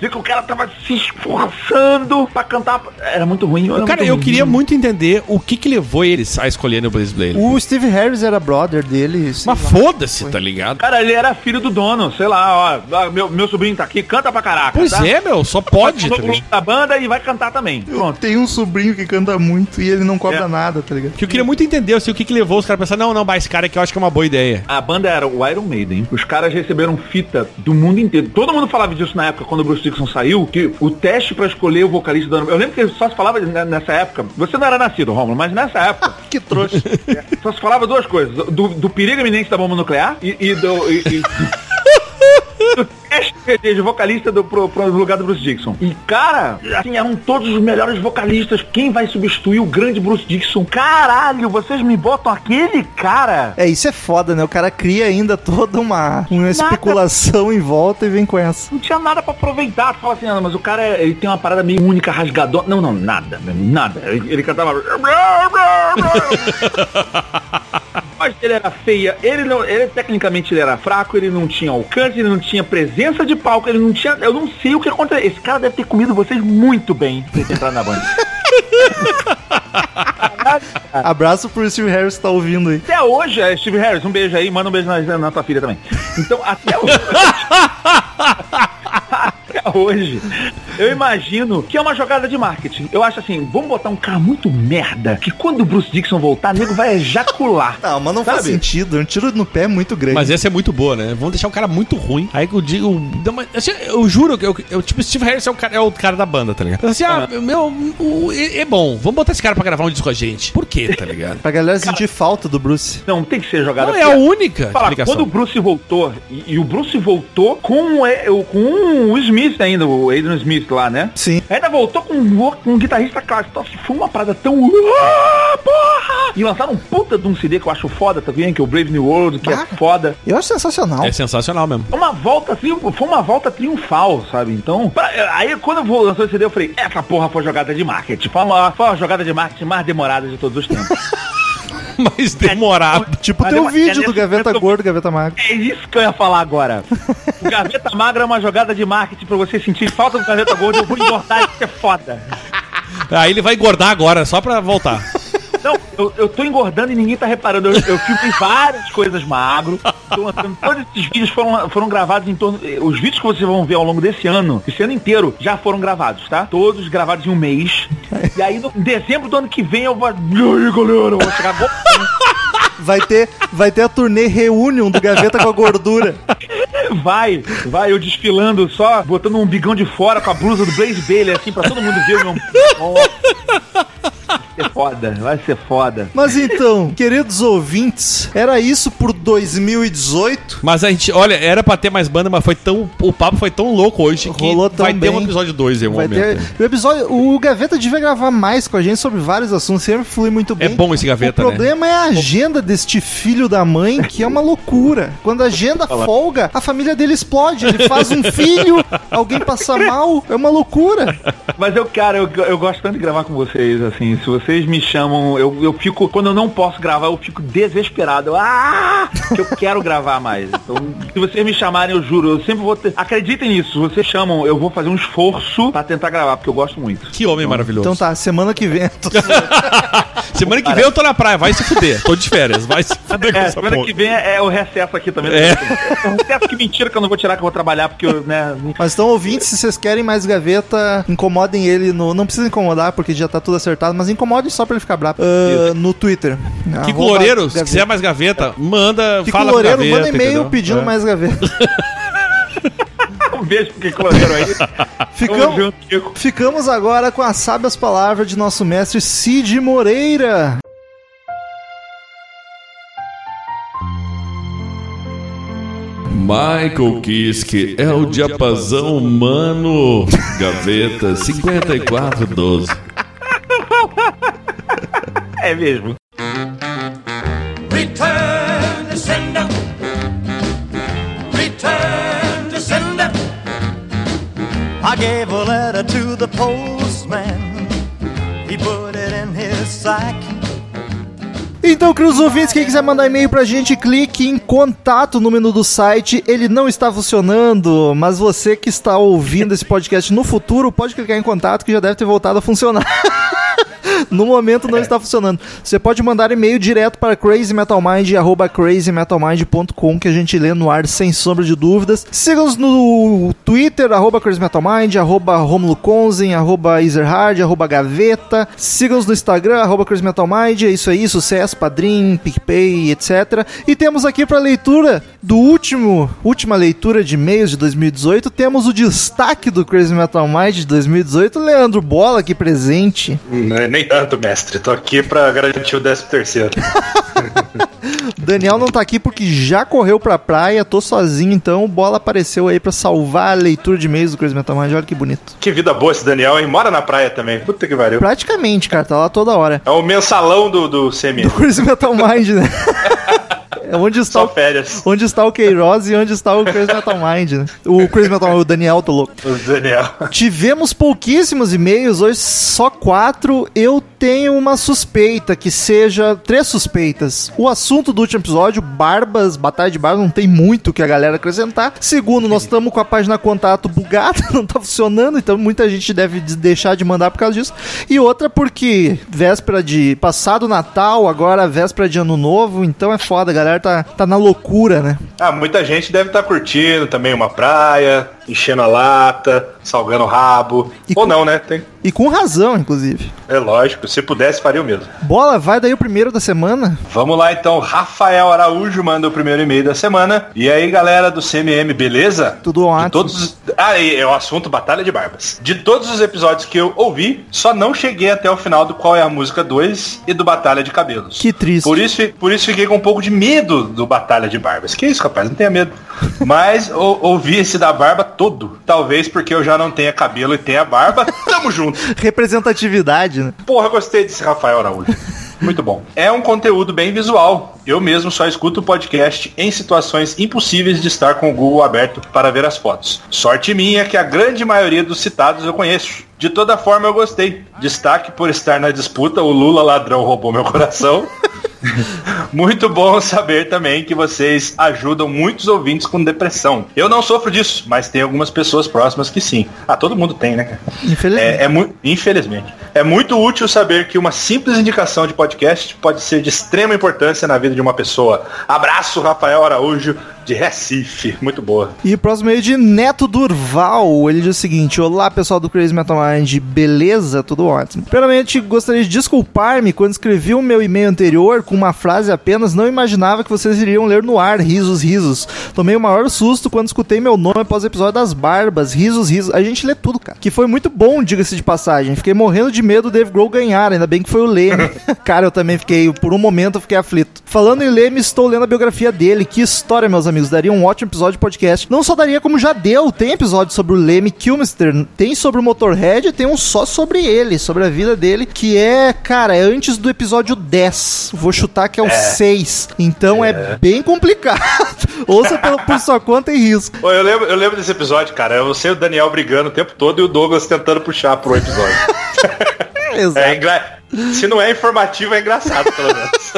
Vê que o cara tava se esforçando pra cantar. Era muito ruim. era Cara, muito eu ruim. queria muito entender o que que levou eles a escolherem o Blaze Blade. O Steve Harris era brother dele. Mas foda-se, tá ligado? Cara, ele era filho do dono, sei lá, ó. ah, Meu, meu sobrinho tá aqui, canta pra caraca. Pois tá? é, meu, só pode, tá da banda e vai cantar também. Pronto. Tem um sobrinho que canta muito e ele não cobra É. nada, tá ligado? Que eu queria muito entender assim, o que que levou os caras a pensar, não, não, mas esse cara aqui eu acho que é uma boa ideia. A banda era o Iron Maiden. Os caras receberam fita do mundo inteiro. Todo mundo falava disso na época, quando o Bruce Dixon saiu, que o teste pra escolher o vocalista do Iron Eu lembro que só se falava ne- nessa época. Você não era nascido, Romulo, mas nessa época. [laughs] Que trouxa. Só se falava duas coisas. Do, do perigo iminente da bomba nuclear e, e do. e- e- [laughs] [laughs] de vocalista do, pro, pro lugar do Bruce Dixon. E, cara, assim, eram todos os melhores vocalistas. Quem vai substituir o grande Bruce Dixon? Caralho, vocês me botam aquele cara? É, isso é foda, né? O cara cria ainda toda uma, uma especulação em volta e vem com essa. Não tinha nada pra aproveitar. Tu fala assim, ah, mas o cara, ele tem uma parada meio única, rasgador. Não, não, nada, nada. Ele, ele cantava... [laughs] Voz dele era feia, ele não, ele tecnicamente ele era fraco, ele não tinha alcance, ele não tinha presença de palco, ele não tinha, eu não sei o que aconteceu. Esse cara deve ter comido vocês muito bem pra ele entrar na banda. [laughs] Abraço pro Steve Harris que tá ouvindo aí. Até hoje, é, Steve Harris, um beijo aí, manda um beijo na, na tua filha também. Então, até hoje. [laughs] [laughs] hoje, eu imagino que é uma jogada de marketing. Eu acho assim, vamos botar um cara muito merda, que quando o Bruce Dixon voltar, o nego vai ejacular. [laughs] Não, mas não faz Sabe? sentido. Um tiro no pé é muito grande. Mas essa é muito boa, né? Vamos deixar um cara muito ruim. Aí que eu digo. assim, Eu juro que eu, eu, tipo, Steve Harris é o, cara, é o cara da banda, tá ligado? Assim, ah, meu, o- é, é bom. Vamos botar esse cara pra gravar um disco com a gente. Por quê, tá ligado? [laughs] Pra galera sentir falta do Bruce. Não, tem que ser jogada. Não é a única Falar, explicação. quando o Bruce voltou, e, e o Bruce voltou com, é, o- com o Smith ainda, o Adrian Smith lá, né? Sim. Ainda voltou com, um- com um guitarrista clássico. Assim, foi uma parada tão. Ah, porra! E lançaram um puta de um CD que eu acho foda também, que é o Brave New World, que Ah. é foda. Eu acho sensacional. É sensacional mesmo. Foi uma volta, assim, foi uma volta triunfal, sabe? Então, pra- aí quando eu vou lançar esse CD, eu falei, essa porra foi jogada de marketing. Foi uma, foi a jogada de marketing mais demorada de todos os tempos. [laughs] Mas demorado. Tipo, Mas tem um vídeo é do nesse Gaveta momento- Gordo, Gaveta Magro. É isso que eu ia falar agora. [laughs] O Gaveta Magra é uma jogada de marketing pra você sentir falta do Gaveta Gordo. Eu vou engordar isso é foda. Aí ele vai engordar agora, só pra voltar. [laughs] Eu, eu tô engordando e ninguém tá reparando. Eu, eu filmei várias coisas magro. Tô lançando- todos esses vídeos foram, foram gravados em torno. eh, Os vídeos que vocês vão ver ao longo desse ano, esse ano inteiro, já foram gravados, tá? Todos gravados em um mês. E aí, no, em dezembro do ano que vem, eu vou. E aí, galera, eu vou chegar. Vai ter, vai ter a turnê Reunion do Gaveta com a gordura. Vai, vai, eu desfilando só, botando um bigão de fora com a blusa do Blaze Bailey, assim, pra todo mundo ver o meu. Vai ser foda, vai ser foda. Mas então, queridos ouvintes, era isso por 2018. Mas a gente, olha, era pra ter mais banda, mas foi tão. O papo foi tão louco hoje que Rolou tão vai ter bem. um episódio 2 em um Vai momento. ter, o episódio, o Gaveta devia gravar mais com a gente sobre vários assuntos, sempre flui muito bem. É bom esse Gaveta, O problema é a agenda deste filho da mãe, que é uma loucura. Quando a agenda folga, a família dele explode, ele faz um filho, alguém passa mal, é uma loucura. Mas eu, cara, eu, eu gosto tanto de gravar com vocês, assim, se vocês me chamam, eu, eu fico, quando eu não posso gravar, eu fico desesperado. Eu, ah! Que eu quero gravar mais. Então, se vocês me chamarem, eu juro, eu sempre vou ter. Acreditem nisso, se vocês chamam, eu vou fazer um esforço pra tentar gravar, porque eu gosto muito. Que homem maravilhoso. Então tá, semana que vem. tô- [laughs] Semana que vem eu tô na praia, vai se fuder. Tô de férias, vai se fuder com É, essa semana porra. que vem é, é o recesso aqui também. É. É um recesso que mentira que eu não vou tirar, que eu vou trabalhar, porque eu, né. Mas então, ouvintes, se vocês querem mais gaveta, incomodem ele no. Não precisa incomodar, porque já tá tudo acertado, mas incomodem só pra ele ficar bravo. Ah, no Twitter. Kiko Arroba Loureiro, se quiser mais gaveta, manda, Kiko fala Loureiro, com gaveta, manda e-mail entendeu? pedindo É. mais gaveta. Um beijo pro Kiko Loureiro aí. [laughs] Ficamos, junto, Kiko. ficamos agora com as sábias palavras de nosso mestre Cid Moreira. Michael Kiske é o diapasão humano. Gaveta 5412. É mesmo. Return to sender. Return to sender. I gave a letter to the postman. He put it in his sack. Então, queridos ouvintes, quem quiser mandar e-mail pra gente, clique em contato no menu do site. Ele não está funcionando, mas você que está ouvindo esse podcast no futuro, pode clicar em contato que já deve ter voltado a funcionar. [laughs] [laughs] No momento não está funcionando. Você pode mandar e-mail direto para crazymetalmind, arroba crazymetalmind.com, que a gente lê no ar sem sombra de dúvidas. Siga-nos no Twitter, arroba crazymetalmind, arroba Romulo Konzen, arroba Ezerhard, arroba Gaveta. Siga-nos no Instagram, arroba crazymetalmind. É isso aí, sucesso, padrim, PicPay, etc. E temos aqui para leitura do último, última leitura de e-mails de 2018, temos o destaque do Crazy Metal Mind de 2018, Leandro Bola aqui presente. Não é nem tanto, mestre. Tô aqui pra garantir o 13 terceiro. [laughs] Daniel não tá aqui porque já correu pra praia, tô sozinho, então bola apareceu aí pra salvar a leitura de e-mails do Crazy Metal Mind. Olha que bonito. Que vida boa esse Daniel, hein? Mora na praia também. Puta que pariu. Praticamente, cara, tá lá toda hora. É o mensalão do, do CMM. Crazy Metal Mind, né? [laughs] É onde está, Só o, férias. onde está o Queiroz e onde está o Crazy Metal Mind, né? O Crazy Metal Mind, o Daniel, tô louco. O Daniel. Tivemos pouquíssimos e-mails, hoje só quatro. Eu tenho uma suspeita, que seja três suspeitas. O assunto do último episódio, Barbas, Batalha de Barbas, não tem muito que a galera acrescentar. Segundo, nós estamos com a página contato bugada, [laughs] não tá funcionando, então muita gente deve deixar de mandar por causa disso. E outra porque véspera de passado Natal, agora véspera de Ano Novo, então é foda, a galera tá, tá na loucura, né? Ah, muita gente deve estar curtindo também uma praia, enchendo a lata, salgando o rabo. E Ou com- não, né? Tem... E com razão, inclusive. É lógico, se pudesse faria o mesmo. Bola, vai daí o primeiro da semana. Vamos lá então, Rafael Araújo manda o primeiro e-mail da semana. E aí, galera do CMM, beleza? Tudo ótimo. De todos... Ah, é o assunto Batalha de Barbas. De todos os episódios que eu ouvi, só não cheguei até o final do Qual é a Música 2 e do Batalha de Cabelos. Que triste. Por isso, por isso fiquei com um pouco de medo do Batalha de Barbas. Que isso, rapaz? Não tenha medo. [laughs] Mas ou- ouvi esse da barba todo. Talvez porque eu já não tenha cabelo e tenha barba. [laughs] Tamo junto. Representatividade, né? Porra, gostei desse Rafael Araújo. Muito bom. É um conteúdo bem visual. Eu mesmo só escuto o podcast em situações impossíveis de estar com o Google aberto para ver as fotos. Sorte minha que a grande maioria dos citados eu conheço. De toda forma eu gostei. Destaque por estar na disputa, o Lula ladrão roubou meu coração. [laughs] Muito bom saber também que vocês ajudam muitos ouvintes com depressão. Eu não sofro disso, mas tem algumas pessoas próximas que sim. Ah, todo mundo tem, né, cara? Infelizmente. É, é mu- infelizmente. É muito útil saber que uma simples indicação de podcast pode ser de extrema importância na vida de uma pessoa. Abraço, Rafael Araújo, de Recife. Muito boa. E o próximo é de Neto Durval. Ele diz o seguinte: Olá, pessoal do Crazy Metal Mind, beleza? Tudo ótimo. Primeiramente, gostaria de desculpar-me quando escrevi o meu e-mail anterior com uma frase apenas. Não imaginava que vocês iriam ler no ar. Risos, risos. Tomei o maior susto quando escutei meu nome após o episódio das barbas. Risos, risos. A gente lê tudo, cara. Que foi muito bom, diga-se de passagem. Fiquei morrendo de medo do Dave Grohl ganhar. Ainda bem que foi o Leme. [laughs] cara, eu também fiquei, por um momento, eu fiquei aflito. Falando em Leme, estou lendo a biografia dele. Que história, meus amigos. Daria um ótimo episódio de podcast. Não só daria, como já deu. Tem episódio sobre o Leme Kilmister. Tem sobre o Motorhead. Tem um só sobre ele, sobre a vida dele. Que é, cara, é antes do episódio 10. Vou chutar que é o 6. Então é, bem complicado. [laughs] Ouça pelo, por sua conta e risco. Pô, eu, lembro, eu lembro desse episódio, cara. Eu sei o Daniel brigando o tempo todo e o Douglas tentando puxar pro episódio. [laughs] Exato. É. Se não é informativo, é engraçado, pelo menos.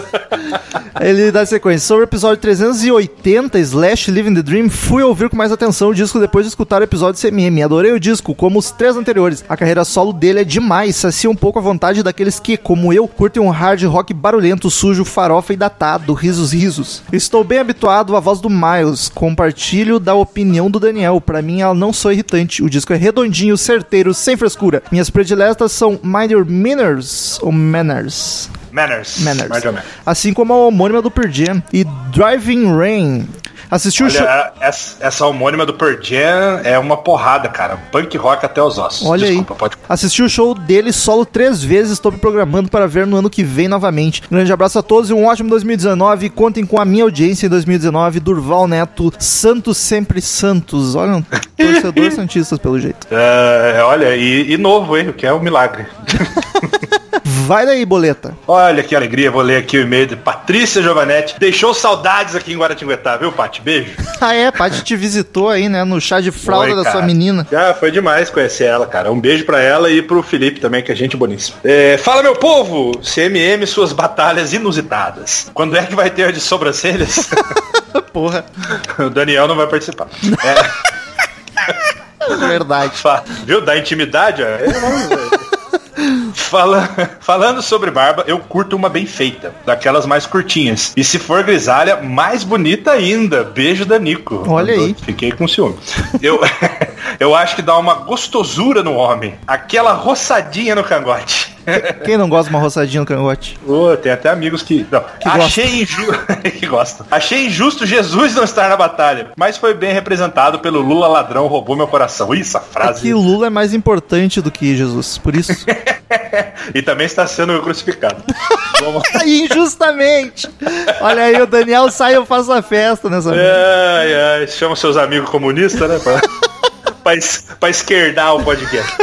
Ele dá sequência. Sobre o episódio 380, Slash Living the Dream, fui ouvir com mais atenção o disco depois de escutar o episódio CMM. Adorei o disco, como os três anteriores. A carreira solo dele é demais, sacia um pouco a vontade daqueles que, como eu, curtem um hard rock barulhento, sujo, farofa e datado, risos, risos. Estou bem habituado à voz do Miles, compartilho da opinião do Daniel. Pra mim, ela não sou irritante. O disco é redondinho, certeiro, sem frescura. Minhas prediletas são Mind Your Manners ou Manners. Manners. Manners. Mais ou menos. Assim como a homônima do Pearl Jam e Driving Rain. Assistiu o show. Olha, essa, essa homônima do Pearl Jam é uma porrada, cara. Punk rock até os ossos. Olha Desculpa, aí. pode. Assisti o show dele solo três vezes. Estou me programando para ver no ano que vem novamente. Grande abraço a todos e um ótimo 2019. Contem com a minha audiência em 2019. Durval Neto, Santos sempre Santos. Olha, um [laughs] torcedor santistas pelo jeito. É, olha, e, e novo, hein? O que é um milagre. [laughs] Vai daí, boleta. Olha que alegria, vou ler aqui o e-mail de Patrícia Giovanetti. Deixou saudades aqui em Guaratinguetá, viu, Paty? Beijo. [laughs] Ah, é, Paty te visitou aí, né? No chá de fralda Oi, da cara. sua menina. Ah, foi demais conhecer ela, cara. Um beijo pra ela e pro Felipe também, que é gente boníssima. É, fala, meu povo! CMM, suas batalhas inusitadas. Quando é que vai ter a de sobrancelhas? [laughs] Porra, o Daniel não vai participar. É, [laughs] verdade. viu? Da intimidade, ó. É, vamos- Fala, falando sobre barba, eu curto uma bem feita, daquelas mais curtinhas. E se for grisalha, mais bonita ainda. Beijo da Nico. Olha aí. Fiquei com ciúme. Eu, [laughs] eu acho que dá uma gostosura no homem. Aquela roçadinha no cangote. Quem não gosta de uma roçadinha no cangote? Ô, tem até amigos que. Não, achei injusto. [laughs] que gostam. Achei injusto Jesus não estar na batalha, mas foi bem representado pelo Lula ladrão roubou meu coração. Isso, a É frase. que o Lula é mais importante do que Jesus, por isso. [laughs] e também está sendo crucificado. [laughs] Injustamente! Olha aí, o Daniel sai eu faço a festa nessa. Ai, ai, chama seus amigos comunistas, né? Pra, [laughs] pra, es- pra esquerdar o podcast.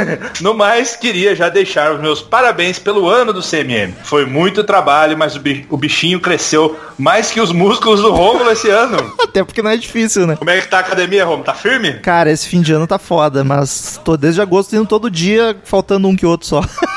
[laughs] No mais, queria já deixar os meus parabéns pelo ano do CMM. Foi muito trabalho, mas o bi- o bichinho cresceu mais que os músculos do Rômulo esse ano. [laughs] Até porque não é difícil, né? Como é que tá a academia, Rômulo? Tá firme? Cara, esse fim de ano tá foda, mas tô desde agosto indo todo dia, faltando um que outro só. [laughs]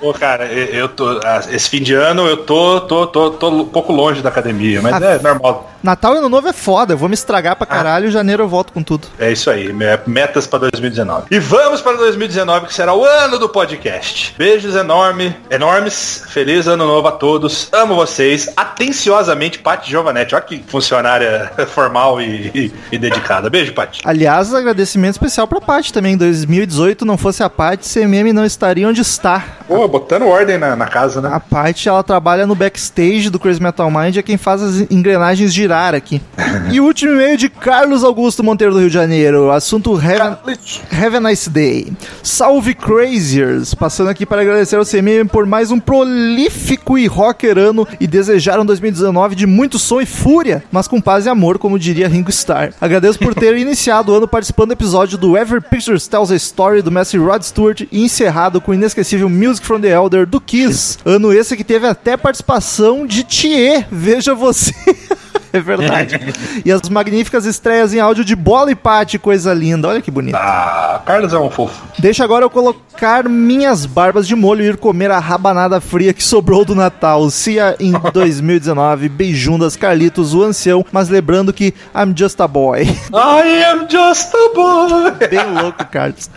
Pô, cara, eu tô. ah, Esse fim de ano eu tô, tô, tô, tô um pouco longe da academia, mas é normal. Natal e Ano Novo é foda, eu vou me estragar pra caralho, em janeiro eu volto com tudo. É isso aí, me- metas para 2019. E vamos para 2019, que será o ano do podcast. Beijos enorme, enormes, feliz ano novo a todos. Amo vocês. Atenciosamente, Paty Giovanetti. Olha que funcionária [laughs] formal e, e- e dedicada. Beijo, Paty. Aliás, agradecimento especial pra Paty também. Em 2018, não fosse a Paty, CMM não estaria onde está. Botando ordem na, na casa, né? A Paty, ela trabalha no backstage do Crazy Metal Mind, é quem faz as engrenagens girar aqui. [laughs] e o último e-mail de Carlos Augusto Monteiro do Rio de Janeiro. Assunto Heaven, Have a Nice Day. Salve Craziers! Passando aqui para agradecer ao CMM por mais um prolífico e rocker ano e desejar um 2019 de muito som e fúria, mas com paz e amor, como diria Ringo Starr. Agradeço por ter [laughs] iniciado o ano participando do episódio do Ever Pictures Tells a Story do mestre Rod Stewart e encerrado com o inesquecível Music from the Elder do Kiss. Ano esse que teve até participação de Thier, veja você. [laughs] [laughs] É verdade. [laughs] e as magníficas estreias em áudio de Bola e Pate, coisa linda. Olha que bonito. Ah, Carlos é um fofo. Deixa agora eu colocar minhas barbas de molho e ir comer a rabanada fria que sobrou do Natal. Cia em [laughs] 2019. Beijundas, Carlitos, o ancião. Mas lembrando que I'm just a boy. I am just a boy. Bem louco, Carlos.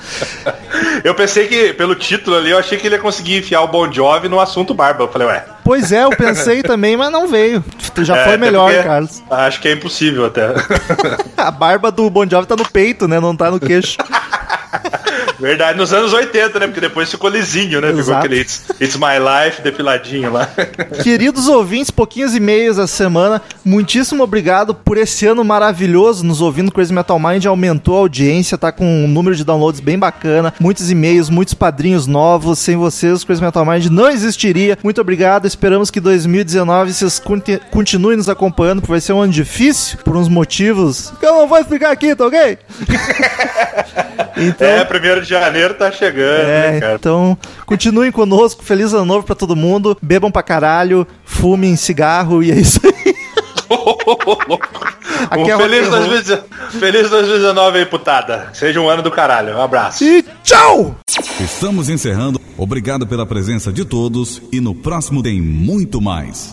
Eu pensei que, pelo título ali, eu achei que ele ia conseguir enfiar o Bon Jovi no assunto barba. Eu falei, ué. Pois é, eu pensei [laughs] também, mas não veio. Já é, foi melhor, Carlos. Acho que é impossível até. [laughs] A barba do Bon Jovi tá no peito, né? Não tá no queixo. [laughs] Verdade, nos anos 80, né? Porque depois ficou lisinho, né? Ficou Exato. aquele It's, It's My Life depiladinho lá. [laughs] Queridos ouvintes, pouquinhos e-mails essa semana. Muitíssimo obrigado por esse ano maravilhoso nos ouvindo. Crazy Metal Mind aumentou a audiência, tá com um número de downloads bem bacana. Muitos e-mails, muitos padrinhos novos. Sem vocês, Crazy Metal Mind não existiria. Muito obrigado. Esperamos que 2019 vocês conti- continuem nos acompanhando, porque vai ser um ano difícil por uns motivos que eu não vou explicar aqui, tá ok? [laughs] então, É, primeiro de janeiro tá chegando, é, né, cara? então, continuem conosco. Feliz ano novo pra todo mundo. Bebam pra caralho, fumem cigarro e é isso aí. [laughs] Aqui é feliz, rock and roll. 2019, feliz 2019 aí, putada. Seja um ano do caralho. Um abraço. E tchau! Estamos encerrando. Obrigado pela presença de todos e no próximo tem muito mais.